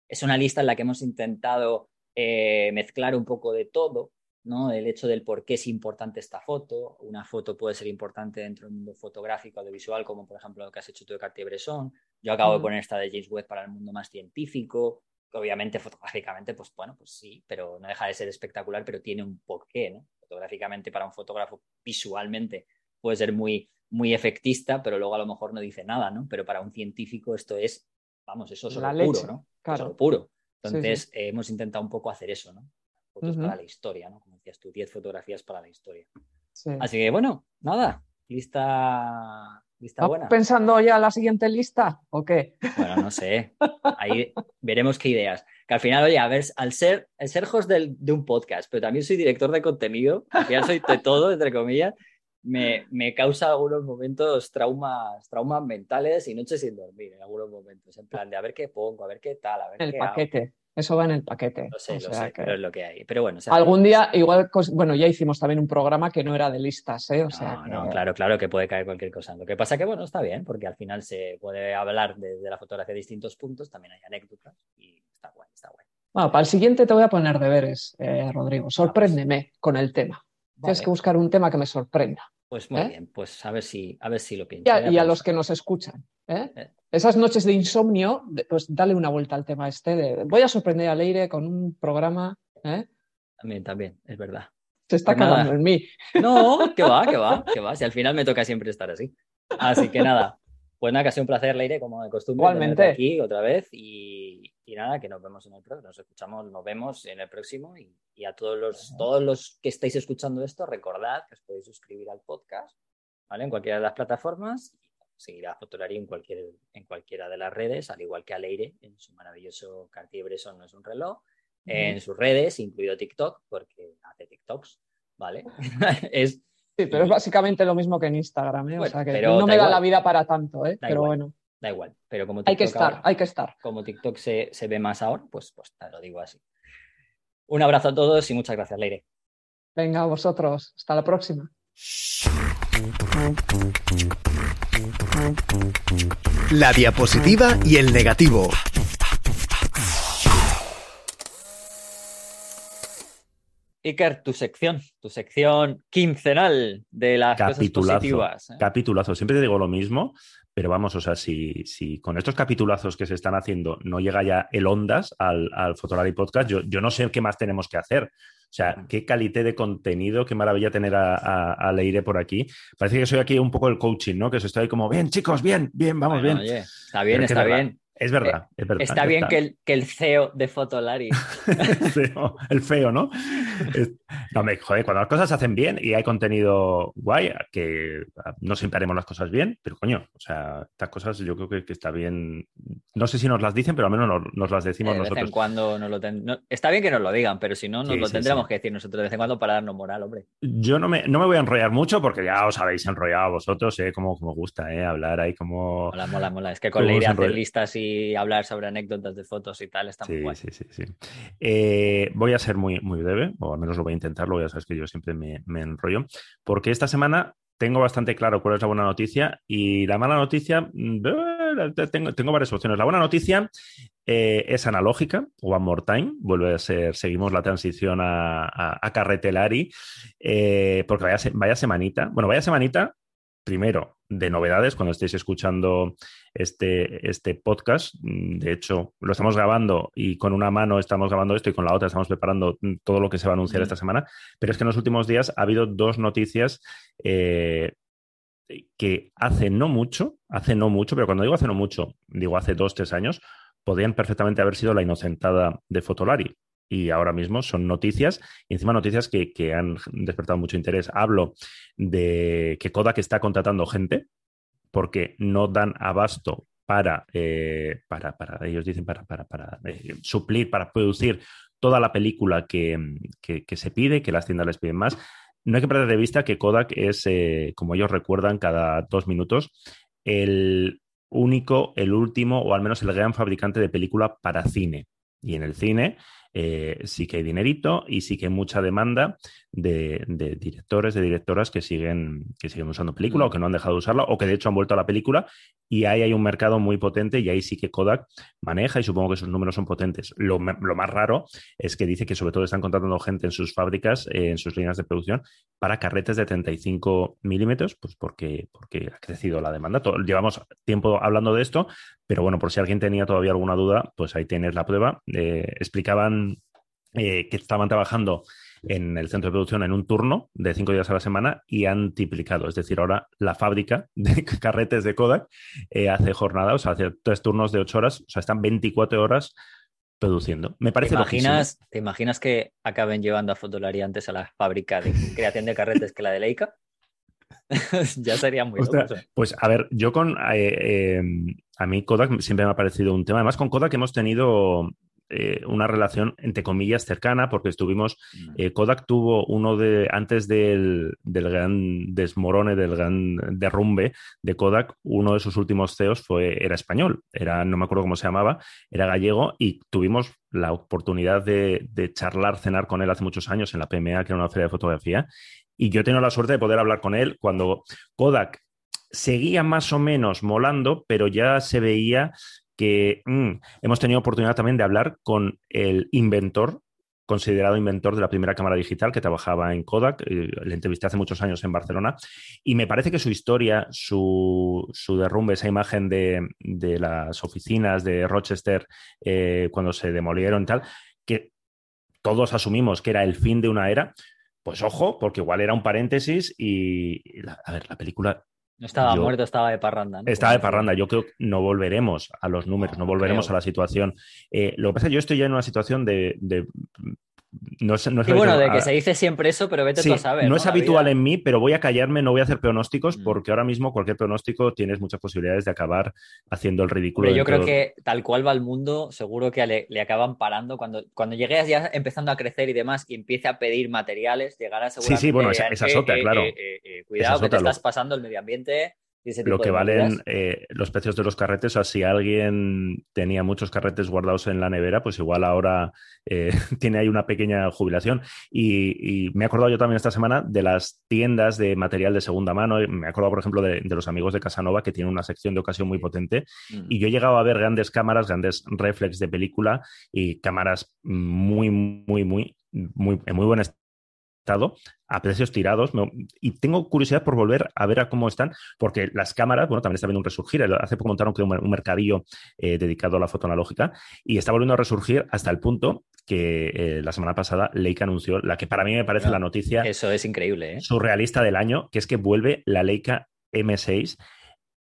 es una lista en la que hemos intentado eh, mezclar un poco de todo ¿no? El hecho del por qué es importante esta foto. Una foto puede ser importante dentro del mundo fotográfico, audiovisual, como por ejemplo lo que has hecho tú de Cartier-Bresson. Yo acabo de poner esta de James Webb para el mundo más científico. Obviamente, fotográficamente, pues bueno, pues sí, pero no deja de ser espectacular, pero tiene un porqué, ¿no? Fotográficamente, para un fotógrafo, visualmente puede ser muy, muy efectista, pero luego a lo mejor no dice nada, ¿no? Pero para un científico esto es, vamos, eso es lo puro, ¿no? Claro. puro. Entonces, hemos intentado un poco hacer eso, ¿no? Fotos para la historia, ¿no? tú, 10 fotografías para la historia. Así que bueno, nada, lista, lista buena. ¿Pensando ya la siguiente lista o qué? Bueno, no sé. Ahí veremos qué ideas. Que al final, oye, a ver, al ser, el ser host de un podcast, pero también soy director de contenido, al final soy de todo, entre comillas, me, me, causa algunos momentos traumas, traumas mentales y noches sin dormir en algunos momentos. En plan de a ver qué pongo, a ver qué tal, a ver el paquete. Eso va en el paquete. Lo sé, lo sé, pero es lo que hay. Pero bueno, algún día, igual, bueno, ya hicimos también un programa que no era de listas, ¿eh? O sea, no, claro, claro que puede caer cualquier cosa. Lo que pasa que, bueno, está bien, porque al final se puede hablar de, la fotografía de distintos puntos, también hay anécdotas y está guay, está guay. Bueno, para el siguiente te voy a poner deberes, eh, Rodrigo. Sorpréndeme con el tema. Tienes que buscar un tema que me sorprenda. Pues muy ¿Eh? bien, pues a ver si, a ver si lo pienso. a y a los pensar. que nos escuchan. ¿eh? Eh. Esas noches de insomnio, pues dale una vuelta al tema este. de- voy a sorprender a Leire con un programa. ¿eh? También, también, es verdad. Se está Pues cagando en mí. No, que va, que va, que va. Si al final me toca siempre estar así. Así que nada, pues nada, que ha sido un placer, Leire, como de costumbre. Igualmente. aquí otra vez y, y nada, que nos vemos en el próximo, nos escuchamos, nos vemos en el próximo y, y a todos los, todos los que estáis escuchando esto, recordad que os podéis suscribir al podcast, ¿vale? En cualquiera de las plataformas seguir a Fotolari en, cualquier, en cualquiera de las redes, al igual que a Leire en su maravilloso Cartier-Bresson no es un reloj, en sus redes, incluido TikTok, porque hace TikToks, ¿vale? es Sí, pero es básicamente lo mismo que en Instagram. ¿eh? o sea que pero no da me da igual. la vida para tanto. ¿eh? Da Pero igual. bueno, Da igual, pero como hay que estar, ahora- hay que estar. como TikTok se, se ve más ahora, pues, pues te lo digo así. Un abrazo a todos y muchas gracias, Leire. Venga, vosotros. Hasta la próxima. La diapositiva y el negativo. Iker, tu sección, tu sección quincenal de las cosas Capitulazo. positivas. ¿eh? Capitulazo. Siempre te digo lo mismo, pero vamos, o sea, si, si con estos capitulazos que se están haciendo no llega ya el Ondas al, al Fotolari Podcast, yo, yo no sé qué más tenemos que hacer. O sea, qué calidad de contenido, qué maravilla tener a, a- a Leire por aquí. Parece que soy aquí un poco el coaching, ¿no? Que os estoy como, bien, chicos, bien, bien, vamos Bueno, bien. oye, está bien, Pero está es bien. Es verdad, es verdad. Está bien que el, que el CEO de Fotolari. el feo, el feo, ¿no? No, me joder, cuando las cosas se hacen bien y hay contenido guay, que no siempre haremos las cosas bien, pero coño, o sea, estas cosas yo creo que, que está bien. No sé si nos las dicen, pero al menos nos, nos las Eh, decimos de vez en nosotros. cuando nos lo ten- no- Está bien que nos lo digan, pero si no, nos Sí, lo sí, tendremos sí. que decir nosotros de vez en cuando para darnos moral, hombre. Yo no me, no me voy a enrollar mucho porque ya os habéis enrollado vosotros, ¿eh? Como, como gusta, ¿eh? Hablar ahí como. Mola, mola, mola. Es que con ¿Cómo Leire se hacer listas y hablar sobre anécdotas de fotos y tal está muy guay. sí, sí, sí. Eh, voy a ser muy, muy breve, o al menos lo voy a intentarlo, ya sabes que yo siempre me, me enrollo, porque esta semana tengo bastante claro cuál es la buena noticia y la mala noticia, mm, tengo, tengo varias opciones. La buena noticia eh, es analógica, One More Time, vuelve a ser, seguimos la transición a, a, a Carretelari, eh, porque vaya, vaya semanita, bueno, vaya semanita, primero, de novedades cuando estéis escuchando este, este podcast. De hecho, lo estamos grabando y con una mano estamos grabando esto y con la otra estamos preparando mm, todo lo que se va a anunciar Mm. esta semana. Pero es que en los últimos días ha habido dos noticias eh, que hace no mucho, hace no mucho, pero cuando digo hace no mucho, digo hace dos, tres años, podrían perfectamente haber sido la inocentada de Fotolari. Y ahora mismo son noticias, y encima noticias que, que han despertado mucho interés. Hablo de que Kodak está contratando gente porque no dan abasto para, eh, para, para ellos dicen, para, para, para eh, suplir, para producir toda la película que, que, se pide, que las tiendas les piden más. No hay que perder de vista que Kodak es, eh, como ellos recuerdan cada dos minutos, el único, el último o al menos el gran fabricante de película para cine. Y en el cine eh, sí que hay dinerito y sí que hay mucha demanda de, de directores, de directoras que siguen, que siguen usando película o que no han dejado de usarla o que de hecho han vuelto a la película y ahí hay un mercado muy potente y ahí sí que Kodak maneja y supongo que sus números son potentes. Lo, lo más raro es que dice que sobre todo están contratando gente en sus fábricas, eh, en sus líneas de producción, para carretes de 35 milímetros, pues porque, porque ha crecido la demanda. To- Llevamos tiempo hablando de esto, pero bueno, por si alguien tenía todavía alguna duda, pues ahí tienes la prueba. Eh, explicaban eh, que estaban trabajando en el centro de producción en un turno de cinco días a la semana y han triplicado. Es decir, ahora la fábrica de carretes de Kodak eh, hace jornada, o sea, hace tres turnos de ocho horas, o sea, están 24 horas produciendo. Me ¿Te parece loquísimo. imaginas, ¿Te imaginas que acaben llevando a Fotolari antes a la fábrica de creación de carretes que la de Leica? ya sería muy Ostras, loco. Pues a ver, yo con. eh, eh, a mí Kodak siempre me ha parecido un tema. Además, con Kodak hemos tenido eh, una relación, entre comillas, cercana, porque estuvimos. eh, Kodak tuvo uno de. Antes del, del gran desmorone, del gran derrumbe de Kodak, uno de sus últimos CEOs fue, era español. Era, no me acuerdo cómo se llamaba, era gallego, y tuvimos la oportunidad de, de charlar, cenar con él hace muchos años en la PMA, que era una feria de fotografía. Y yo he tenido la suerte de poder hablar con él cuando Kodak seguía más o menos molando, pero ya se veía que mm, hemos tenido oportunidad también de hablar con el inventor considerado inventor de la primera cámara digital que trabajaba en Kodak. Eh, le entrevisté hace muchos años en Barcelona y me parece que su historia, su, derrumbe, esa imagen de, las oficinas de Rochester eh, cuando se demolieron y tal, que todos asumimos que era el fin de una era, pues ojo, porque igual era un paréntesis y, a ver, la película no estaba muerto, estaba de parranda. Estaba de parranda. Yo creo que no volveremos a los números, no, volveremos a la situación. Eh, lo que pasa es que yo estoy ya en una situación de, no es, no es y bueno, de que se dice siempre eso, pero vete tú a saber. No, es habitual en mí, pero voy a callarme, no voy a hacer pronósticos, mm. porque ahora mismo cualquier pronóstico tienes muchas posibilidades de acabar haciendo el ridículo. Pero yo creo que tal cual va el mundo, seguro que le, acaban parando. Cuando, cuando llegues ya empezando a crecer y demás y empiece a pedir materiales, llegará seguramente... Sí, sí, bueno, esa, es otra, claro. cuidado, que te estás pasando el medio ambiente lo que valen eh, los precios de los carretes, o sea, si alguien tenía muchos carretes guardados en la nevera, pues igual ahora eh, tiene ahí una pequeña jubilación. Y, me he acordado yo también esta semana de las tiendas de material de segunda mano. Me he acordado, por ejemplo, de, los amigos de Casanova, que tienen una sección de ocasión muy potente. Mm. Y yo he llegado a ver grandes cámaras, grandes reflex de película y cámaras muy, muy, muy, muy, en muy buen estado a precios tirados. Y tengo curiosidad por volver a ver a cómo están, porque las cámaras, bueno, también está viendo un resurgir. Hace poco montaron un, mercadillo eh, dedicado a la foto analógica y está volviendo a resurgir hasta el punto que eh, la semana pasada Leica anunció la que para mí me parece la noticia. Eso es increíble, ¿eh? Surrealista del año, que es que vuelve la Leica M6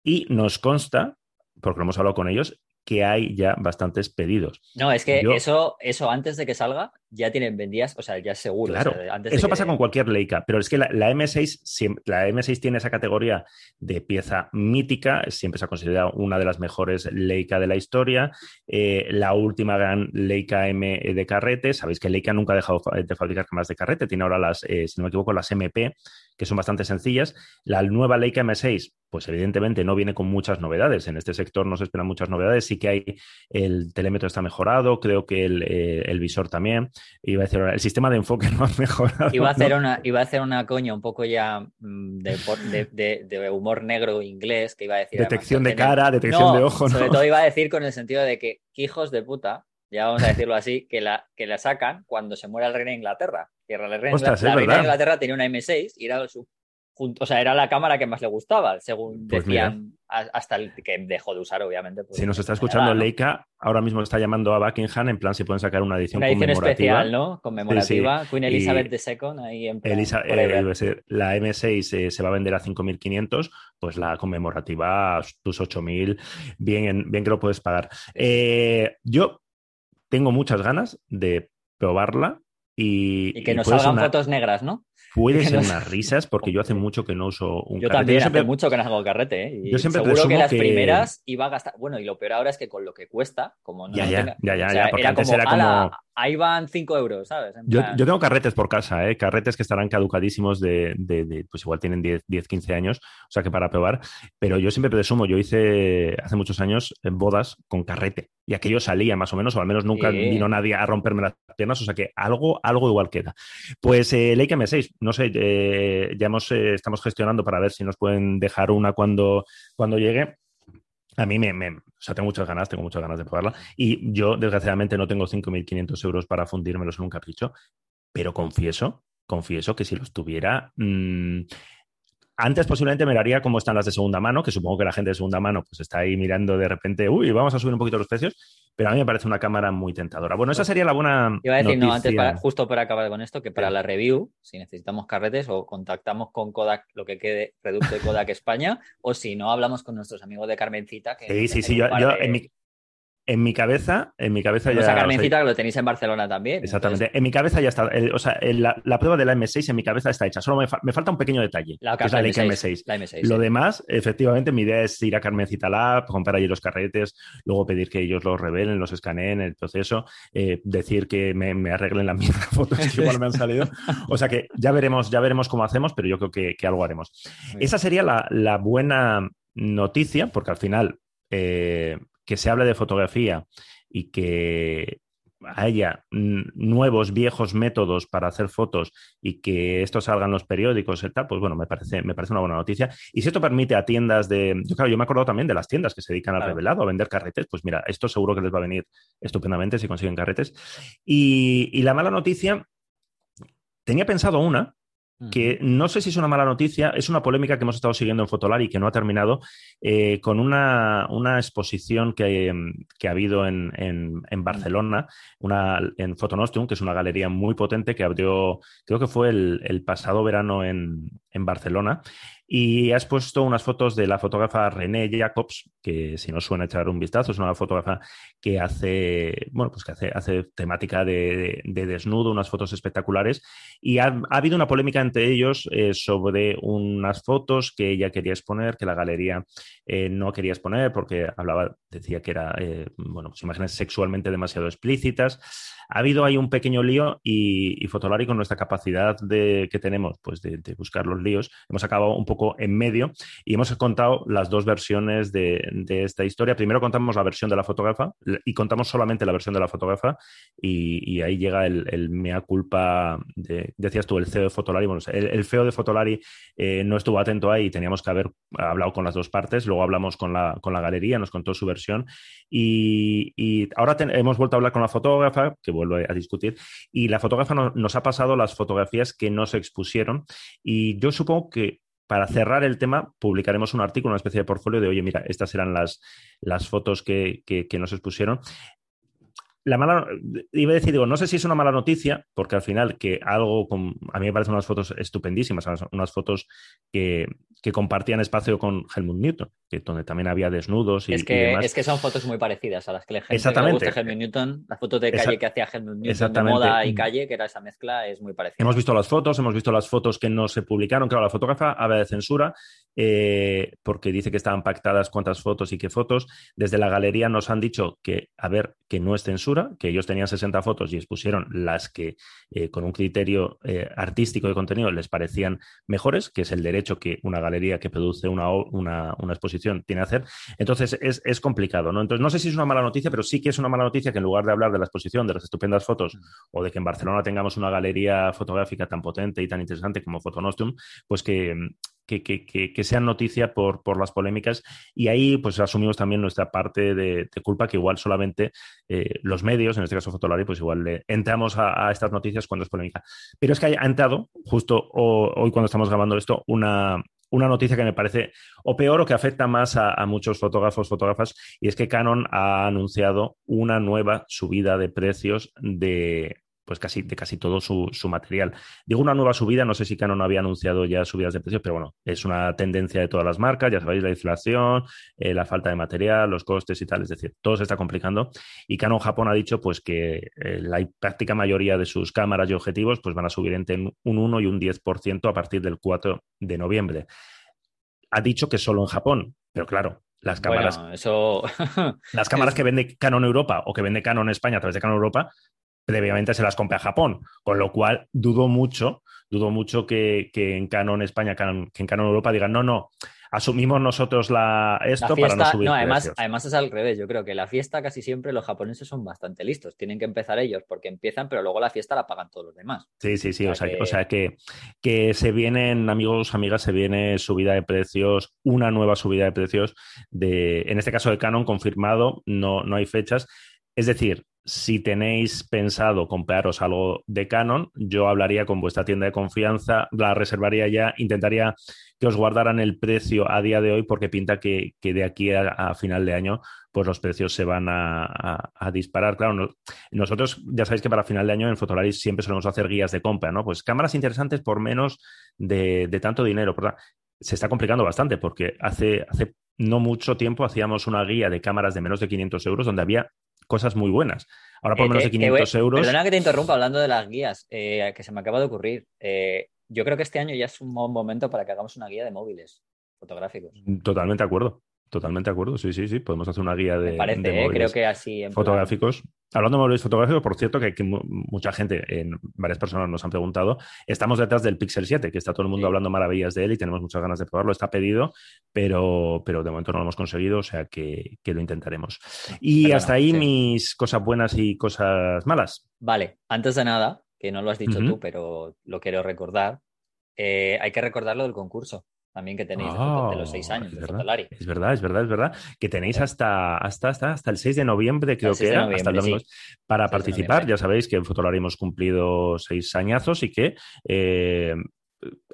y nos consta, porque lo hemos hablado con ellos, que hay ya bastantes pedidos. No, es que eso, eso antes de que salga ya tienen vendidas, o sea, ya es seguro. Claro, eso pasa con cualquier Leica, pero es que la, M6, la M6 tiene esa categoría de pieza mítica, siempre se ha considerado una de las mejores Leica de la historia, eh, la última gran Leica M de carrete, sabéis que Leica nunca ha dejado de fabricar cámaras de carrete, tiene ahora las, eh, si no me equivoco, las MP, que son bastante sencillas. La nueva Leica M6, pues evidentemente no viene con muchas novedades. En este sector no se esperan muchas novedades. Sí que hay el telémetro está mejorado, creo que el, eh, visor también. Iba a decir, el sistema de enfoque no ha mejorado. Iba a hacer, una, iba a hacer una coña un poco ya mm, de, humor negro inglés, que iba a decir. Detección de cara, detección de ojo. Sobre todo iba a decir con el sentido de que hijos de puta, ya vamos a decirlo así, que la, que la sacan cuando se muere el rey de Inglaterra. Que la, reina, de Inglaterra tenía una M6 y era su o sea, era la cámara que más le gustaba, según pues decían, hasta el que dejó de usar, obviamente. si nos está escuchando Leica, ahora mismo está llamando a Buckingham en plan si pueden sacar una edición, una edición especial, ¿no? Conmemorativa. Queen Elizabeth II, ahí en plan, eh, La M6 eh, se va a vender a 5.500, pues la conmemorativa, tus 8.000, bien, bien que lo puedes pagar. Eh, yo tengo muchas ganas de probarla y, y que nos salgan fotos negras, ¿no? Puede ser unas risas, porque yo hace mucho que no uso un yo También, hace mucho que no hago carrete, ¿eh? yo siempre seguro que las primeras iba a gastar. Bueno, y lo peor ahora es que con lo que cuesta, como no. Ya, ya, ya, ya, porque antes era como ahí van 5 euros, ¿sabes? Yo, tengo carretes por casa, ¿eh? carretes que estarán caducadísimos de, pues igual tienen 10, 10, 15 años, o sea que para probar, pero yo siempre presumo, yo hice hace muchos años bodas con carrete y aquello salía más o menos, o al menos nunca vino nadie a romperme las piernas, o sea que algo, algo igual queda. Pues eh, Leica M6, no sé, eh, ya hemos, eh, estamos gestionando para ver si nos pueden dejar una cuando, cuando llegue a mí me, o sea, tengo muchas ganas, tengo muchas ganas de probarla. Y yo, desgraciadamente, no tengo 5.500 euros para fundírmelos en un capricho, pero confieso, confieso que si los tuviera, mm, antes posiblemente me haría como están las de segunda mano, que supongo que la gente de segunda mano pues está ahí mirando de repente, uy, vamos a subir un poquito los precios, pero a mí me parece una cámara muy tentadora. Bueno, esa sería la buena. Iba a decir, no, antes, justo para acabar con esto, que para la review, si necesitamos carretes o contactamos con Kodak, lo que quede, Reducto de Kodak España, o si no, hablamos con nuestros amigos de Carmencita. Que sí, sí, sí, yo, en, mi, en mi cabeza, en mi cabeza ya. O sea, Carmencita, que lo tenéis en Barcelona también. Exactamente. En mi cabeza ya está. o sea, la, prueba de la M6 en mi cabeza está hecha. Solo me, falta un pequeño detalle. La, que es la M6. La M6 lo demás, efectivamente, mi idea es ir a Carmencita Lab, comprar allí los carretes, luego pedir que ellos los revelen, los escaneen el proceso, eh, decir que me, arreglen las mismas fotos que igual me han salido. O sea que ya veremos, ya veremos cómo hacemos, pero yo creo que, algo haremos. Esa sería la, buena noticia, porque al final. Eh, que se hable de fotografía y que haya nuevos, viejos métodos para hacer fotos y que esto salga en los periódicos y tal, pues bueno, me parece, me parece una buena noticia. Y si esto permite a tiendas de. Yo, claro, yo me acuerdo también de las tiendas que se dedican al revelado, a vender carretes, pues mira, esto seguro que les va a venir estupendamente si consiguen carretes. Y, y la mala noticia, tenía pensado una, que no sé si es una mala noticia, es una polémica que hemos estado siguiendo en Fotolari que no ha terminado, eh, con una, exposición que, ha habido en, Barcelona, una, en Fotonostium, que es una galería muy potente que abrió, creo que fue el, el pasado verano en, en Barcelona y has puesto unas fotos de la fotógrafa René Jacobs, que si no suena echar un vistazo, es una fotógrafa que hace, bueno, pues que hace, hace temática de, desnudo, unas fotos espectaculares. Y ha, habido una polémica entre ellos eh, sobre unas fotos que ella quería exponer, que la galería eh, no quería exponer porque hablaba, decía que era, eh, bueno, pues imágenes sexualmente demasiado explícitas. Ha habido ahí un pequeño lío y, y Fotolari con nuestra capacidad de, que tenemos pues de, buscar los líos, hemos acabado un poco en medio y hemos contado las dos versiones de, esta historia. Primero contamos la versión de la fotógrafa y contamos solamente la versión de la fotógrafa y, ahí llega el, mea culpa, de, decías tú, el CEO de Fotolari. Bueno, el, CEO de Fotolari eh, no estuvo atento ahí y teníamos que haber hablado con las dos partes. Luego hablamos con la, con la galería, nos contó su versión y, ahora hemos vuelto a hablar con la fotógrafa, que vuelve a discutir, y la fotógrafa nos ha pasado las fotografías que no se expusieron. Y yo supongo que para cerrar el tema, publicaremos un artículo, una especie de portfolio de, oye, mira, estas eran las, las fotos que, que, que nos expusieron la mala, iba a decir, digo, no sé si es una mala noticia, porque al final que algo, con, a mí me parecen unas fotos estupendísimas, unas fotos que, compartían espacio con Helmut Newton, que donde también había desnudos y, es que, demás. Es que son fotos muy parecidas a las que le Exactamente. gusta Helmut Newton, las fotos de calle que hacía Helmut Newton de moda y calle, que era esa mezcla, es muy parecida. Hemos visto las fotos, hemos visto las fotos que no se publicaron, claro, la fotógrafa habla de censura, eh, porque dice que estaban pactadas cuántas fotos y qué fotos. Desde la galería nos han dicho que, a ver, que no es censura, que ellos tenían 60 fotos y expusieron las que eh, con un criterio eh, artístico de contenido les parecían mejores, que es el derecho que una galería que produce una, una, exposición tiene a hacer. Entonces es, complicado, ¿no? Entonces no sé si es una mala noticia, pero sí que es una mala noticia que en lugar de hablar de la exposición, de las estupendas fotos mm. o de que en Barcelona tengamos una galería fotográfica tan potente y tan interesante como Fotonostum, pues que, que, sean noticia por, por, las polémicas y ahí pues asumimos también nuestra parte de, culpa que igual solamente eh, los medios, en este caso Fotolari, pues igual le entramos a, estas noticias cuando es polémica. Pero es que ha entrado justo hoy cuando estamos grabando esto una, una noticia que me parece o peor o que afecta más a, a, muchos fotógrafos, fotógrafas, y es que Canon ha anunciado una nueva subida de precios de, pues casi, de casi todo su, material. Digo una nueva subida, no sé si Canon había anunciado ya subidas de precios, pero bueno, es una tendencia de todas las marcas, ya sabéis, la inflación, eh, la falta de material, los costes y tal, es decir, todo se está complicando. Y Canon Japón ha dicho pues que eh, la práctica mayoría de sus cámaras y objetivos pues van a subir entre un 1 y un 10% a partir del 4 de noviembre. Ha dicho que solo en Japón, pero claro, las cámaras, eso... las cámaras que vende Canon Europa o que vende Canon España a través de Canon Europa previamente se las compre a Japón, con lo cual dudo mucho, dudo mucho que, en Canon España, que en Canon Europa digan, no, no, asumimos nosotros la, esto para no subir no, además, además es al revés. Yo creo que la fiesta casi siempre los japoneses son bastante listos. Tienen que empezar ellos porque empiezan, pero luego la fiesta la pagan todos los demás. Sí, sí, sí. O sea, que... o sea, que, que, se vienen, amigos, amigas, se viene subida de precios, una nueva subida de precios de, en este caso de Canon, confirmado, no, no hay fechas. Es decir, si tenéis pensado compraros algo de Canon, yo hablaría con vuestra tienda de confianza, la reservaría ya, intentaría que os guardaran el precio a día de hoy porque pinta que, de aquí a, final de año pues los precios se van a, disparar. Claro, nosotros ya sabéis que para final de año en Fotolaris siempre solemos hacer guías de compra, ¿no? Pues cámaras interesantes por menos de, tanto dinero. Se está complicando bastante porque hace, hace no mucho tiempo hacíamos una guía de cámaras de menos de 500 euros donde había cosas muy buenas. Ahora por menos de 500 euros. Perdona que te interrumpa hablando de las guías, eh, que se me acaba de ocurrir. Eh, yo creo que este año ya es un buen momento para que hagamos una guía de móviles fotográficos. Totalmente de acuerdo. Totalmente de acuerdo, sí, sí, sí. Podemos hacer una guía de, Me parece, de ¿eh? móviles creo que así. en plan- fotográficos. Hablando de móviles fotográficos, por cierto, que, que mu- mucha gente, en varias personas nos han preguntado, estamos detrás del Pixel 7, que está todo el mundo Sí. hablando maravillas de él y tenemos muchas ganas de probarlo. Está pedido, pero, pero de momento no lo hemos conseguido, o sea que, que lo intentaremos. Y hasta ahí sí. mis cosas buenas y cosas malas. Vale, antes de nada, que no lo has dicho tú, pero lo quiero recordar, eh, hay que recordar lo del concurso también que tenéis de, foto- de los seis Ah, años es de verdad. Fotolari. Es verdad, es verdad, es verdad. Que tenéis hasta, hasta, hasta, hasta el 6 de noviembre, creo 6 que era, hasta el domingo, para 6 de participar. Ya sabéis que en Fotolari hemos cumplido seis añazos y que eh,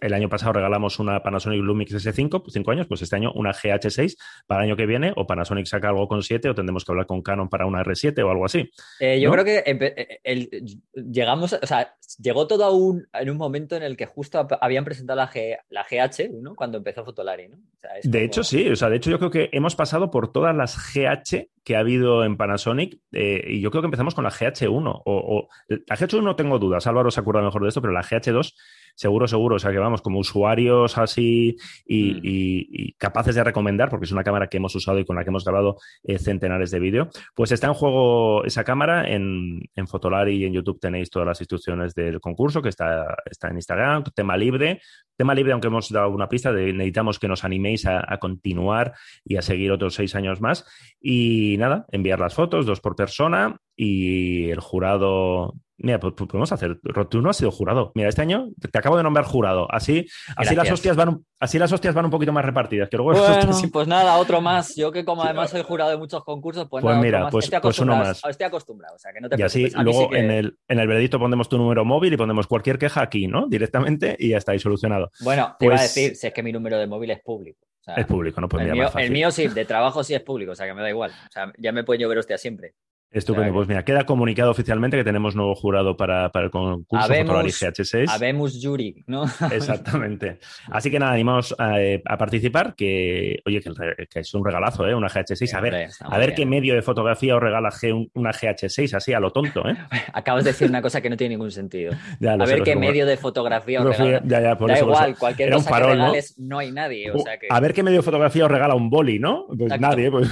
el año pasado regalamos una Panasonic Lumix S5, pues cinco años, pues este año una GH6 para el año que viene, o Panasonic saca algo con 7, o tendremos que hablar con Canon para una R7 o algo así. Eh, yo ¿no? creo que eh, el- llegamos, o sea, llegó todo a un, en un momento en el que justo habían presentado la, G, la GH1 cuando empezó Fotolari, ¿no? O sea, es De como- hecho, sí. O sea, de hecho, yo creo que hemos pasado por todas las GH que ha habido en Panasonic eh, y yo creo que empezamos con la GH1. O, o- la GH1 no tengo dudas, Álvaro se acuerda mejor de esto, pero la GH2 seguro, seguro. O sea, que vamos, como usuarios así y, Mm. y- y capaces de recomendar, porque es una cámara que hemos usado y con la que hemos grabado eh, centenares de vídeo, pues está en juego esa cámara. En, en Fotolari y en YouTube tenéis todas las instrucciones del concurso, que está, está en Instagram, tema libre. Tema libre, aunque hemos dado una pista, de, necesitamos que nos animéis a, a continuar y a seguir otros seis años más. Y nada, enviar las fotos, dos por persona, y el jurado. Mira, pues, pues podemos hacer. Tú no has sido jurado. Mira, este año te, acabo de nombrar jurado. Así, así las hostias van, un- así las hostias van un poquito más repartidas. Que luego las Bueno, hostias sí- pues nada, otro más. Yo que como además soy jurado de muchos concursos, pues, Pues nada, mira, pues- estoy, pues uno más. estoy acostumbrado, o sea, que no te y así, luego sí que- en, el, en el veredicto ponemos tu número móvil y ponemos cualquier queja aquí, ¿no? Directamente y ya está ahí solucionado. Bueno, te iba a Pues- decir, si es que mi número de móvil es público. o sea, Es público, ¿no? Pues el, mira, mío, más fácil. el mío sí, de trabajo sí es público, o sea que me da igual. O sea, ya me pueden llover hostia siempre. Estupendo. Pues mira, queda comunicado oficialmente que tenemos nuevo jurado para, para el concurso Fotolari GH6. Habemos jury, ¿no? Exactamente. Así que nada, animamos a, eh, a participar, que oye, que, el re- que es un regalazo, ¿eh? Una GH6. A ver, a ver bien. qué medio de fotografía os regala G- una GH6, así a lo tonto, ¿eh? Acabas de decir una cosa que no tiene ningún sentido. Ya, A ver qué como- medio de fotografía os regala. ya, ya, por Da eso, por igual, eso. cualquier Era un cosa farol, que regales, no hay nadie. O sea que... A ver qué medio de fotografía os regala un boli, ¿no? Pues Exacto. nadie, pues.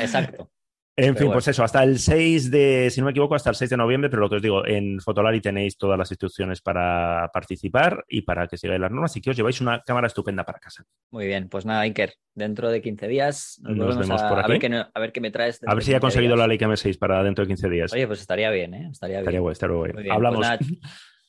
exacto. En Pero fin, bueno. pues eso, hasta el 6 de, si no me equivoco, hasta el 6 de noviembre, pero lo que os digo, en Fotolari tenéis todas las instrucciones para participar y para que sigáis las normas y que os lleváis una cámara estupenda para casa. Muy bien, pues nada, Iker, dentro de 15 días nos, vemos a, por a aquí. ver qué, no- a ver qué me traes. A ver si ya ha 15 conseguido días. la Leica M6 para dentro de 15 días. Oye, pues estaría bien, ¿eh? Estaría bien. estaría guay, estaría guay. Muy bien, Hablamos. pues nada,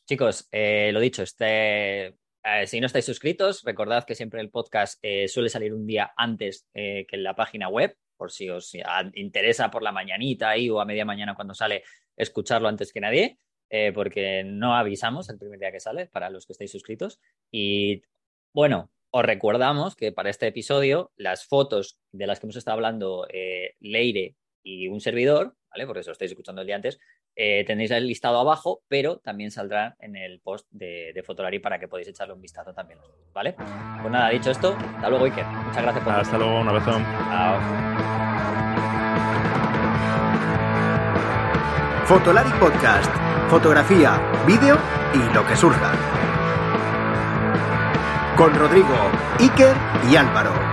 chicos, eh, lo dicho, este, eh, si no estáis suscritos, recordad que siempre el podcast eh, suele salir un día antes eh, que en la página web, por si os interesa por la mañanita ahí o a media mañana cuando sale, escucharlo antes que nadie, eh, porque no avisamos el primer día que sale para los que estáis suscritos. Y bueno, os recordamos que para este episodio las fotos de las que hemos estado hablando eh, Leire y un servidor, ¿vale? Porque eso lo estáis escuchando el día antes, eh, tenéis el listado abajo, pero también saldrá en el post de, de Fotolari para que podáis echarle un vistazo también, ¿vale? Pues nada, dicho esto, hasta luego, Iker. Muchas gracias por Hasta luego, un abrazo. Chao. Fotolari Podcast. Fotografía, vídeo y lo que surja. Con Rodrigo, Iker y Álvaro.